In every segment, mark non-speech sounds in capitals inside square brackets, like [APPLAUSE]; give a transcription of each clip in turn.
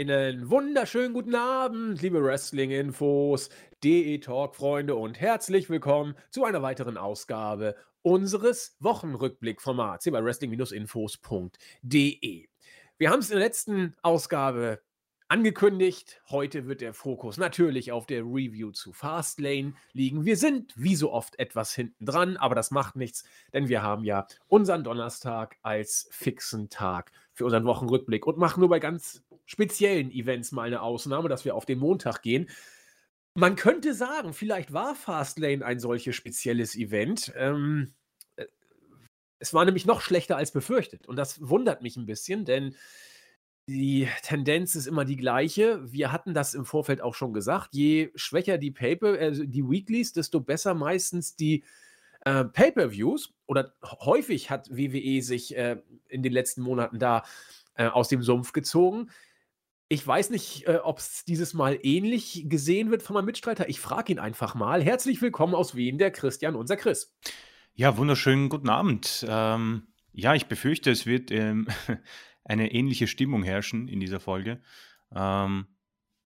Einen wunderschönen guten Abend, liebe Wrestling-Infos, DE-Talk-Freunde und herzlich willkommen zu einer weiteren Ausgabe unseres Wochenrückblick-Formats hier bei wrestling-infos.de. Wir haben es in der letzten Ausgabe angekündigt. Heute wird der Fokus natürlich auf der Review zu Fastlane liegen. Wir sind wie so oft etwas hinten dran, aber das macht nichts, denn wir haben ja unseren Donnerstag als fixen Tag für unseren Wochenrückblick und machen nur bei ganz speziellen Events mal eine Ausnahme, dass wir auf den Montag gehen. Man könnte sagen, vielleicht war Fastlane ein solches spezielles Event. Ähm, äh, es war nämlich noch schlechter als befürchtet. Und das wundert mich ein bisschen, denn die Tendenz ist immer die gleiche. Wir hatten das im Vorfeld auch schon gesagt. Je schwächer die Paper, äh, die Weeklies, desto besser meistens die äh, Pay-per-Views. Oder häufig hat WWE sich äh, in den letzten Monaten da äh, aus dem Sumpf gezogen. Ich weiß nicht, äh, ob es dieses Mal ähnlich gesehen wird von meinem Mitstreiter. Ich frage ihn einfach mal. Herzlich willkommen aus Wien, der Christian, unser Chris. Ja, wunderschönen guten Abend. Ähm, ja, ich befürchte, es wird ähm, [LAUGHS] eine ähnliche Stimmung herrschen in dieser Folge. Ähm,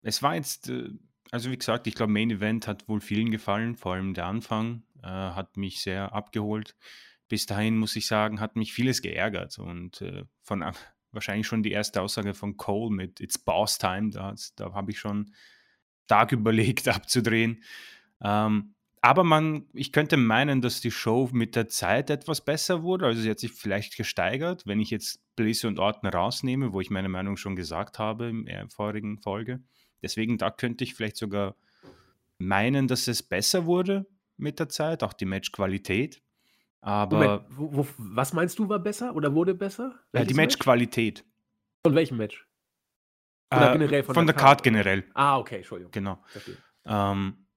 es war jetzt, äh, also wie gesagt, ich glaube, Main Event hat wohl vielen gefallen, vor allem der Anfang äh, hat mich sehr abgeholt. Bis dahin muss ich sagen, hat mich vieles geärgert und äh, von wahrscheinlich schon die erste Aussage von Cole mit It's Boss Time, da, da habe ich schon Tag [LAUGHS] überlegt abzudrehen. Ähm, aber man, ich könnte meinen, dass die Show mit der Zeit etwas besser wurde. Also sie hat sich vielleicht gesteigert, wenn ich jetzt Bliss und Orton rausnehme, wo ich meine Meinung schon gesagt habe in der vorigen Folge. Deswegen, da könnte ich vielleicht sogar meinen, dass es besser wurde mit der Zeit, auch die Matchqualität. Aber. Moment, wo, wo, was meinst du war besser oder wurde besser? Ja, die Matchqualität. Match? Von welchem Match? Oder äh, generell von, von der, der Card? Card generell. Ah, okay, Entschuldigung. Genau. Ähm,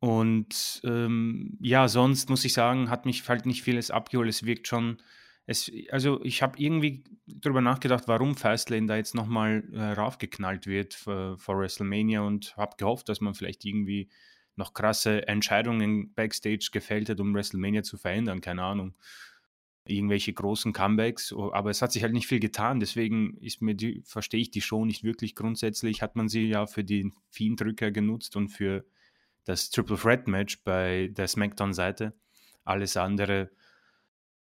und ähm, ja, sonst muss ich sagen, hat mich halt nicht vieles abgeholt. Es wirkt schon, es, also ich habe irgendwie darüber nachgedacht, warum Fastlane da jetzt nochmal äh, raufgeknallt wird vor, vor WrestleMania und habe gehofft, dass man vielleicht irgendwie noch krasse Entscheidungen backstage gefällt hat, um WrestleMania zu verändern, keine Ahnung. Irgendwelche großen Comebacks, aber es hat sich halt nicht viel getan, deswegen ist mir die, verstehe ich die Show nicht wirklich grundsätzlich. Hat man sie ja für den Fiend-Drücker genutzt und für das Triple Threat Match bei der SmackDown-Seite. Alles andere,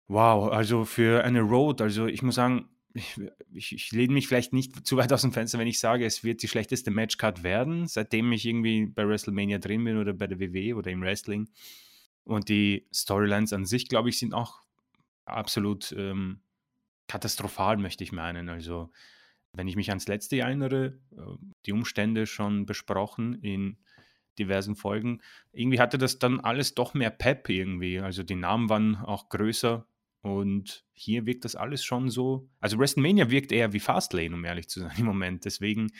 wow, also für eine Road, also ich muss sagen, ich, ich, lehne mich vielleicht nicht zu weit aus dem Fenster, wenn ich sage, es wird die schlechteste Matchcard werden, seitdem ich irgendwie bei WrestleMania drin bin oder bei der WWE oder im Wrestling. Und die Storylines an sich, glaube ich, sind auch absolut ähm, katastrophal, möchte ich meinen. Also, wenn ich mich ans letzte erinnere, äh, die Umstände schon besprochen in diversen Folgen. Irgendwie hatte das dann alles doch mehr Pep irgendwie. Also die Namen waren auch größer und hier wirkt das alles schon so. Also WrestleMania wirkt eher wie Fastlane, um ehrlich zu sein [LAUGHS] im Moment. Deswegen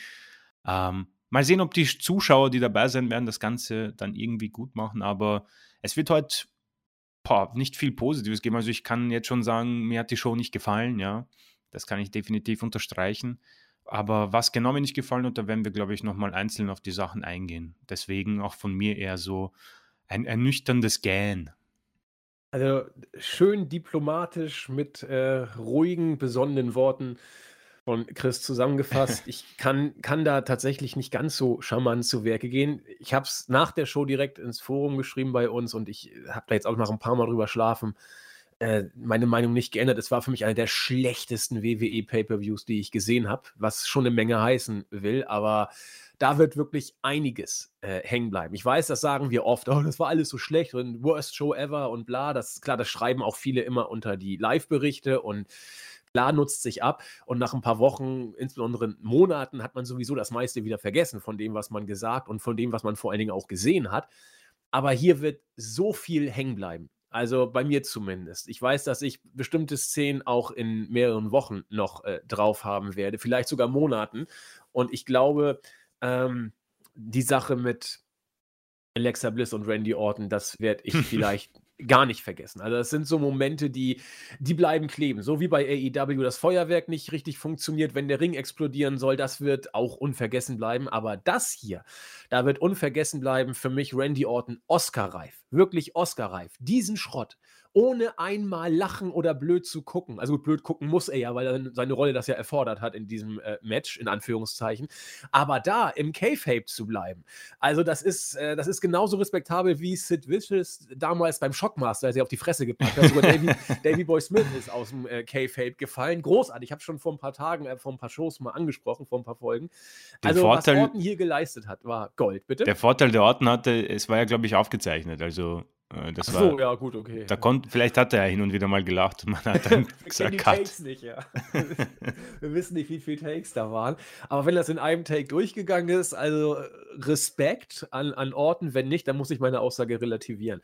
ähm, mal sehen, ob die Zuschauer, die dabei sein werden, das Ganze dann irgendwie gut machen. Aber es wird heute boah, nicht viel Positives geben. Also ich kann jetzt schon sagen, mir hat die Show nicht gefallen. Ja, das kann ich definitiv unterstreichen. Aber was genau mir nicht gefallen hat, da werden wir, glaube ich, nochmal einzeln auf die Sachen eingehen. Deswegen auch von mir eher so ein ernüchterndes Gähn. Also schön diplomatisch mit äh, ruhigen, besonnenen Worten von Chris zusammengefasst. [LAUGHS] Ich kann, kann da tatsächlich nicht ganz so charmant zu Werke gehen. Ich habe es nach der Show direkt ins Forum geschrieben bei uns und ich habe da jetzt auch noch ein paar Mal drüber schlafen äh, meine Meinung nicht geändert. Es war für mich einer der schlechtesten WWE Pay-per-Views, die ich gesehen habe, was schon eine Menge heißen will, aber da wird wirklich einiges äh, hängen bleiben. Ich weiß, das sagen wir oft, oh, das war alles so schlecht und worst Show ever und bla. Das klar, das schreiben auch viele immer unter die Live-Berichte und klar nutzt sich ab und nach ein paar Wochen, insbesondere Monaten, hat man sowieso das meiste wieder vergessen von dem, was man gesagt und von dem, was man vor allen Dingen auch gesehen hat. Aber hier wird so viel hängen bleiben. Also bei mir zumindest. Ich weiß, dass ich bestimmte Szenen auch in mehreren Wochen noch äh, drauf haben werde, vielleicht sogar Monaten. Und ich glaube, ähm, die Sache mit Alexa Bliss und Randy Orton, das werde ich [LAUGHS] vielleicht gar nicht vergessen. Also das sind so Momente, die, die bleiben kleben. So wie bei AEW das Feuerwerk nicht richtig funktioniert, wenn der Ring explodieren soll, das wird auch unvergessen bleiben. Aber das hier, da wird unvergessen bleiben für mich Randy Orton Oscar-reif. Wirklich Oscar-reif. Diesen Schrott ohne einmal lachen oder blöd zu gucken. Also blöd gucken muss er ja, weil er seine Rolle das ja erfordert hat in diesem äh, Match, in Anführungszeichen. Aber da im K-Fape zu bleiben, also das ist, äh, das ist genauso respektabel wie Sid Vicious damals beim Shockmaster, als er auf die Fresse gepackt hat. Sogar Davy, [LAUGHS] Davy Boy Smith ist aus dem äh, K-Fape gefallen. Großartig. Ich habe schon vor ein paar Tagen, äh, vor ein paar Shows mal angesprochen, vor ein paar Folgen. Den also Vorteil- was Orton hier geleistet hat, war Gold, bitte. Der Vorteil der Orten hatte, es war ja, glaube ich, aufgezeichnet. Also, das Ach war. so, ja, gut, okay. Da konnt, vielleicht hat er ja hin und wieder mal gelacht und man hat dann [LAUGHS] gesagt, die Cut. Takes nicht, ja. [LAUGHS] Wir wissen nicht, wie viele Takes da waren. Aber wenn das in einem Take durchgegangen ist, also äh, Respekt an, an Orten, wenn nicht, dann muss ich meine Aussage relativieren.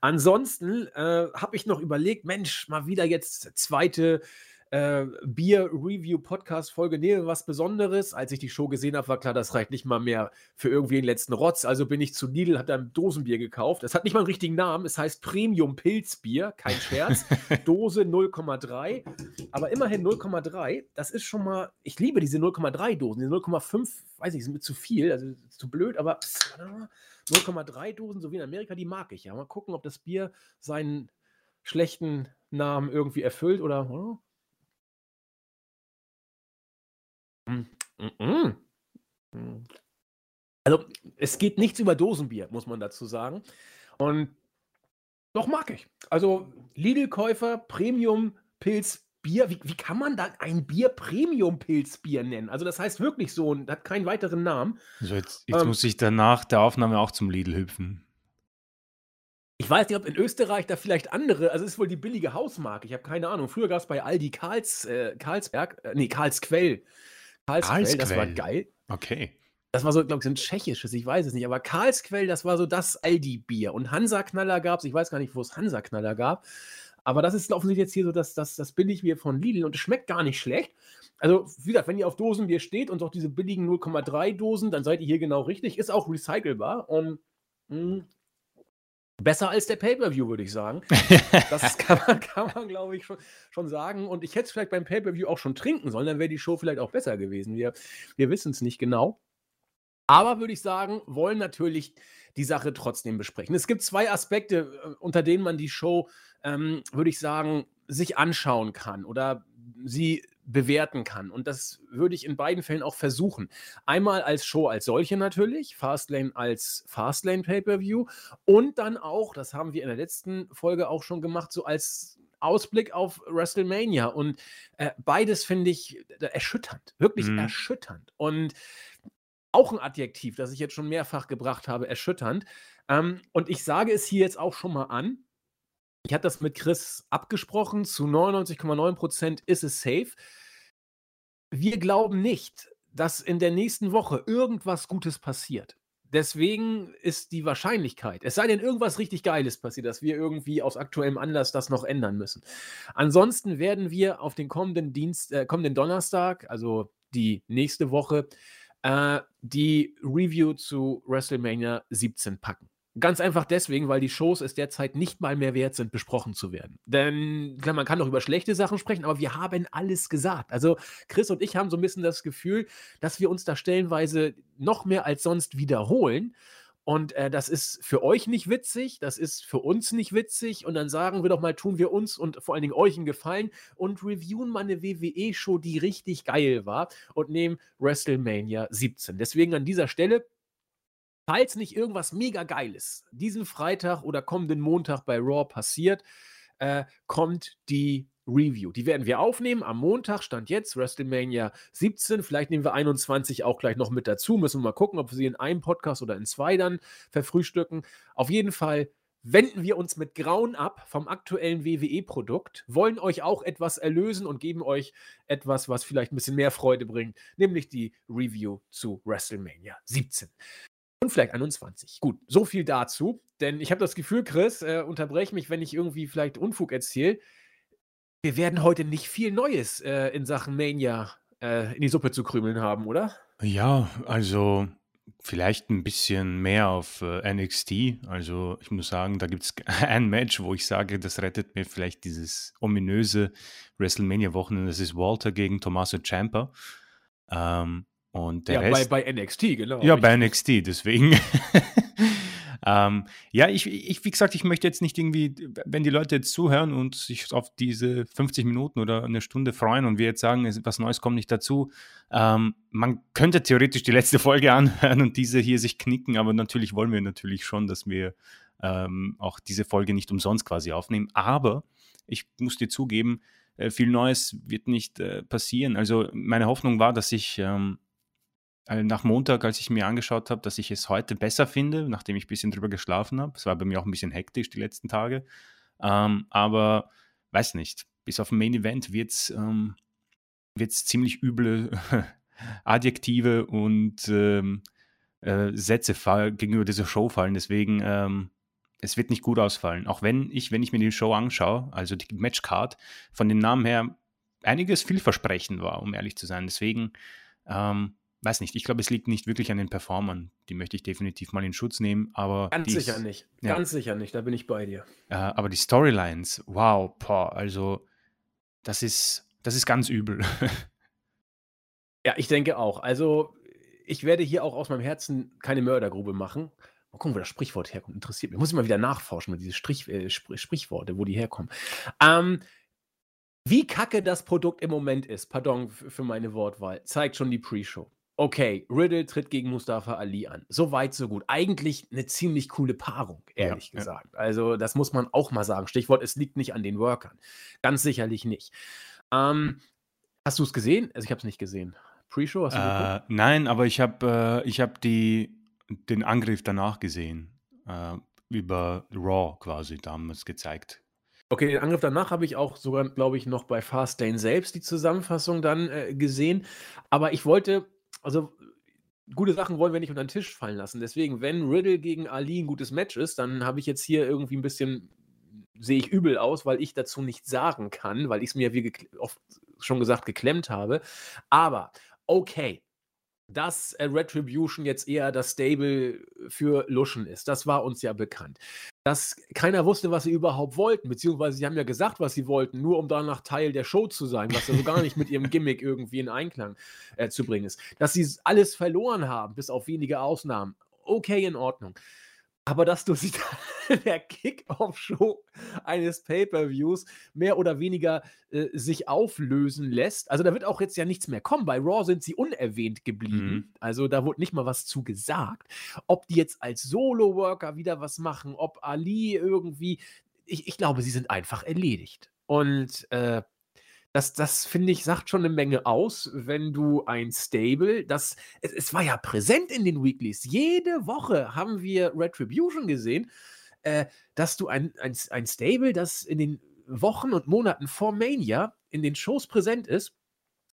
Ansonsten äh, habe ich noch überlegt, Mensch, mal wieder jetzt zweite äh, Bier-Review-Podcast-Folge. Wir was Besonderes. Als ich die Show gesehen habe, war klar, das reicht nicht mal mehr für irgendwie den letzten Rotz. Also bin ich zu Lidl, habe da ein Dosenbier gekauft. Es hat nicht mal einen richtigen Namen. Es heißt Premium Pilzbier, kein Scherz. [LAUGHS] Dose 0,3. Aber immerhin 0,3. Das ist schon mal, ich liebe diese 0,3 Dosen. Diese 0,5, weiß ich, sind mir zu viel, also zu blöd, aber 0,3 Dosen, so wie in Amerika, die mag ich ja. Mal gucken, ob das Bier seinen schlechten Namen irgendwie erfüllt oder. oder? Also, es geht nichts über Dosenbier, muss man dazu sagen. Und doch mag ich. Also, Lidl-Käufer, Premium-Pilz-Bier. Wie, wie kann man da ein Bier Premium-Pilz-Bier nennen? Also, das heißt wirklich so und hat keinen weiteren Namen. Also jetzt jetzt Ähm. muss ich danach der Aufnahme auch zum Lidl hüpfen. Ich weiß nicht, ob in Österreich da vielleicht andere, also es ist wohl die billige Hausmarke, ich habe keine Ahnung. Früher gab es bei Aldi Karls, äh, Karlsberg, äh, nee, Karlsquell. Karlsquell, das war geil. Okay. Das war so, glaube ich, so ein tschechisches, ich weiß es nicht. Aber Karlsquell, das war so das Aldi-Bier. Und Hansa-Knaller gab es, ich weiß gar nicht, wo es Hansa-Knaller gab. Aber das ist offensichtlich jetzt hier so das, das, das Billigbier von Lidl und es schmeckt gar nicht schlecht. Also, wie gesagt, wenn ihr auf Dosenbier steht und auch diese billigen 0,3 Dosen, dann seid ihr hier genau richtig. Ist auch recycelbar und mh, besser als der Pay-Per-View, würde ich sagen. [LAUGHS] Das kann man, kann man glaube ich, schon, schon sagen. Und ich hätte es vielleicht beim Pay-Per-View auch schon trinken sollen, dann wäre die Show vielleicht auch besser gewesen. Wir, wir wissen es nicht genau. Aber würde ich sagen, wollen natürlich die Sache trotzdem besprechen. Es gibt zwei Aspekte, äh, unter denen man die Show, ähm, würde ich sagen, sich anschauen kann oder sie bewerten kann. Und das würde ich in beiden Fällen auch versuchen. Einmal als Show als solche natürlich, Fastlane als Fastlane Pay-Per-View und dann auch, das haben wir in der letzten Folge auch schon gemacht, so als Ausblick auf WrestleMania. Und äh, beides finde ich äh, erschütternd, wirklich Mhm. erschütternd. Und auch ein Adjektiv, das ich jetzt schon mehrfach gebracht habe, erschütternd. Ähm, und ich sage es hier jetzt auch schon mal an. Ich hatte das mit Chris abgesprochen. Zu 99,9 Prozent ist es safe. Wir glauben nicht, dass in der nächsten Woche irgendwas Gutes passiert. Deswegen ist die Wahrscheinlichkeit, es sei denn, irgendwas richtig Geiles passiert, dass wir irgendwie aus aktuellem Anlass das noch ändern müssen. Ansonsten werden wir auf den kommenden Dienst, äh, kommenden Donnerstag, also die nächste Woche, äh, die Review zu WrestleMania 17 packen. Ganz einfach deswegen, weil die Shows es derzeit nicht mal mehr wert sind, besprochen zu werden. Denn klar, man kann doch über schlechte Sachen sprechen, aber wir haben alles gesagt. Also Chris und ich haben so ein bisschen das Gefühl, dass wir uns da stellenweise noch mehr als sonst wiederholen. Und äh, das ist für euch nicht witzig, das ist für uns nicht witzig. Und dann sagen wir doch mal, tun wir uns und vor allen Dingen euch einen Gefallen und reviewen mal eine WWE-Show, die richtig geil war und nehmen WrestleMania 17. Deswegen an dieser Stelle, falls nicht irgendwas mega Geiles diesen Freitag oder kommenden Montag bei Raw passiert, äh, kommt die Review. Die werden wir aufnehmen am Montag, stand jetzt, WrestleMania 17. Vielleicht nehmen wir 21 auch gleich noch mit dazu. Müssen wir mal gucken, ob wir sie in einem Podcast oder in zwei dann verfrühstücken. Auf jeden Fall wenden wir uns mit Grauen ab vom aktuellen WWE-Produkt, wollen euch auch etwas erlösen und geben euch etwas, was vielleicht ein bisschen mehr Freude bringt, nämlich die Review zu WrestleMania 17 und vielleicht 21. Gut, so viel dazu, denn ich habe das Gefühl, Chris, äh, unterbrech mich, wenn ich irgendwie vielleicht Unfug erzähle. Wir werden heute nicht viel Neues äh, in Sachen Mania äh, in die Suppe zu krümeln haben, oder? Ja, also vielleicht ein bisschen mehr auf äh, NXT. Also ich muss sagen, da gibt es [LAUGHS] ein Match, wo ich sage, das rettet mir vielleicht dieses ominöse WrestleMania-Wochenende. Das ist Walter gegen Tommaso Ciampa. Ähm, und der ja, Rest, bei, bei NXT, genau. ja, bei NXT, deswegen. [LAUGHS] Ähm, ja, ich, ich, wie gesagt, ich möchte jetzt nicht irgendwie, wenn die Leute jetzt zuhören und sich auf diese 50 Minuten oder eine Stunde freuen und wir jetzt sagen, was Neues kommt nicht dazu, ähm, man könnte theoretisch die letzte Folge [LAUGHS] anhören und diese hier sich knicken, aber natürlich wollen wir natürlich schon, dass wir ähm, auch diese Folge nicht umsonst quasi aufnehmen. Aber ich muss dir zugeben, äh, viel Neues wird nicht äh, passieren. Also meine Hoffnung war, dass ich ähm, äh, nach Montag, als ich mir angeschaut habe, dass ich es heute besser finde, nachdem ich ein bisschen drüber geschlafen habe. Es war bei mir auch ein bisschen hektisch die letzten Tage. Ähm, aber weiß nicht, bis auf ein Main Event wird es ähm, ziemlich üble [LAUGHS] Adjektive und ähm, äh, Sätze gegenüber dieser Show fallen. Deswegen, ähm, es wird nicht gut ausfallen. Auch wenn ich, wenn ich mir die Show anschaue, also die Matchcard, von den Namen her einiges vielversprechend war, um ehrlich zu sein. Deswegen, ähm, weiß nicht, ich glaube, es liegt nicht wirklich an den Performern. Die möchte ich definitiv mal in Schutz nehmen, aber. Ganz dies, sicher nicht. Ja. Ganz sicher nicht, da bin ich bei dir. Äh, aber die Storylines, wow, boah, also das ist, das ist ganz übel. [LAUGHS] ja, ich denke auch. Also, ich werde hier auch aus meinem Herzen keine Mördergrube machen. Mal gucken, wo das Sprichwort herkommt. Interessiert mich. Muss ich mal wieder nachforschen, diese Strich, äh, Spr Sprichworte, wo die herkommen. Ähm, wie kacke das Produkt im Moment ist, pardon für meine Wortwahl, zeigt schon die Pre-Show. Okay, Riddle tritt gegen Mustafa Ali an. So weit, so gut. Eigentlich eine ziemlich coole Paarung, ehrlich ja, gesagt. Ja. Also, das muss man auch mal sagen. Stichwort, es liegt nicht an den Workern. Ganz sicherlich nicht. Ähm, hast du es gesehen? Also, ich habe es nicht gesehen. Pre-Show? Äh, nein, aber ich habe äh, hab den Angriff danach gesehen. Äh, über Raw quasi damals gezeigt. Okay, den Angriff danach habe ich auch sogar, glaube ich, noch bei Fastlane selbst die Zusammenfassung dann äh, gesehen. Aber ich wollte also gute Sachen wollen wir nicht unter den Tisch fallen lassen. Deswegen, wenn Riddle gegen Ali ein gutes Match ist, dann habe ich jetzt hier irgendwie ein bisschen, sehe ich übel aus, weil ich dazu nichts sagen kann, weil ich es mir, wie oft schon gesagt, geklemmt habe. Aber okay, dass äh, Retribution jetzt eher das Stable für Luschen ist. Das war uns ja bekannt. Dass keiner wusste, was sie überhaupt wollten, beziehungsweise sie haben ja gesagt, was sie wollten, nur um danach Teil der Show zu sein, was also gar nicht mit ihrem [LAUGHS] Gimmick irgendwie in Einklang äh, zu bringen ist. Dass sie alles verloren haben, bis auf wenige Ausnahmen. Okay, in Ordnung. Aber dass du sie [LAUGHS] der Kick-Off-Show eines Pay-Per-Views mehr oder weniger äh, sich auflösen lässt. Also da wird auch jetzt ja nichts mehr kommen. Bei Raw sind sie unerwähnt geblieben. Mhm. Also da wurde nicht mal was zu gesagt. Ob die jetzt als Solo-Worker wieder was machen, ob Ali irgendwie. Ich, ich glaube, sie sind einfach erledigt. Und äh, das, das finde ich, sagt schon eine Menge aus, wenn du ein Stable, das, es, es, war ja präsent in den Weeklies. Jede Woche haben wir Retribution gesehen, äh, dass du ein, ein, ein Stable, das in den Wochen und Monaten vor Mania in den Shows präsent ist,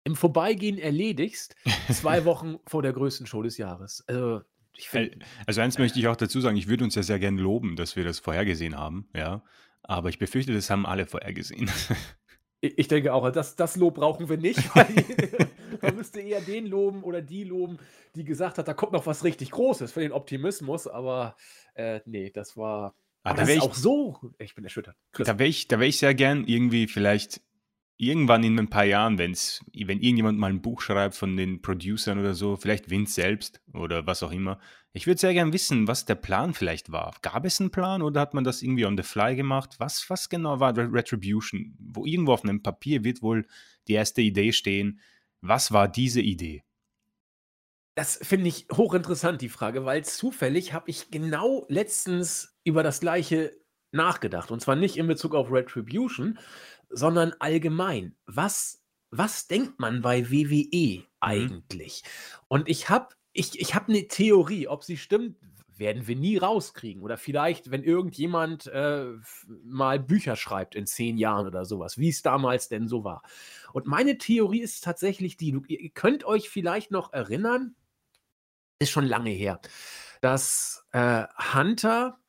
im Vorbeigehen erledigst, zwei [LAUGHS] Wochen vor der größten Show des Jahres. Also, find, also eins möchte ich auch dazu sagen, ich würde uns ja sehr gerne loben, dass wir das vorhergesehen haben, ja. Aber ich befürchte, das haben alle vorhergesehen. [LAUGHS] Ich denke auch, das, das Lob brauchen wir nicht, [LAUGHS] weil [LAUGHS] man müsste eher den loben oder die loben, die gesagt hat, da kommt noch was richtig Großes für den Optimismus, aber äh, nee, das war. Ah, da das ist ich, auch so. Ich bin erschüttert. Chris. Da wäre ich, wär ich sehr gern irgendwie vielleicht irgendwann in ein paar Jahren, wenn's, wenn irgendjemand mal ein Buch schreibt von den Producern oder so, vielleicht Vince selbst oder was auch immer, ich würde sehr gern wissen, was der Plan vielleicht war. Gab es einen Plan oder hat man das irgendwie on the fly gemacht? Was, was genau war Retribution? Wo irgendwo auf einem Papier wird wohl die erste Idee stehen. Was war diese Idee? Das finde ich hochinteressant, die Frage, weil zufällig habe ich genau letztens über das gleiche nachgedacht. Und zwar nicht in Bezug auf Retribution, sondern allgemein. Was, was denkt man bei WWE mhm. eigentlich? Mhm. Und ich habe ich, ich hab eine Theorie, ob sie stimmt, werden wir nie rauskriegen. Oder vielleicht, wenn irgendjemand äh, mal Bücher schreibt in zehn Jahren oder sowas, wie es damals denn so war. Und meine Theorie ist tatsächlich die, ihr könnt euch vielleicht noch erinnern, ist schon lange her, dass äh, Hunter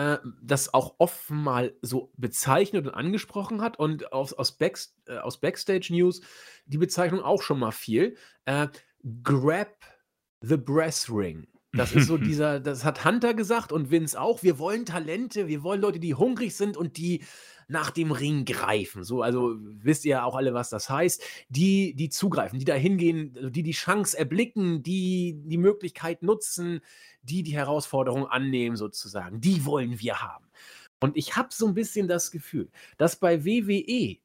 äh, das auch offen mal so bezeichnet und angesprochen hat und aus, aus, Back, äh, aus Backstage News die Bezeichnung auch schon mal viel. Äh, grab the Brass Ring. Das ist so [LAUGHS] dieser, das hat Hunter gesagt und Vince auch. Wir wollen Talente, wir wollen Leute, die hungrig sind und die nach dem Ring greifen. So, also wisst ihr auch alle, was das heißt. Die, die zugreifen, die da hingehen, also die die Chance erblicken, die die Möglichkeit nutzen, die die Herausforderung annehmen, sozusagen. Die wollen wir haben. Und ich habe so ein bisschen das Gefühl, dass bei WWE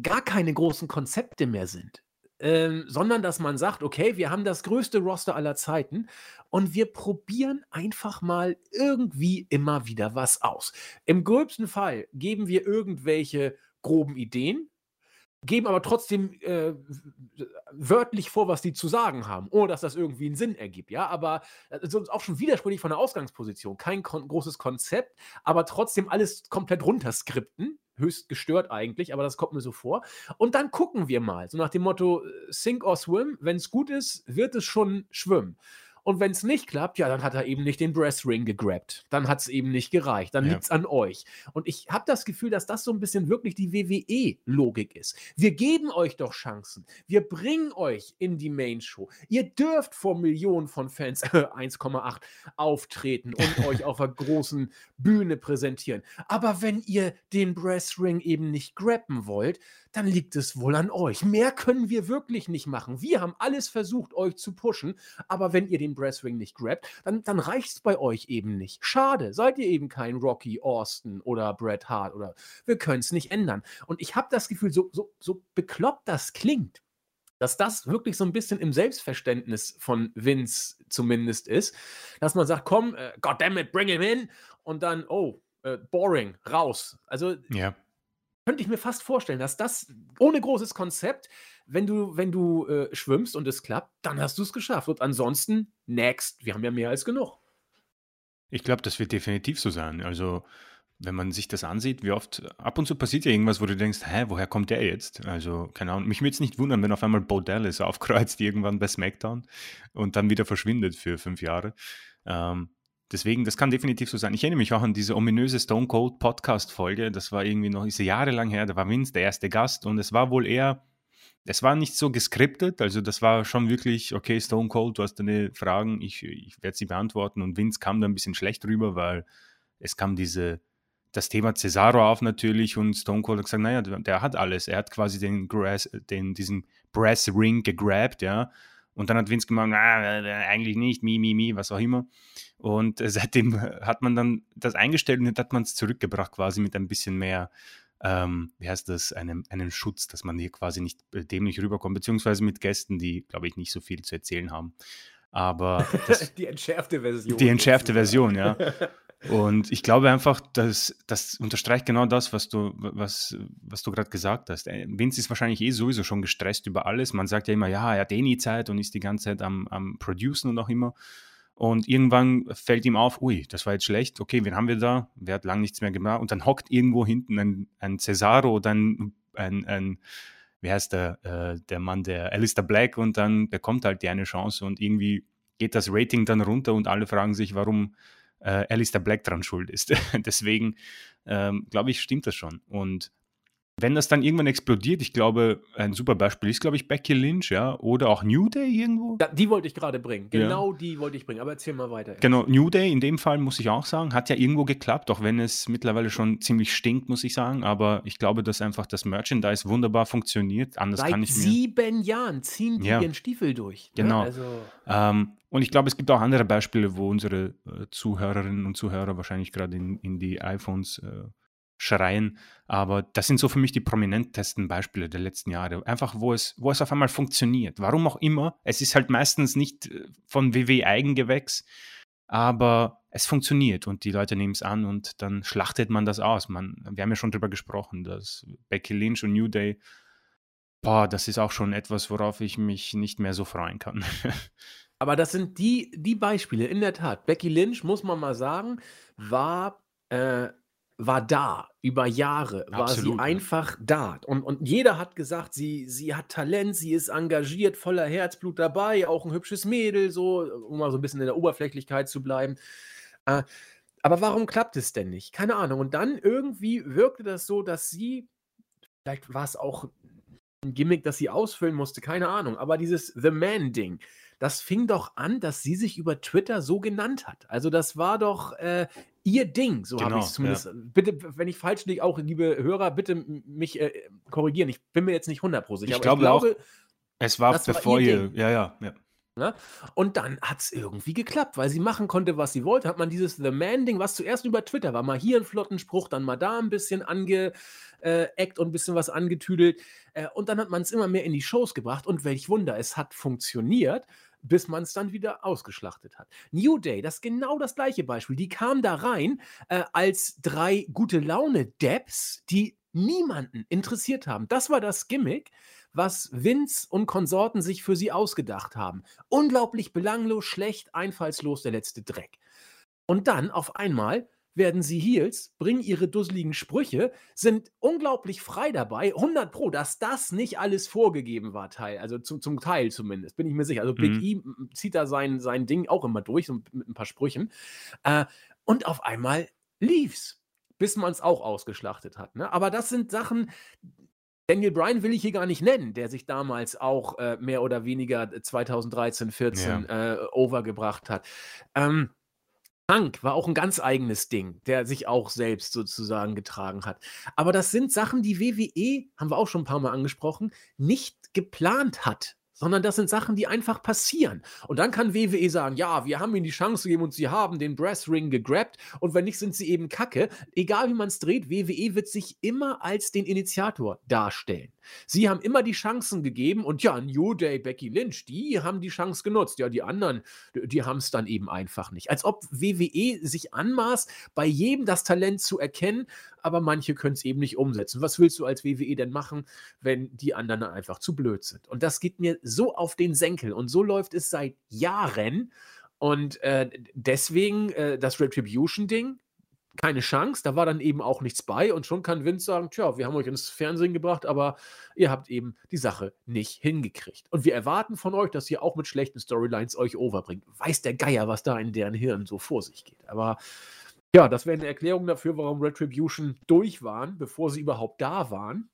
gar keine großen Konzepte mehr sind. Ähm, sondern dass man sagt, okay, wir haben das größte Roster aller Zeiten und wir probieren einfach mal irgendwie immer wieder was aus. Im gröbsten Fall geben wir irgendwelche groben Ideen, geben aber trotzdem äh, wörtlich vor, was die zu sagen haben, ohne dass das irgendwie einen Sinn ergibt. Ja, aber also auch schon widersprüchlich von der Ausgangsposition. Kein kon großes Konzept, aber trotzdem alles komplett runterskripten höchst gestört eigentlich, aber das kommt mir so vor. Und dann gucken wir mal, so nach dem Motto, äh, sink or swim, wenn es gut ist, wird es schon schwimmen. Und wenn es nicht klappt, ja, dann hat er eben nicht den Breastring gegrabt. Dann hat es eben nicht gereicht. Dann ja. liegt es an euch. Und ich habe das Gefühl, dass das so ein bisschen wirklich die WWE-Logik ist. Wir geben euch doch Chancen. Wir bringen euch in die Main-Show. Ihr dürft vor Millionen von Fans [LAUGHS] 1,8 auftreten und [LAUGHS] euch auf einer großen Bühne präsentieren. Aber wenn ihr den Breastring eben nicht grabben wollt, dann liegt es wohl an euch. Mehr können wir wirklich nicht machen. Wir haben alles versucht, euch zu pushen, aber wenn ihr den Breastring nicht grabt, dann, dann reicht es bei euch eben nicht. Schade, seid ihr eben kein Rocky Austin oder Bret Hart oder wir können es nicht ändern. Und ich habe das Gefühl, so, so, so bekloppt das klingt, dass das wirklich so ein bisschen im Selbstverständnis von Vince zumindest ist, dass man sagt, komm, äh, goddammit, bring him in und dann, oh, äh, boring, raus. Also ja könnte ich mir fast vorstellen, dass das ohne großes Konzept, wenn du, wenn du äh, schwimmst und es klappt, dann hast du es geschafft. Und ansonsten, next, wir haben ja mehr als genug. Ich glaube, das wird definitiv so sein. Also, wenn man sich das ansieht, wie oft, ab und zu passiert ja irgendwas, wo du denkst, hä, woher kommt der jetzt? Also, keine Ahnung. Mich würde es nicht wundern, wenn auf einmal Bo Dallas aufkreuzt [LAUGHS] irgendwann bei SmackDown und dann wieder verschwindet für fünf Jahre. Ähm, Deswegen, das kann definitiv so sein. Ich erinnere mich auch an diese ominöse Stone Cold Podcast-Folge. Das war irgendwie noch, ist jahrelang her. Da war Vince der erste Gast und es war wohl eher, es war nicht so geskriptet. Also, das war schon wirklich, okay, Stone Cold, du hast deine Fragen, ich, ich werde sie beantworten. Und Vince kam da ein bisschen schlecht rüber, weil es kam diese, das Thema Cesaro auf natürlich und Stone Cold hat gesagt, naja, der hat alles. Er hat quasi den, Grass, den diesen Brass Ring gegrabt, ja. Und dann hat Vince gemacht, ah, eigentlich nicht, mi, mi, mi, was auch immer. Und äh, [LAUGHS] seitdem hat man dann das eingestellt und hat man es zurückgebracht, quasi mit ein bisschen mehr, ähm, wie heißt das, einem, einen Schutz, dass man hier quasi nicht äh, dämlich rüberkommt, beziehungsweise mit Gästen, die, glaube ich, nicht so viel zu erzählen haben. Aber [LAUGHS] das, die entschärfte Version. Die entschärfte Version, ja. [LAUGHS] Und ich glaube einfach, dass das unterstreicht genau das, was du, was, was du gerade gesagt hast. Äh, Vince ist wahrscheinlich eh sowieso schon gestresst über alles. Man sagt ja immer, ja, er hat eh nie Zeit und ist die ganze Zeit am, am Producen und auch immer. Und irgendwann fällt ihm auf, ui, das war jetzt schlecht, okay, wen haben wir da? Wer hat lang nichts mehr gemacht? Und dann hockt irgendwo hinten ein, ein Cesaro oder ein, ein, ein wie heißt der, äh, der Mann, der Alistair Black und dann bekommt halt die eine Chance und irgendwie geht das Rating dann runter und alle fragen sich, warum äh, Alistair Black dran schuld ist. [LAUGHS] Deswegen ähm, glaube ich, stimmt das schon. Und wenn das dann irgendwann explodiert, ich glaube, ein super Beispiel ist, glaube ich, Becky Lynch, ja, oder auch New Day irgendwo. Ja, die wollte ich gerade bringen. Genau ja. die wollte ich bringen. Aber erzähl mal weiter. Genau, New Day in dem Fall muss ich auch sagen, hat ja irgendwo geklappt, auch wenn es mittlerweile schon ziemlich stinkt, muss ich sagen. Aber ich glaube, dass einfach das Merchandise wunderbar funktioniert. Anders Seit kann ich mir. sieben Jahren ziehen die ja. ihren Stiefel durch. Ne? Genau. Also ähm, und ich glaube, es gibt auch andere Beispiele, wo unsere äh, Zuhörerinnen und Zuhörer wahrscheinlich gerade in, in die iPhones äh, schreien. Aber das sind so für mich die prominentesten Beispiele der letzten Jahre. Einfach, wo es, wo es auf einmal funktioniert. Warum auch immer. Es ist halt meistens nicht äh, von WW Eigengewächs, aber es funktioniert und die Leute nehmen es an und dann schlachtet man das aus. Man, wir haben ja schon darüber gesprochen, dass Becky Lynch und New Day, boah, das ist auch schon etwas, worauf ich mich nicht mehr so freuen kann. [LAUGHS] Aber das sind die, die Beispiele, in der Tat. Becky Lynch, muss man mal sagen, war äh, war da über Jahre, war Absolut, sie einfach da. Und, und jeder hat gesagt, sie, sie hat Talent, sie ist engagiert, voller Herzblut dabei, auch ein hübsches Mädel, so, um mal so ein bisschen in der Oberflächlichkeit zu bleiben. Äh, aber warum klappt es denn nicht? Keine Ahnung. Und dann irgendwie wirkte das so, dass sie, vielleicht war es auch ein Gimmick, das sie ausfüllen musste, keine Ahnung, aber dieses The Man-Ding, das fing doch an, dass sie sich über Twitter so genannt hat. Also das war doch äh, ihr Ding, so genau, habe ich es zumindest. Ja. Bitte, wenn ich falsch liege, auch liebe Hörer, bitte mich äh, korrigieren. Ich bin mir jetzt nicht 100% sicher. Ich, glaube, ich glaube auch, es war bevor war ihr, ja, ja, ja. Ne? Und dann hat es irgendwie geklappt, weil sie machen konnte, was sie wollte. Hat man dieses The Man-Ding, was zuerst über Twitter war, mal hier ein Flottenspruch, dann mal da ein bisschen angeeckt und ein bisschen was angetüdelt. Äh, und dann hat man es immer mehr in die Shows gebracht. Und welch Wunder, es hat funktioniert, bis man es dann wieder ausgeschlachtet hat. New Day, das ist genau das gleiche Beispiel. Die kam da rein äh, als drei gute Laune-Debs, die niemanden interessiert haben. Das war das Gimmick was Vince und Konsorten sich für sie ausgedacht haben. Unglaublich belanglos, schlecht, einfallslos, der letzte Dreck. Und dann auf einmal werden sie Heels, bringen ihre dusseligen Sprüche, sind unglaublich frei dabei, 100 Pro, dass das nicht alles vorgegeben war, Teil, also zum, zum Teil zumindest, bin ich mir sicher. Also Big mhm. E zieht da sein, sein Ding auch immer durch, so mit ein paar Sprüchen. Äh, und auf einmal lief's bis man es auch ausgeschlachtet hat. Ne? Aber das sind Sachen, Daniel Bryan will ich hier gar nicht nennen, der sich damals auch äh, mehr oder weniger 2013, 14 ja. äh, overgebracht hat. Ähm, Punk war auch ein ganz eigenes Ding, der sich auch selbst sozusagen getragen hat. Aber das sind Sachen, die WWE, haben wir auch schon ein paar Mal angesprochen, nicht geplant hat sondern das sind Sachen, die einfach passieren. Und dann kann WWE sagen, ja, wir haben ihnen die Chance gegeben und sie haben den Brassring gegrabt und wenn nicht, sind sie eben Kacke. Egal wie man es dreht, WWE wird sich immer als den Initiator darstellen. Sie haben immer die Chancen gegeben und ja, New Day, Becky Lynch, die haben die Chance genutzt. Ja, die anderen, die haben es dann eben einfach nicht. Als ob WWE sich anmaßt, bei jedem das Talent zu erkennen, aber manche können es eben nicht umsetzen. Was willst du als WWE denn machen, wenn die anderen einfach zu blöd sind? Und das geht mir so auf den Senkel und so läuft es seit Jahren. Und äh, deswegen äh, das Retribution-Ding, keine Chance, da war dann eben auch nichts bei und schon kann Vince sagen, tja, wir haben euch ins Fernsehen gebracht, aber ihr habt eben die Sache nicht hingekriegt. Und wir erwarten von euch, dass ihr auch mit schlechten Storylines euch overbringt. Weiß der Geier, was da in deren Hirn so vor sich geht. Aber ja, das wäre eine Erklärung dafür, warum Retribution durch waren, bevor sie überhaupt da waren.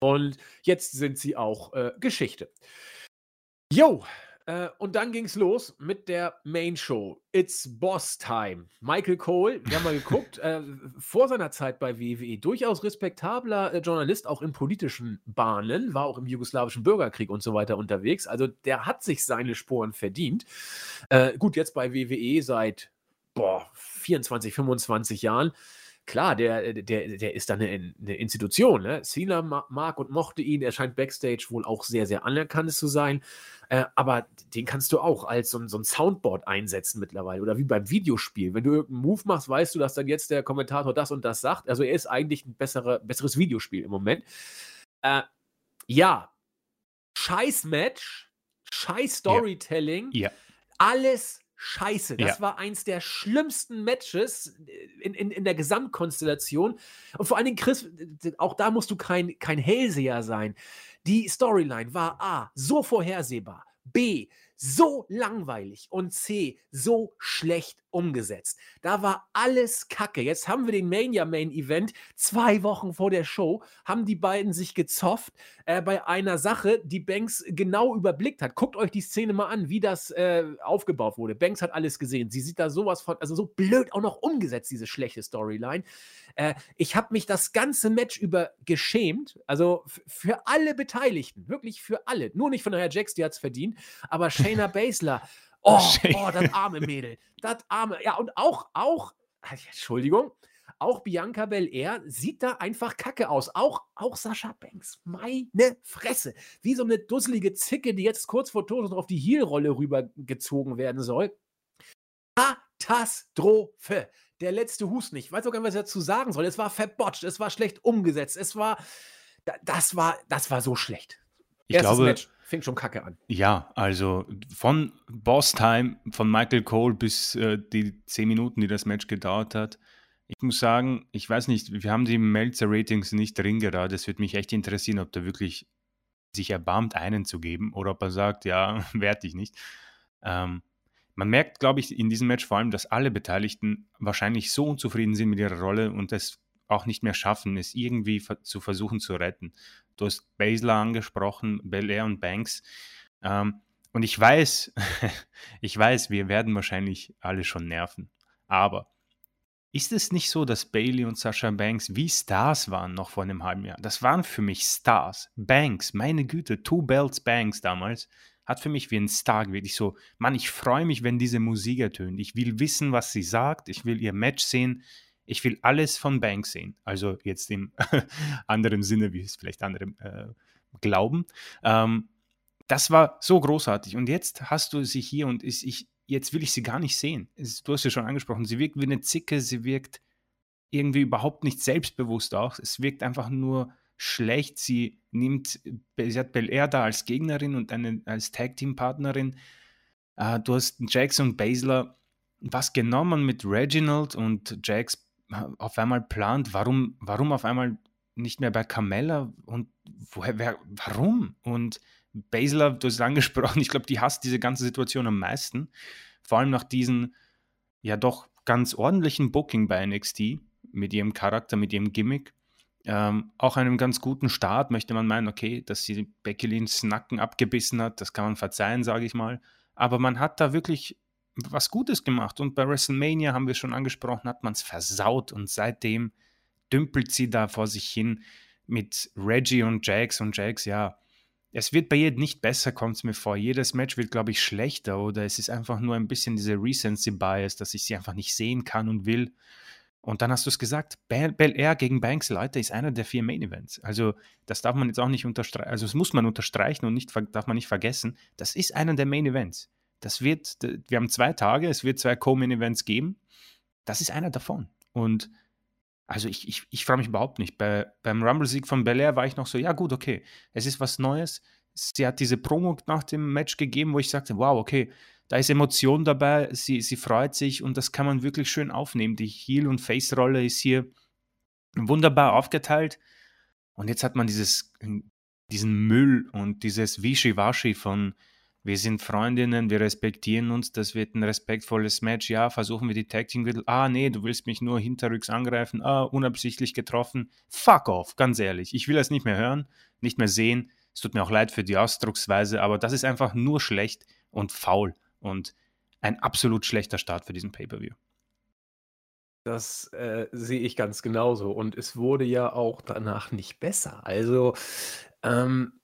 Und jetzt sind sie auch äh, Geschichte. Jo, äh, und dann ging es los mit der Main Show. It's Boss Time. Michael Cole, wir haben mal geguckt, äh, vor seiner Zeit bei WWE durchaus respektabler äh, Journalist, auch in politischen Bahnen, war auch im jugoslawischen Bürgerkrieg und so weiter unterwegs. Also der hat sich seine Sporen verdient. Äh, gut, jetzt bei WWE seit boah, 24, 25 Jahren klar, der, der, der ist dann eine, eine Institution. Ne? Cena mag und mochte ihn, er scheint Backstage wohl auch sehr, sehr anerkannt zu sein. Äh, aber den kannst du auch als so, so, ein Soundboard einsetzen mittlerweile. Oder wie beim Videospiel. Wenn du irgendeinen Move machst, weißt du, dass dann jetzt der Kommentator das und das sagt. Also er ist eigentlich ein bessere, besseres Videospiel im Moment. Äh, ja, scheiß Match, scheiß Storytelling. Ja. ja. Alles scheiße. Das ja. war eins der schlimmsten Matches in, in, in der Gesamtkonstellation. Und vor allen Dingen, Chris, auch da musst du kein, kein Hellseher sein. Die Storyline war A, so vorhersehbar. B, so langweilig und C, so schlecht umgesetzt. Da war alles Kacke. Jetzt haben wir den Mania Main Event. Zwei Wochen vor der Show haben die beiden sich gezofft äh, bei einer Sache, die Banks genau überblickt hat. Guckt euch die Szene mal an, wie das äh, aufgebaut wurde. Banks hat alles gesehen. Sie sieht da sowas von, also so blöd auch noch umgesetzt, diese schlechte Storyline. Äh, ich habe mich das ganze Match über geschämt. Also für alle Beteiligten, wirklich für alle. Nur nicht von Herr Jax, die hat es verdient, aber [LAUGHS] Shayna Baszler. Oh, oh, das arme Mädel. Das arme. Ja, und auch, auch, Entschuldigung, auch Bianca Belair sieht da einfach kacke aus. Auch, auch Sascha Banks. Meine Fresse. Wie so eine dusselige Zicke, die jetzt kurz vor Tod noch auf die Heel-Rolle rübergezogen werden soll. Katastrophe der letzte Hust nicht. Ich weiß auch gar nicht, was ich dazu sagen soll. Es war verbotscht, es war schlecht umgesetzt, es war, das war, das war so schlecht. Ich Erstes glaube, Match fing schon kacke an. Ja, also von Boss Time, von Michael Cole bis äh, die zehn Minuten, die das Match gedauert hat. Ich muss sagen, ich weiß nicht, wir haben die Melzer-Ratings nicht drin gerade. Es würde mich echt interessieren, ob der wirklich sich erbarmt, einen zu geben oder ob er sagt, ja, [LAUGHS] werde ich nicht. Ähm, man merkt, glaube ich, in diesem Match vor allem, dass alle Beteiligten wahrscheinlich so unzufrieden sind mit ihrer Rolle und es auch nicht mehr schaffen, es irgendwie zu versuchen zu retten. Du hast Baszler angesprochen, Belair und Banks. Ähm, und ich weiß, [LAUGHS] ich weiß, wir werden wahrscheinlich alle schon nerven. Aber ist es nicht so, dass Bailey und Sasha Banks wie Stars waren noch vor einem halben Jahr? Das waren für mich Stars. Banks, meine Güte, Two Belts Banks damals, hat für mich wie ein Star gewählt. Ich so, Mann, ich freue mich, wenn diese Musik ertönt. Ich will wissen, was sie sagt. Ich will ihr Match sehen. Ich will alles von Banks sehen. Also jetzt im [LAUGHS] anderen Sinne, wie es vielleicht andere äh, glauben. Ähm, das war so großartig. Und jetzt hast du sie hier und ist, ich, jetzt will ich sie gar nicht sehen. Du hast ja schon angesprochen, sie wirkt wie eine Zicke, sie wirkt irgendwie überhaupt nicht selbstbewusst auch. Es wirkt einfach nur schlecht. Sie nimmt, sie hat Bel Air da als Gegnerin und eine, als Tag-Team-Partnerin. Uh, du hast Jax und Baszler was man mit Reginald und Jax auf einmal plant. Warum, warum auf einmal nicht mehr bei Carmella und woher, wer, warum? Und Baszler, du hast es angesprochen, ich glaube, die hasst diese ganze Situation am meisten. Vor allem nach diesem, ja doch ganz ordentlichen Booking bei NXT mit ihrem Charakter, mit ihrem Gimmick. Ähm, auch einem ganz guten Start möchte man meinen, okay, dass sie Becky Lynch's Nacken abgebissen hat, das kann man verzeihen, sage ich mal. Aber man hat da wirklich was Gutes gemacht und bei WrestleMania haben wir schon angesprochen, hat man es versaut und seitdem dümpelt sie da vor sich hin mit Reggie und Jax und Jax, ja, es wird bei jedem nicht besser, kommt es mir vor. Jedes Match wird, glaube ich, schlechter oder es ist einfach nur ein bisschen diese Recency-Bias, dass ich sie einfach nicht sehen kann und will. Und dann hast du es gesagt, Bel, Bel Air gegen Banks, Leute, ist einer der vier Main Events. Also das darf man jetzt auch nicht unterstreichen, also das muss man unterstreichen und nicht, darf man nicht vergessen, das ist einer der Main Events. Das wird, wir haben zwei Tage, es wird zwei Co-Main Events geben. Das ist einer davon. Und also ich, ich, ich freue mich überhaupt nicht. Bei, beim Rumble-Sieg von Belair war ich noch so, ja gut, okay, es ist was Neues. Sie hat diese Promo nach dem Match gegeben, wo ich sagte, wow, okay, da ist Emotion dabei, sie, sie freut sich und das kann man wirklich schön aufnehmen. Die Heel- und Face-Rolle ist hier wunderbar aufgeteilt. Und jetzt hat man dieses, diesen Müll und dieses Wischiwaschi von wir sind Freundinnen, wir respektieren uns, das wird ein respektvolles Match. Ja, versuchen wir die Tag Team Gürtel. Ah, nee, du willst mich nur hinterrücks angreifen. Ah, unabsichtlich getroffen. Fuck off, ganz ehrlich. Ich will das nicht mehr hören, nicht mehr sehen. Es tut mir auch leid für die Ausdrucksweise, aber das ist einfach nur schlecht und faul und ein absolut schlechter Start für diesen Pay-Per-View. Das äh, sehe ich ganz genauso. Und es wurde ja auch danach nicht besser. Also, ähm,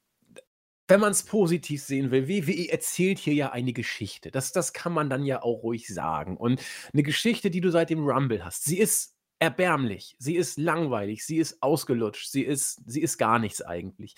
wenn man es positiv sehen will, WWE erzählt hier ja eine Geschichte. Das das kann man dann ja auch ruhig sagen. Und eine Geschichte, die du seit dem Rumble hast. Sie ist erbärmlich, sie ist langweilig, sie ist ausgelutscht, sie ist sie ist gar nichts eigentlich.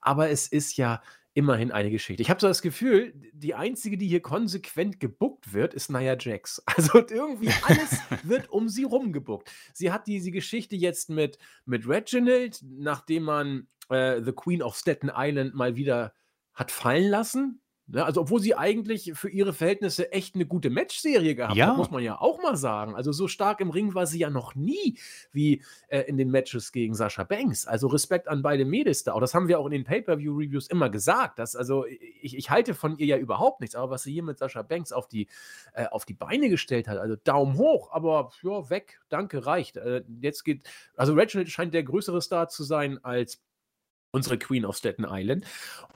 Aber es ist ja immerhin eine Geschichte. Ich habe so das Gefühl, die einzige, die hier konsequent gebuckt wird, ist Nia Jax. [LAUGHS] Also irgendwie alles wird um sie rumgebuckt. Sie hat diese Geschichte jetzt mit mit Reginald, nachdem man äh, The Queen of Staten Island mal wieder hat fallen lassen. Ne? Also, obwohl sie eigentlich für ihre Verhältnisse echt eine gute Matchserie gehabt Ja. hat, muss man ja auch mal sagen. Also, so stark im Ring war sie ja noch nie wie äh, in den Matches gegen Sascha Banks. Also, Respekt an beide Mädels da. Auch das haben wir auch in den Pay-Per-View-Reviews immer gesagt. Dass, also, ich, ich halte von ihr ja überhaupt nichts. Aber was sie hier mit Sascha Banks auf die, äh, auf die Beine gestellt hat, also Daumen hoch, aber ja, weg, danke, reicht. Äh, jetzt geht, also Reginald scheint der größere Star zu sein als unsere Queen of Staten Island.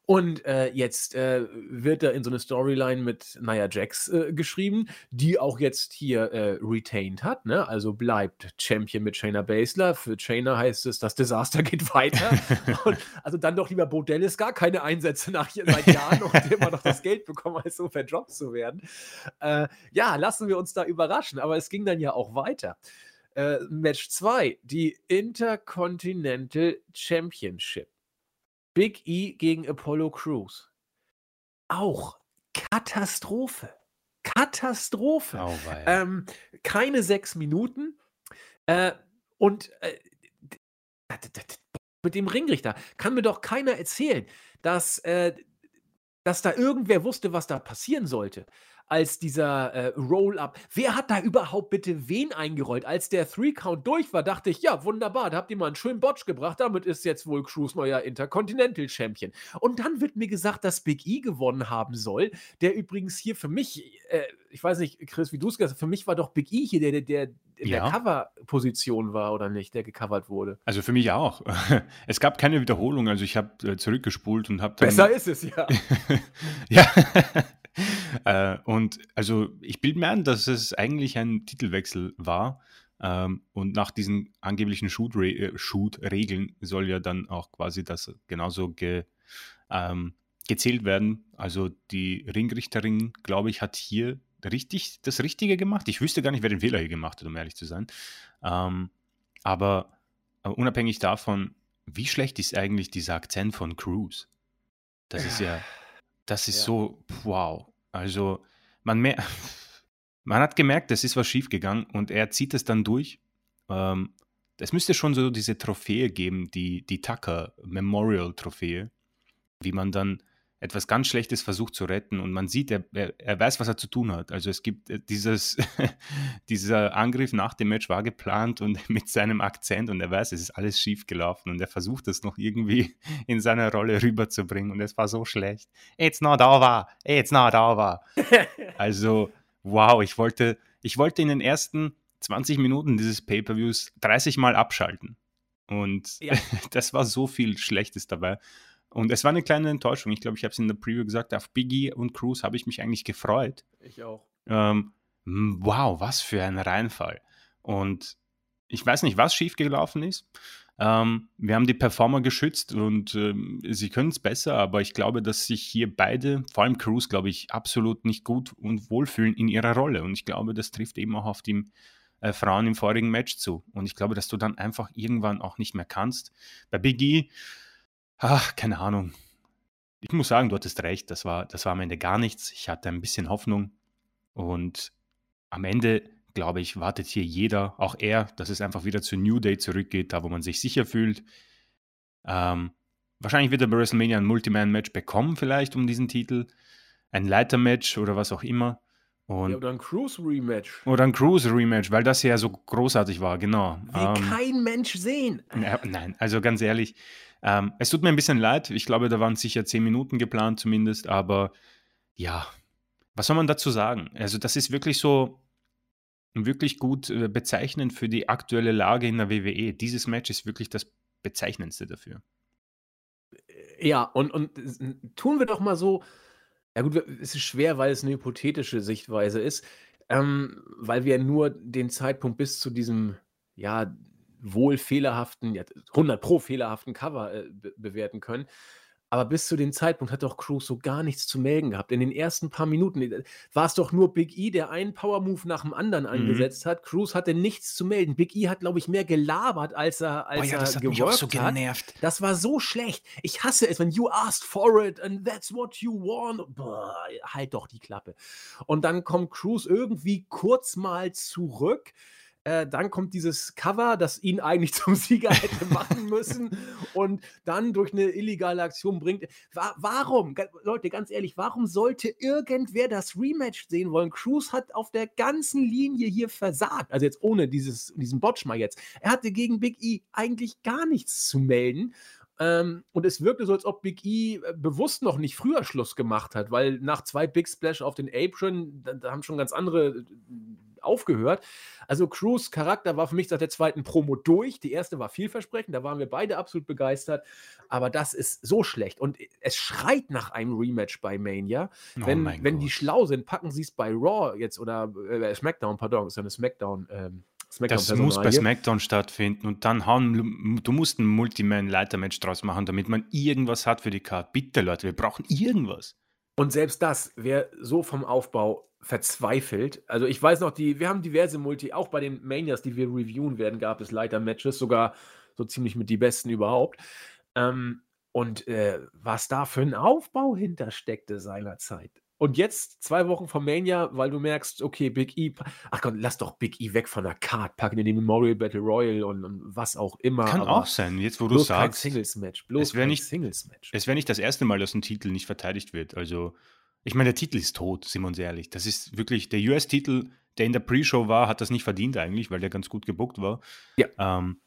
Und äh, jetzt äh, wird da in so eine Storyline mit Nia Jax äh, geschrieben, die auch jetzt hier äh, retained hat. Ne? Also bleibt Champion mit Shayna Baszler. Für Shayna heißt es, das Desaster geht weiter. [LAUGHS] Und, also dann doch lieber Bo Dallas gar keine Einsätze nach seit Jahren und immer noch das Geld bekommen, als so verdroppt zu werden. Äh, ja, lassen wir uns da überraschen. Aber es ging dann ja auch weiter. Äh, Match 2, die Intercontinental Championship. Big E gegen Apollo Crews. Auch Katastrophe. Katastrophe. Auweia. Ähm, keine sechs Minuten. Äh, und äh, mit dem Ringrichter kann mir doch keiner erzählen, dass, äh, dass da irgendwer wusste, was da passieren sollte. Als dieser äh, Roll-Up. Wer hat da überhaupt bitte wen eingerollt? Als der Three-Count durch war, dachte ich, ja, wunderbar, da habt ihr mal einen schönen Botch gebracht. Damit ist jetzt wohl Cruise neuer Intercontinental Champion. Und dann wird mir gesagt, dass Big E gewonnen haben soll, der übrigens hier für mich, äh, ich weiß nicht, Chris, wie du es gesagt hast, für mich war doch Big E hier, der, der, der in ja. der Cover-Position war oder nicht, der gecovert wurde. Also für mich auch. [LAUGHS] Es gab keine Wiederholung, also ich habe äh, zurückgespult und habe dann. Besser ist es, ja. [LAUGHS] ja. [LAUGHS] äh, und also ich bilde mir an, dass es eigentlich ein Titelwechsel war. Ähm, und nach diesen angeblichen Shoot-Regeln Shoot soll ja dann auch quasi das genauso ge, ähm, gezählt werden. Also die Ringrichterin, glaube ich, hat hier richtig das Richtige gemacht. Ich wüsste gar nicht, wer den Fehler hier gemacht hat, um ehrlich zu sein. Ähm, aber äh, unabhängig davon, wie schlecht ist eigentlich dieser Akzent von Cruz? Das ist ja, [SIGHS] das ist ja. so, wow. Also man, mehr, [LAUGHS] man hat gemerkt, es ist was schiefgegangen und er zieht es dann durch. Ähm, es müsste schon so diese Trophäe geben, die, die Tucker Memorial Trophäe, wie man dann etwas ganz Schlechtes versucht zu retten und man sieht, er, er, weiß, was er zu tun hat. Also es gibt äh, dieses, [LAUGHS] dieser Angriff nach dem Match war geplant und [LAUGHS] mit seinem Akzent und er weiß, es ist alles schief gelaufen und er versucht es noch irgendwie [LAUGHS] in seiner Rolle rüberzubringen und es war so schlecht. It's not over, it's not over. also wow, ich wollte, ich wollte in den ersten 20 Minuten dieses Pay-per-Views 30 Mal abschalten. Und ja. das war so viel Schlechtes dabei. Und es war eine kleine Enttäuschung. Ich glaube, ich habe es in der Preview gesagt, auf Biggie und Cruz habe ich mich eigentlich gefreut. Ich auch. Ähm, wow, was für ein Reinfall. Und ich weiß nicht, was schiefgelaufen ist. Ähm, wir haben die Performer geschützt und ähm, sie können es besser, aber ich glaube, dass sich hier beide, vor allem Cruz, glaube ich, absolut nicht gut und wohlfühlen in ihrer Rolle. Und ich glaube, das trifft eben auch auf die äh, Frauen im vorigen Match zu. Und ich glaube, dass du dann einfach irgendwann auch nicht mehr kannst. Bei Biggie Ach, keine Ahnung. Ich muss sagen, du hattest recht, das war, das war am Ende gar nichts. Ich hatte ein bisschen Hoffnung. Und am Ende, glaube ich, wartet hier jeder, auch er, dass es einfach wieder zu New Day zurückgeht, da wo man sich sicher fühlt. Ähm, wahrscheinlich wird er bei WrestleMania ein Multiman-Match bekommen, vielleicht um diesen Titel. Ein Leiter-Match oder was auch immer. Und ja, oder ein Cruise-Rematch. Oder ein Cruise-Rematch, weil das ja so großartig war, genau. Will ähm, kein Mensch sehen. Na, nein, also ganz ehrlich, ähm, es tut mir ein bisschen leid. Ich glaube, da waren sicher zehn Minuten geplant zumindest, aber ja, was soll man dazu sagen? Also das ist wirklich so wirklich gut äh, bezeichnend für die aktuelle Lage in der WWE. Dieses Match ist wirklich das bezeichnendste dafür. Ja, und, und tun wir doch mal so, ja gut, es ist schwer, weil es eine hypothetische Sichtweise ist, ähm, weil wir nur den Zeitpunkt bis zu diesem, ja, wohl fehlerhaften, ja, 100 pro fehlerhaften Cover äh, be bewerten können. Aber bis zu dem Zeitpunkt hat doch Cruz so gar nichts zu melden gehabt. In den ersten paar Minuten äh, war es doch nur Big E, der einen Power-Move nach dem anderen mhm. eingesetzt hat. Cruz hatte nichts zu melden. Big E hat, glaube ich, mehr gelabert, als er, als oh ja, das er hat mich auch so genervt. Hat. Das war so schlecht. Ich hasse es, wenn you asked for it and that's what you want. Boah, halt doch die Klappe. Und dann kommt Cruz irgendwie kurz mal zurück äh, dann kommt dieses Cover, das ihn eigentlich [LAUGHS] zum Sieger hätte machen müssen und dann durch eine illegale Aktion bringt. Wa warum, Leute, ganz ehrlich, warum sollte irgendwer das Rematch sehen wollen? Cruz hat auf der ganzen Linie hier versagt. Also jetzt ohne dieses, diesen Botch mal jetzt. Er hatte gegen Big E eigentlich gar nichts zu melden. Ähm, und es wirkte so, als ob Big E äh, bewusst noch nicht früher Schluss gemacht hat, weil nach zwei Big Splash auf den Apron, da, da haben schon ganz andere äh, aufgehört. Also Cruz Charakter war für mich seit der zweiten Promo durch. Die erste war vielversprechend, da waren wir beide absolut begeistert. Aber das ist so schlecht. Und es schreit nach einem Rematch bei Mania. Oh wenn, wenn die schlau sind, packen sie es bei Raw jetzt oder äh, SmackDown, pardon, ist ja eine SmackDown. Ähm, das muss bei SmackDown stattfinden und dann hauen, du musst ein Multiman-Leiter-Match draus machen, damit man irgendwas hat für die Card. Bitte, Leute, wir brauchen irgendwas. Und selbst das wäre so vom Aufbau verzweifelt. Also ich weiß noch, die, wir haben diverse Multi, auch bei den Manias, die wir reviewen werden, gab es Leiter-Matches, sogar so ziemlich mit die besten überhaupt. Ähm, und äh, was da für ein Aufbau hintersteckte seinerzeit. Und jetzt, zwei Wochen vom Mania, weil du merkst, okay, Big E, ach Gott, lass doch Big E weg von der Card, packen in den Memorial Battle Royal und, und was auch immer. Kann auch sein, jetzt wo du sagst. Singles-Match, bloß es wäre nicht, Singles-Match. Es wäre nicht das erste Mal, dass ein Titel nicht verteidigt wird. Also Ich meine, der Titel ist tot, sind wir uns ehrlich. Das ist wirklich der US-Titel, der in der Pre-Show war, hat das nicht verdient eigentlich, weil der ganz gut gebuckt war. Ja. Ähm,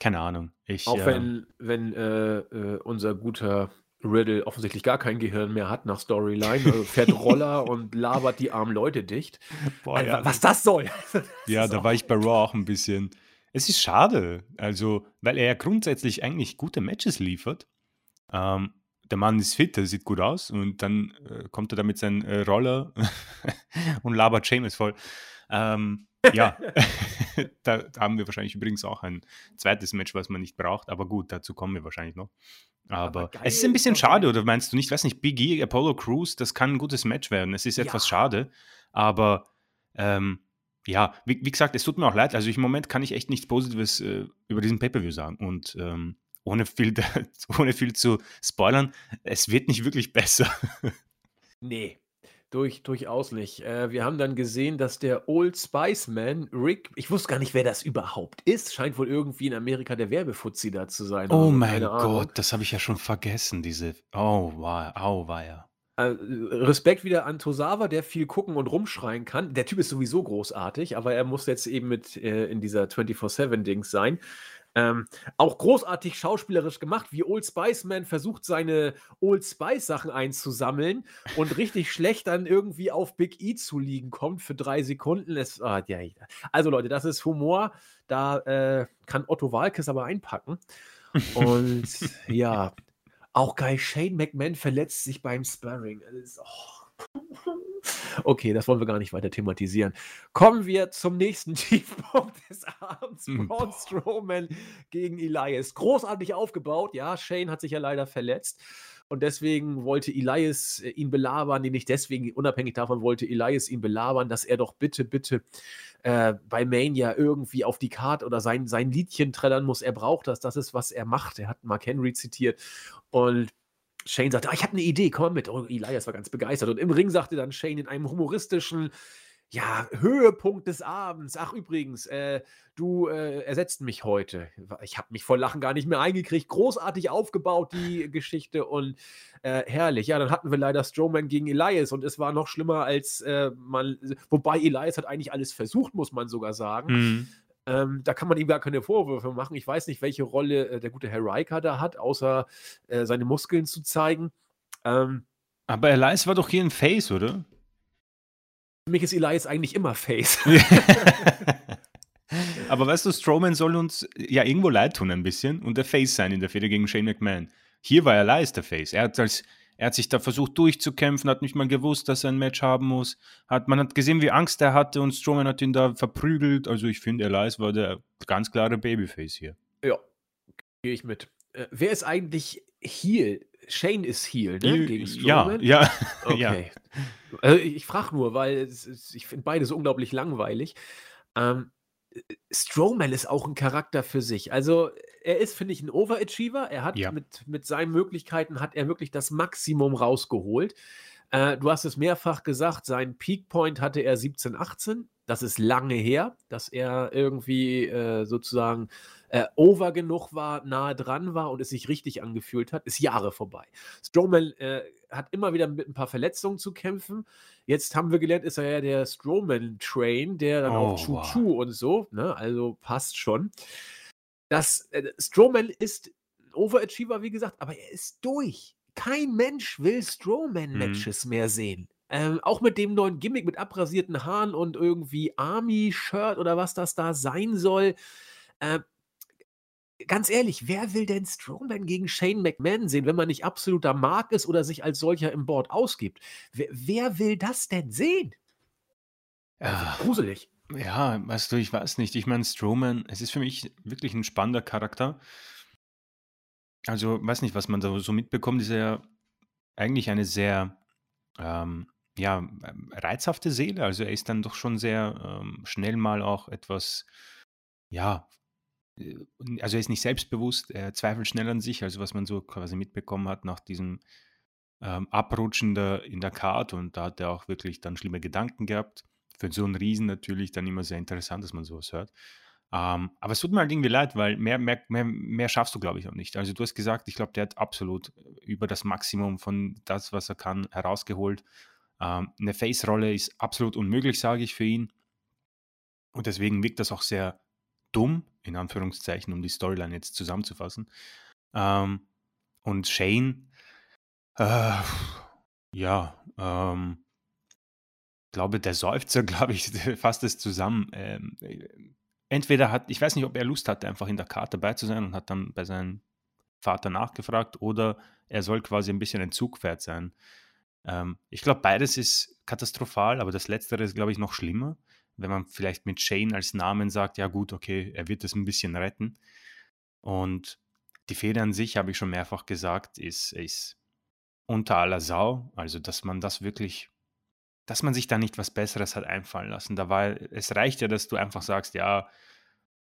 keine Ahnung. Ich, Auch äh, wenn, wenn äh, äh, unser guter Riddle offensichtlich gar kein Gehirn mehr hat nach Storyline, also fährt [LAUGHS] Roller und labert die armen Leute dicht. boah, Äh, ja, was das soll. Das [LAUGHS] ja, da war ich bei Raw auch ein bisschen. Es ist schade, also, weil er ja grundsätzlich eigentlich gute Matches liefert. Ähm, der Mann ist fit, der sieht gut aus und dann äh, kommt er da mit seinem äh, Roller [LAUGHS] und labert Seamus voll. Ähm, ja, [LAUGHS] da, da haben wir wahrscheinlich übrigens auch ein zweites Match, was man nicht braucht, aber gut, dazu kommen wir wahrscheinlich noch. Aber, Aber es ist ein bisschen schade, oder meinst du nicht? Weiß nicht, Big E, Apollo Crews, das kann ein gutes Match werden. Es ist etwas Ja. schade, aber ähm, ja, wie, wie gesagt, es tut mir auch leid. Also ich, im Moment kann ich echt nichts Positives äh, über diesen Pay-Per-View sagen. Und ähm, ohne, viel, [LAUGHS] ohne viel zu spoilern, es wird nicht wirklich besser. [LAUGHS] Nee, durch, durchaus nicht. Äh, wir haben dann gesehen, dass der Old Spice Man, Rick, ich wusste gar nicht, wer das überhaupt ist, scheint wohl irgendwie in Amerika der Werbefuzzi da zu sein. Oh mein. Gott, das habe ich ja schon vergessen, diese. Oh, wow, au, war ja. Respekt wieder an Tosawa, der viel gucken und rumschreien kann. Der Typ ist sowieso großartig, aber er muss jetzt eben mit äh, in dieser 24-7-Dings sein. Ähm, auch großartig schauspielerisch gemacht, wie Old Spice Man versucht, seine Old Spice-Sachen einzusammeln und [LAUGHS] richtig schlecht dann irgendwie auf Big E zu liegen kommt für drei Sekunden. Es, ah, ja, ja. Also Leute, das ist Humor. Da äh, kann Otto Walkes aber einpacken. Und [LAUGHS] ja, auch geil, Shane McMahon verletzt sich beim Sparring. Das ist- oh. [LAUGHS] Okay, das wollen wir gar nicht weiter thematisieren. Kommen wir zum nächsten [LAUGHS] Tiefpunkt des Abends. Mm, Braun. Strowman gegen Elias. Großartig aufgebaut. Ja, Shane hat sich ja leider verletzt. Und deswegen wollte Elias äh, ihn belabern. Nee, nicht deswegen, unabhängig davon wollte Elias ihn belabern, dass er doch bitte, bitte äh, bei Mania irgendwie auf die Karte oder sein, sein Liedchen trällern muss. Er braucht das. Das ist, was er macht. Er hat Mark Henry zitiert. Und Shane sagte, ah, ich habe eine Idee, komm mit. Und Elias war ganz begeistert. Und im Ring sagte dann Shane in einem humoristischen, ja, Höhepunkt des Abends. Ach, übrigens, äh, du äh, ersetzt mich heute. Ich habe mich vor Lachen gar nicht mehr eingekriegt. Großartig aufgebaut, die Geschichte. Und äh, herrlich. Ja, dann hatten wir leider Strowman gegen Elias. Und es war noch schlimmer, als äh, man. Wobei Elias hat eigentlich alles versucht, muss man sogar sagen. Mhm. Ähm, da kann man ihm gar keine Vorwürfe machen. Ich weiß nicht, welche Rolle äh, der gute Herr Riker da hat, außer äh, seine Muskeln zu zeigen. Ähm, Aber Elias war doch hier ein Face, oder? für mich ist Elias eigentlich immer Face. [LAUGHS] Aber weißt du, Strowman soll uns ja irgendwo leid tun ein bisschen und der Face sein in der Fehde gegen Shane McMahon. Hier war Elias der Face. Er hat, als, er hat sich da versucht durchzukämpfen, hat nicht mal gewusst, dass er ein Match haben muss. Hat, man hat gesehen, wie Angst er hatte und Strowman hat ihn da verprügelt. Also ich finde, Elias war der ganz klare Babyface hier. ja, gehe ich mit. Äh, wer ist eigentlich Heel? Shane ist Heel, ne? Gegen ja, Strowman? ja, [LAUGHS] ja. Okay. Also ich frage nur, weil es, ich finde beide so unglaublich langweilig. Ähm, Strowman ist auch ein Charakter für sich. Also er ist, finde ich, ein Overachiever. Er hat Ja. mit, mit seinen Möglichkeiten hat er wirklich das Maximum rausgeholt. Äh, du hast es mehrfach gesagt, seinen Peakpoint hatte er 17, 18. Das ist lange her, dass er irgendwie äh, sozusagen äh, over genug war, nahe dran war und es sich richtig angefühlt hat, ist Jahre vorbei. Strowman äh, hat immer wieder mit ein paar Verletzungen zu kämpfen. Jetzt haben wir gelernt, ist er ja der Strowman-Train, der dann Oh, auch Chu wow. Und so, ne? also passt schon. Das, äh, Strowman ist Overachiever, wie gesagt, aber er ist durch. Kein Mensch will Strowman-Matches mehr sehen. Ähm, auch mit dem neuen Gimmick mit abrasierten Haaren und irgendwie Army-Shirt oder was das da sein soll. Äh, ganz ehrlich, wer will denn Strowman gegen Shane McMahon sehen, wenn man nicht absoluter Mark ist oder sich als solcher im Board ausgibt? Wer, wer will das denn sehen? Ja. Gruselig. Ja, weißt du, ich weiß nicht. Ich meine, Strowman, es ist für mich wirklich ein spannender Charakter. Also, weiß nicht, was man da so mitbekommt, ist er eigentlich eine sehr, ähm, ja, reizhafte Seele. Also er ist dann doch schon sehr ähm, schnell mal auch etwas, ja, äh, also er ist nicht selbstbewusst, er zweifelt schnell an sich, also was man so quasi mitbekommen hat nach diesem ähm, Abrutschen der, in der Card und da hat er auch wirklich dann schlimme Gedanken gehabt. Für so einen Riesen natürlich dann immer sehr interessant, dass man sowas hört. Ähm, aber es tut mir halt irgendwie leid, weil mehr, mehr, mehr, mehr schaffst du, glaube ich, auch nicht. Also du hast gesagt, ich glaube, der hat absolut über das Maximum von das, was er kann, herausgeholt. Ähm, eine Face-Rolle ist absolut unmöglich, sage ich für ihn. Und deswegen wirkt das auch sehr dumm, in Anführungszeichen, um die Storyline jetzt zusammenzufassen. Ähm, und Shane, äh, ja, ähm, glaube, der Seufzer, [LAUGHS] glaube ich, fasst es zusammen. Ähm, entweder hat, ich weiß nicht, ob er Lust hatte, einfach in der Karte dabei zu sein und hat dann bei seinem Vater nachgefragt, oder er soll quasi ein bisschen ein Zugpferd sein. Ähm, ich glaube, beides ist katastrophal, aber das Letztere ist, glaube ich, noch schlimmer, wenn man vielleicht mit Shane als Namen sagt, ja gut, okay, er wird es ein bisschen retten. Und die Fehde an sich, habe ich schon mehrfach gesagt, ist, ist unter aller Sau. Also, dass man das wirklich, dass man sich da nicht was Besseres hat einfallen lassen. Da war, es reicht ja, dass du einfach sagst, ja,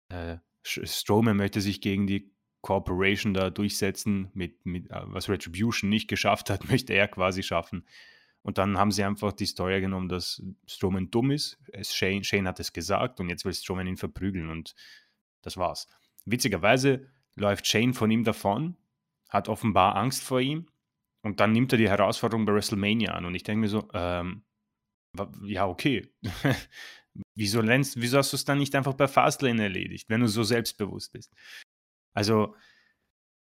äh, Strowman möchte sich gegen die Corporation da durchsetzen, mit, mit, äh, was Retribution nicht geschafft hat, [LAUGHS] möchte er quasi schaffen. Und dann haben sie einfach die Story genommen, dass Strowman dumm ist. Shane, Shane hat es gesagt und jetzt will Strowman ihn verprügeln und das war's. Witzigerweise läuft Shane von ihm davon, hat offenbar Angst vor ihm und dann nimmt er die Herausforderung bei WrestleMania an und ich denke mir so, ähm, ja, okay. [LAUGHS] wieso, lernst, wieso hast du es dann nicht einfach bei Fastlane erledigt, wenn du so selbstbewusst bist? Also,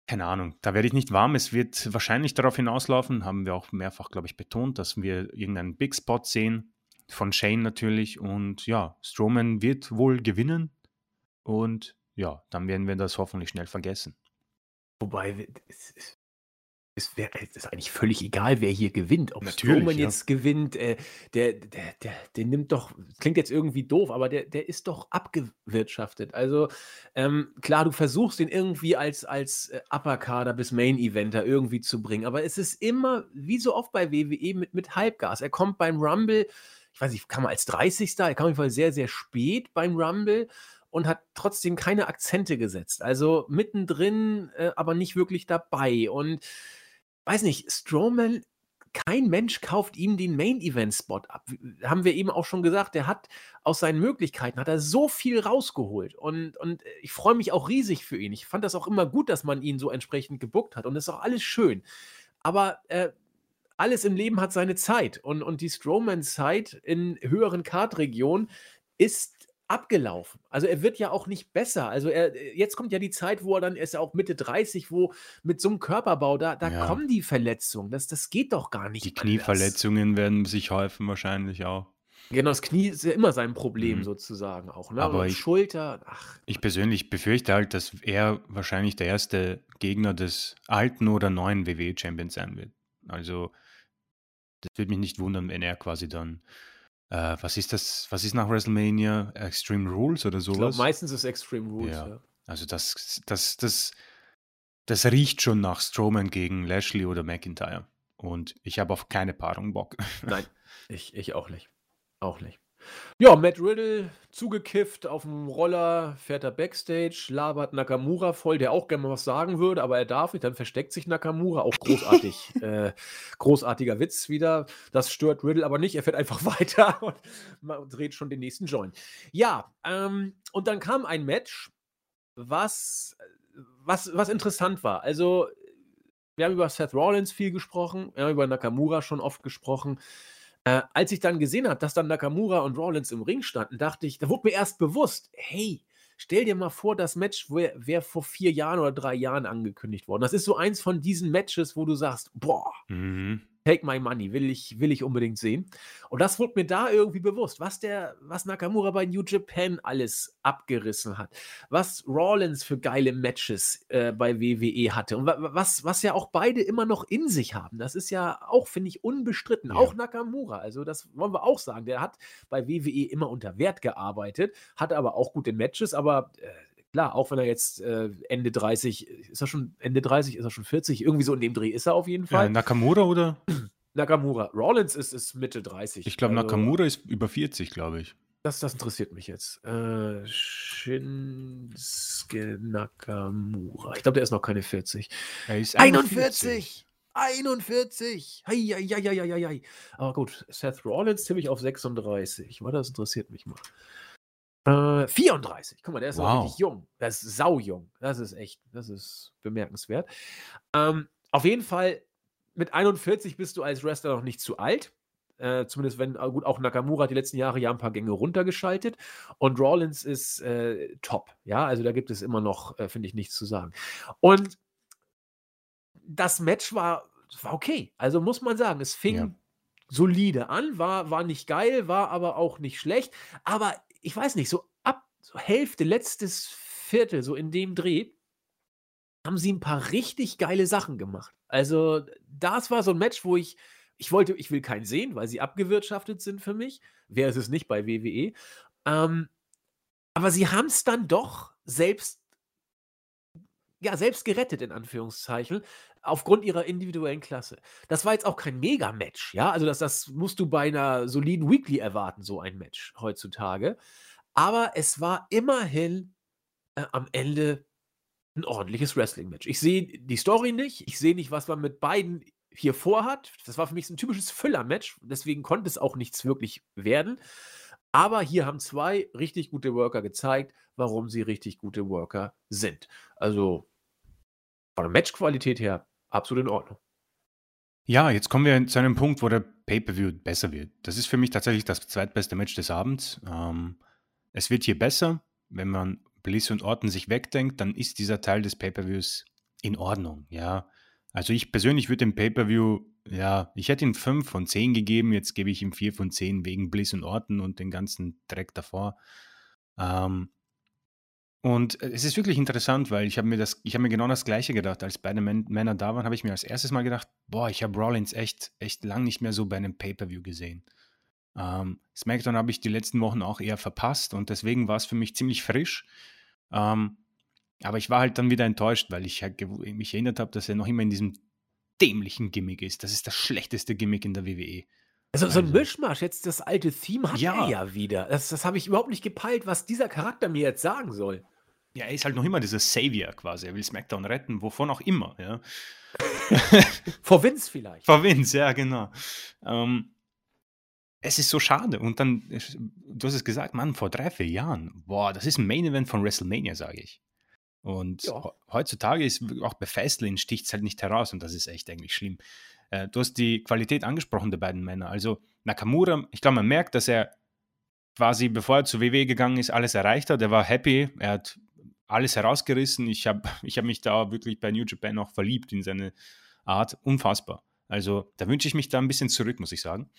keine Ahnung, da werde ich nicht warm. Es wird wahrscheinlich darauf hinauslaufen, haben wir auch mehrfach, glaube ich, betont, dass wir irgendeinen Big Spot sehen, von Shane natürlich. Und ja, Strowman wird wohl gewinnen. Und ja, dann werden wir das hoffentlich schnell vergessen. Wobei, es, es wär, ist eigentlich völlig egal, wer hier gewinnt. Ob Strowman ja. jetzt gewinnt, äh, der, der, der, der nimmt doch, klingt jetzt irgendwie doof, aber der, der ist doch abgewirtschaftet. Also ähm, klar, du versuchst ihn irgendwie als, als äh, Upper-Kader bis Main-Eventer irgendwie zu bringen, aber es ist immer, wie so oft bei WWE, mit, mit Halbgas. Er kommt beim Rumble, ich weiß nicht, kam er als 30. Er kam auf jeden Fall sehr, sehr spät beim Rumble und hat trotzdem keine Akzente gesetzt. Also mittendrin, äh, aber nicht wirklich dabei. Und weiß nicht, Strowman, kein Mensch kauft ihm den Main-Event-Spot ab. Haben wir eben auch schon gesagt, der hat aus seinen Möglichkeiten hat er so viel rausgeholt. Und, und ich freue mich auch riesig für ihn. Ich fand das auch immer gut, dass man ihn so entsprechend gebuckt hat. Und das ist auch alles schön. Aber äh, alles im Leben hat seine Zeit. Und, und die Strowman-Zeit in höheren Kartregionen ist abgelaufen. Also er wird ja auch nicht besser. Also er, äh, jetzt kommt ja die Zeit, wo er dann, ist ja auch Mitte 30, wo mit so einem Körperbau, da, da Ja. kommen die Verletzungen. Das, das geht doch gar nicht Die anders. Knieverletzungen werden sich häufen wahrscheinlich auch. Genau, das Knie ist ja immer sein Problem Mhm. sozusagen auch. Ne? Aber ich- Schulter, ach, Ich persönlich befürchte halt, dass er wahrscheinlich der erste Gegner des alten oder neuen WWE-Champions sein wird. Also, das würde mich nicht wundern, wenn er quasi dann, äh, was ist das, was ist nach WrestleMania? Extreme Rules oder ich glaube, sowas? meistens ist Extreme Rules. Ja. Ja. Also, das, das, das, das riecht schon nach Strowman gegen Lashley oder McIntyre. Und ich habe auf keine Paarung Bock. Nein, [LAUGHS] ich, ich auch nicht. Auch nicht. Ja, Matt Riddle zugekifft auf dem Roller, fährt er Backstage, labert Nakamura voll, der auch gerne mal was sagen würde, aber er darf nicht, dann versteckt sich Nakamura, auch großartig. [LAUGHS] äh, großartiger Witz wieder. Das stört Riddle aber nicht, er fährt einfach [LAUGHS] weiter und ma- dreht schon den nächsten Joint. Ja, ähm, und dann kam ein Match, was, was, was interessant war. Also, wir haben über Seth Rollins viel gesprochen, wir haben über Nakamura schon oft gesprochen. Äh, als ich dann gesehen habe, dass dann Nakamura und Rollins im Ring standen, dachte ich, da wurde mir erst bewusst, hey, stell dir mal vor, das Match wäre wär vor vier Jahren oder drei Jahren angekündigt worden. Das ist so eins von diesen Matches, wo du sagst, boah, Mhm. Take my money, will ich, will ich unbedingt sehen. Und das wurde mir da irgendwie bewusst, was der, was Nakamura bei New Japan alles abgerissen hat, was Rollins für geile Matches äh, bei WWE hatte und wa was, was ja auch beide immer noch in sich haben. Das ist ja auch, finde ich, unbestritten. Ja. Auch Nakamura, also das wollen wir auch sagen. Der hat bei WWE immer unter Wert gearbeitet, hatte aber auch gute Matches, aber äh, Klar, auch wenn er jetzt äh, Ende 30, ist er schon Ende 30, ist er schon 40, irgendwie so in dem Dreh ist er auf jeden Fall. Äh, Nakamura oder? [CLEARS THROAT] Nakamura. Rollins ist, ist Mitte 30. Ich glaube, Also, Nakamura ist über 40, glaube ich. Das, das interessiert mich jetzt. Äh, Shinsuke Nakamura. Ich glaube, der ist noch keine 40. Er ist 41! 41! Hei, hei, hei, hei, hei, hei. Aber gut, Seth Rollins tippe ich auf 36. Warte, das interessiert mich mal. Äh, 34. Guck mal, der ist Wow. richtig jung. Das ist saujung. Das ist echt, das ist bemerkenswert. Ähm, auf jeden Fall, mit 41 bist du als Wrestler noch nicht zu alt. Äh, zumindest wenn, äh, gut, auch Nakamura hat die letzten Jahre ja ein paar Gänge runtergeschaltet. Und Rollins ist äh, top. Ja, also da gibt es immer noch, äh, finde ich, nichts zu sagen. Und das Match war, war okay. Also muss man sagen, es fing ja. solide an, war, war nicht geil, war aber auch nicht schlecht. Aber ich weiß nicht, so ab so Hälfte, letztes Viertel, so in dem Dreh, haben sie ein paar richtig geile Sachen gemacht. Also, das war so ein Match, wo ich ich wollte ich will keinen sehen, weil sie abgewirtschaftet sind für mich. Wer ist es nicht bei WWE? Ähm, aber sie haben es dann doch selbst ja, selbst gerettet in Anführungszeichen, aufgrund ihrer individuellen Klasse. Das war jetzt auch kein Mega-Match, ja? Also, das das musst du bei einer soliden Weekly erwarten, so ein Match heutzutage. Aber es war immerhin, äh, am Ende ein ordentliches Wrestling-Match. Ich sehe die Story nicht, ich sehe nicht, was man mit beiden hier vorhat. Das war für mich so ein typisches Füller-Match, deswegen konnte es auch nichts wirklich werden. Aber hier haben zwei richtig gute Worker gezeigt, warum sie richtig gute Worker sind. Also von der Matchqualität her absolut in Ordnung. Ja, jetzt kommen wir zu einem Punkt, wo der Pay-Per-View besser wird. Das ist für mich tatsächlich das zweitbeste Match des Abends. Ähm, es wird hier besser. Wenn man Bliss und Orton sich wegdenkt, dann ist dieser Teil des Pay-Per-Views in Ordnung, ja. Also ich persönlich würde dem Pay-Per-View, ja, ich hätte ihm 5 von 10 gegeben, jetzt gebe ich ihm 4 von 10 wegen Bliss und Orton und den ganzen Dreck davor. Ähm, und es ist wirklich interessant, weil ich habe mir das, ich habe mir genau das Gleiche gedacht, als beide Männer da waren, habe ich mir als erstes mal gedacht, boah, ich habe Rollins echt, echt lang nicht mehr so bei einem Pay-Per-View gesehen. Ähm, SmackDown habe ich die letzten Wochen auch eher verpasst und deswegen war es für mich ziemlich frisch. Ähm, aber ich war halt dann wieder enttäuscht, weil ich halt mich erinnert habe, dass er noch immer in diesem dämlichen Gimmick ist. Das ist das schlechteste Gimmick in der WWE. Also, so ein also Mischmasch, jetzt das alte Theme hat ja. er ja wieder. Das, das habe ich überhaupt nicht gepeilt, was dieser Charakter mir jetzt sagen soll. Ja, er ist halt noch immer dieser Savior quasi. Er will SmackDown retten, wovon auch immer. Ja. [LAUGHS] Vor Vince vielleicht. Vor Vince, ja, genau. Ähm, es ist so schade. Und dann, du hast es gesagt, Mann, vor drei, vier Jahren, boah, das ist ein Main Event von WrestleMania, sage ich. Und ja. heutzutage ist auch bei Fastlane sticht es halt nicht heraus und das ist echt eigentlich schlimm. Äh, du hast die Qualität angesprochen der beiden Männer. Also Nakamura, ich glaube, man merkt, dass er quasi, bevor er zu WWE gegangen ist, alles erreicht hat. Er war happy, er hat alles herausgerissen. Ich habe [LAUGHS] ich hab mich da wirklich bei New Japan auch verliebt in seine Art. Unfassbar. Also da wünsche ich mich da ein bisschen zurück, muss ich sagen.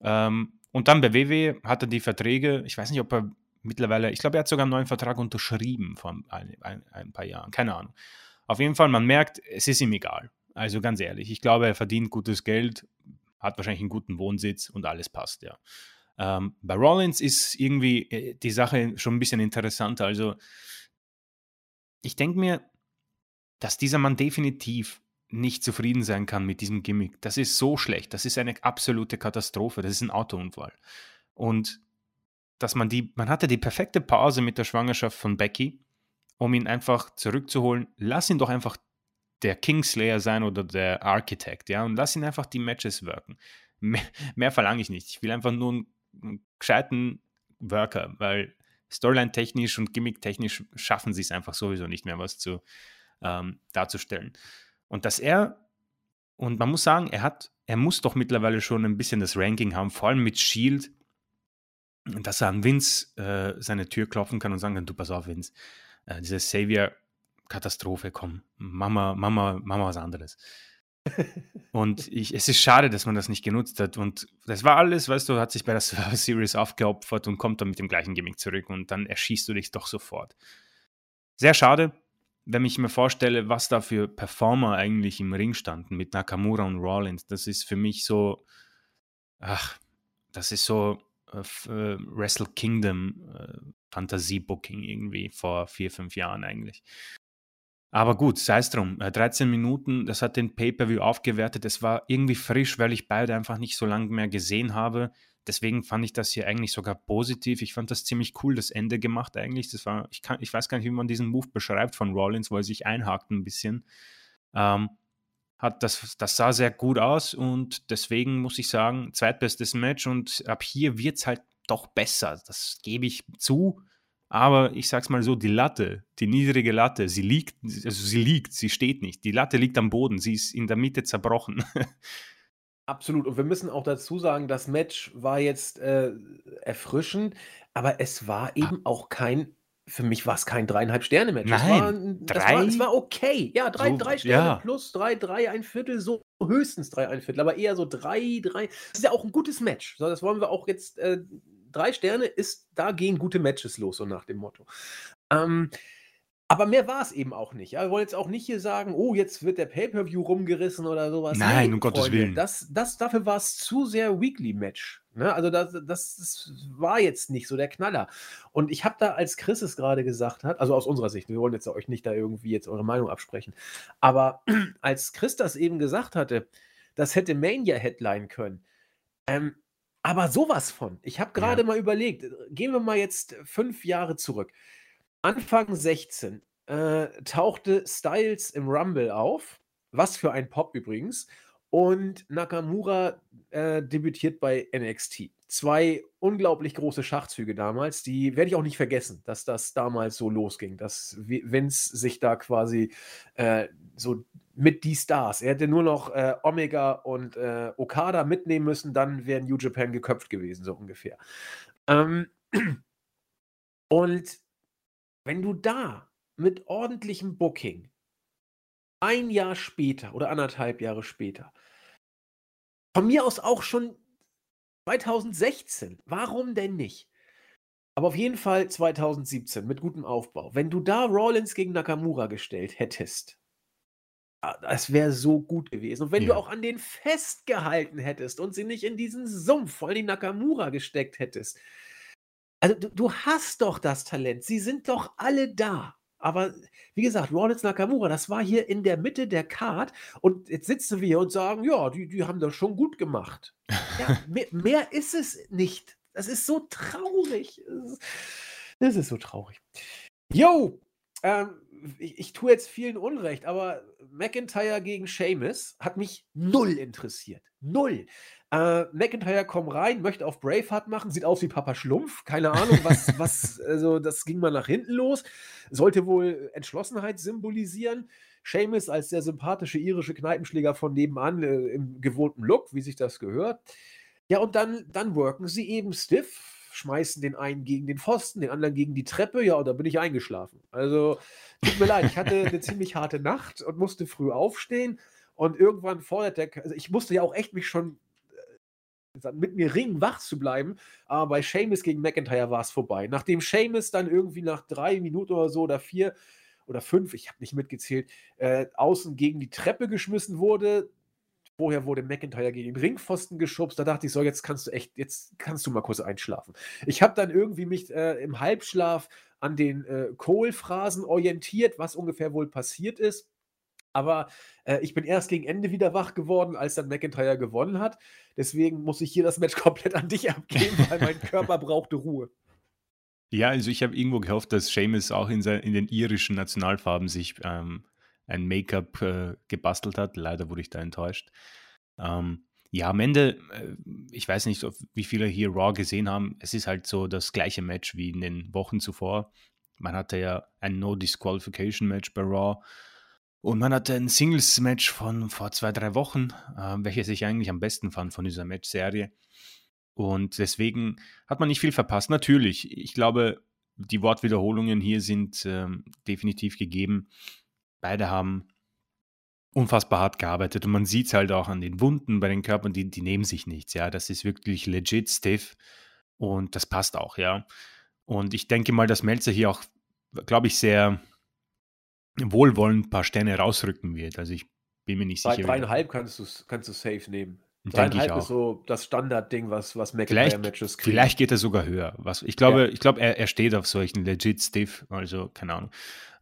Ähm, und dann bei WWE hat er die Verträge, ich weiß nicht, ob er mittlerweile, ich glaube, er hat sogar einen neuen Vertrag unterschrieben vor ein, ein, ein, paar Jahren, keine Ahnung. Auf jeden Fall, man merkt, es ist ihm egal. Also ganz ehrlich, ich glaube, er verdient gutes Geld, hat wahrscheinlich einen guten Wohnsitz und alles passt, ja. Ähm, bei Rollins ist irgendwie äh, die Sache schon ein bisschen interessanter. Also ich denke mir, dass dieser Mann definitiv nicht zufrieden sein kann mit diesem Gimmick. Das ist so schlecht. Das ist eine absolute Katastrophe. Das ist ein Autounfall. Und dass man die, man hatte die perfekte Pause mit der Schwangerschaft von Becky, um ihn einfach zurückzuholen. Lass ihn doch einfach der Kingslayer sein oder der Architect, ja, und lass ihn einfach die Matches wirken. [LAUGHS] Mehr, mehr verlange ich nicht. Ich will einfach nur einen, einen gescheiten Worker, weil Storyline-technisch und Gimmick-technisch schaffen sie es einfach sowieso nicht mehr, was zu ähm, darzustellen. Und dass er, und man muss sagen, er hat, er muss doch mittlerweile schon ein bisschen das Ranking haben, vor allem mit Shield, dass er an Vince äh, seine Tür klopfen kann und sagen kann, du pass auf, Vince, äh, diese Savior-Katastrophe, komm, Mama, Mama, Mama was anderes. Und ich, es ist schade, dass man das nicht genutzt hat. Und das war alles, weißt du, hat sich bei der [LAUGHS] Series aufgeopfert und kommt dann mit dem gleichen Gimmick zurück und dann erschießt du dich doch sofort. Sehr schade, wenn ich mir vorstelle, was da für Performer eigentlich im Ring standen mit Nakamura und Rollins, das ist für mich so, ach, das ist so äh, äh Wrestle Kingdom äh, Fantasie-Booking irgendwie vor vier, fünf Jahren eigentlich. Aber gut, sei es drum. 13 äh, Minuten, das hat den Pay-Per-View aufgewertet. Es war irgendwie frisch, weil ich beide einfach nicht so lange mehr gesehen habe deswegen fand ich das hier eigentlich sogar positiv. Ich fand das ziemlich cool, das Ende gemacht eigentlich. Das war, ich, kann, ich weiß gar nicht, wie man diesen Move beschreibt von Rollins, wo er sich einhakt ein bisschen. Ähm, hat das, das sah sehr gut aus und deswegen muss ich sagen, zweitbestes Match und ab hier wird es halt doch besser. Das gebe ich zu. Aber ich sag's mal so, die Latte, die niedrige Latte, sie liegt, also sie liegt, sie steht nicht. Die Latte liegt am Boden, sie ist in der Mitte zerbrochen. [LAUGHS] Absolut. Und wir müssen auch dazu sagen, das Match war jetzt äh, erfrischend, aber es war Ah. eben auch kein für mich war es kein 3,5 Sterne-Match. Es war Nein, das war es 3? war okay. Ja, 3 So 3 Sterne ja. plus 3, 3 1/4, so höchstens 3 1/4, aber eher so 3, 3 das ist ja auch 'n gutes Match. So, das wollen wir auch jetzt äh, 3 Sterne ist da gehen gute Matches los, so nach dem Motto. Ähm, aber mehr war es eben auch nicht. Ja, wir wollen jetzt auch nicht hier sagen: „Oh, jetzt wird der Pay-per-View rumgerissen“ oder so was. Nein, Ne, um Gottes Freunde, Willen. das das dafür war es zu sehr Weekly-Match, ne? Also, das das das war jetzt nicht so der Knaller. Und ich habe da, als Chris es grade gesagt hat also, aus unserer Sicht, wir wollen jetzt euch nicht da irgendwie jetzt eure Meinung absprechen. Aber [CLEARS THROAT] als Chris das eben gesagt hatte, das hätte Mania headlinen können. Ähm, aber so was von. Ich habe grade Ja. mal überlegt, äh, gehen wir mal jetzt 5 Jahre zurück. Anfang 16, äh, tauchte Styles im Rumble auf. Was für ein Pop übrigens. Und Nakamura, äh, debütiert bei NXT. 2 unglaublich große Schachzüge damals, die werde ich auch nicht vergessen, dass das damals so losging, dass Vi Vince sich da quasi, äh, so mit die Stars er hätte nur noch, äh, Omega und, äh, Okada mitnehmen müssen, dann wäre New Japan geköpft gewesen, so ungefähr. Ähm, [CLEARS THROAT] und wenn du da mit ordentlichem Booking 1 Jahr später oder 1,5 Jahre später von mir aus auch schon 2016, warum denn nicht? Aber auf jeden Fall 2017 mit gutem Aufbau. Wenn du da Rollins gegen Nakamura gestellt hättest ah, das wäre so gut gewesen. Und wenn du Ja. auch an denen festgehalten hättest und sie nicht in diesen Sumpf, vor allem Nakamura gesteckt hättest. Also, du du hast doch das Talent. Sie sind doch alle da. Aber wie gesagt, Rollins, Nakamura, das war hier in der Mitte der Card und jetzt sitzen wir hier und sagen: „Ja, die die haben das schon gut gemacht.“ Ja, [LAUGHS] me mehr ist es nicht. Das ist so traurig. Das ist so traurig. Jo, ähm, ich ich tue jetzt vielen Unrecht, aber McIntyre gegen Sheamus hat mich 0 interessiert. 0. Äh, McIntyre kommt rein, möchte auf Braveheart machen, sieht aus wie Papa Schlumpf. Keine Ahnung, was [LAUGHS] was also, das ging mal nach hinten los. Sollte wohl Entschlossenheit symbolisieren. Sheamus als der sympathische irische Kneipenschläger von nebenan, äh, im gewohnten Look, wie sich das gehört. Ja, und dann dann worken sie eben stiff, schmeißen den einen gegen den Pfosten, den anderen gegen die Treppe. Ja, und da bin ich eingeschlafen. Also, tut mir leid, ich hatte 'ne [LAUGHS] ziemlich harte Nacht und musste früh aufstehen und irgendwann fordert der also, ich musste ja auch echt mich schon, äh, mit mir ringen, wach zu bleiben, aber bei Sheamus gegen McIntyre war's vorbei. Nachdem Sheamus dann irgendwie nach 3 Minuten oder so oder 4 oder 5, ich habe nicht mitgezählt, äh, außen gegen die Treppe geschmissen wurde. Vorher wurde McIntyre gegen den Ringpfosten geschubst. Da dachte ich so: „Jetzt kannst du echt jetzt kannst du mal kurz einschlafen.“ Ich habe dann irgendwie mich, äh, im Halbschlaf an den, äh, Cole-Phrasen orientiert, was ungefähr wohl passiert ist. Aber, äh, ich bin erst gegen Ende wieder wach geworden, als dann McIntyre gewonnen hat. Deswegen muss ich hier das Match [LAUGHS] komplett an dich abgeben, weil mein Körper brauchte Ruhe. Ja, also, ich habe irgendwo gehofft, dass Sheamus auch in in den irischen Nationalfarben sich, ähm, ein Make-up, äh, gebastelt hat. Leider wurde ich da enttäuscht. Ähm, ja, am Ende, äh, ich weiß nicht, wie viele hier Raw gesehen haben. Es ist halt so das gleiche Match wie in den Wochen zuvor. Man hatte ja ein No-Disqualification-Match bei Raw und man hatte ein Singles-Match von vor 2, 3 Wochen, äh, welches ich eigentlich am besten fand von dieser Matchserie. Und deswegen hat man nicht viel verpasst. Natürlich, ich glaube, die Wortwiederholungen hier sind, ähm, definitiv gegeben. Beide haben unfassbar hart gearbeitet und man sieht's halt auch an den Wunden bei den Körpern, die die nehmen sich nichts, ja. Das ist wirklich legit stiff und das passt auch, ja. Und ich denke mal, dass Meltzer hier auch, glaube ich, sehr wohlwollend 'n paar Sterne rausrücken wird. Also, ich bin mir nicht Bei sicher, 3,5 kannst du's kannst du safe nehmen. 3,5 ist auch. so das Standardding, was was McIntyre-Matches kriegen. vielleicht geht er sogar höher. Was ich Ja. glaube ich glaube, er er steht auf solchen legit stiff, also, keine Ahnung.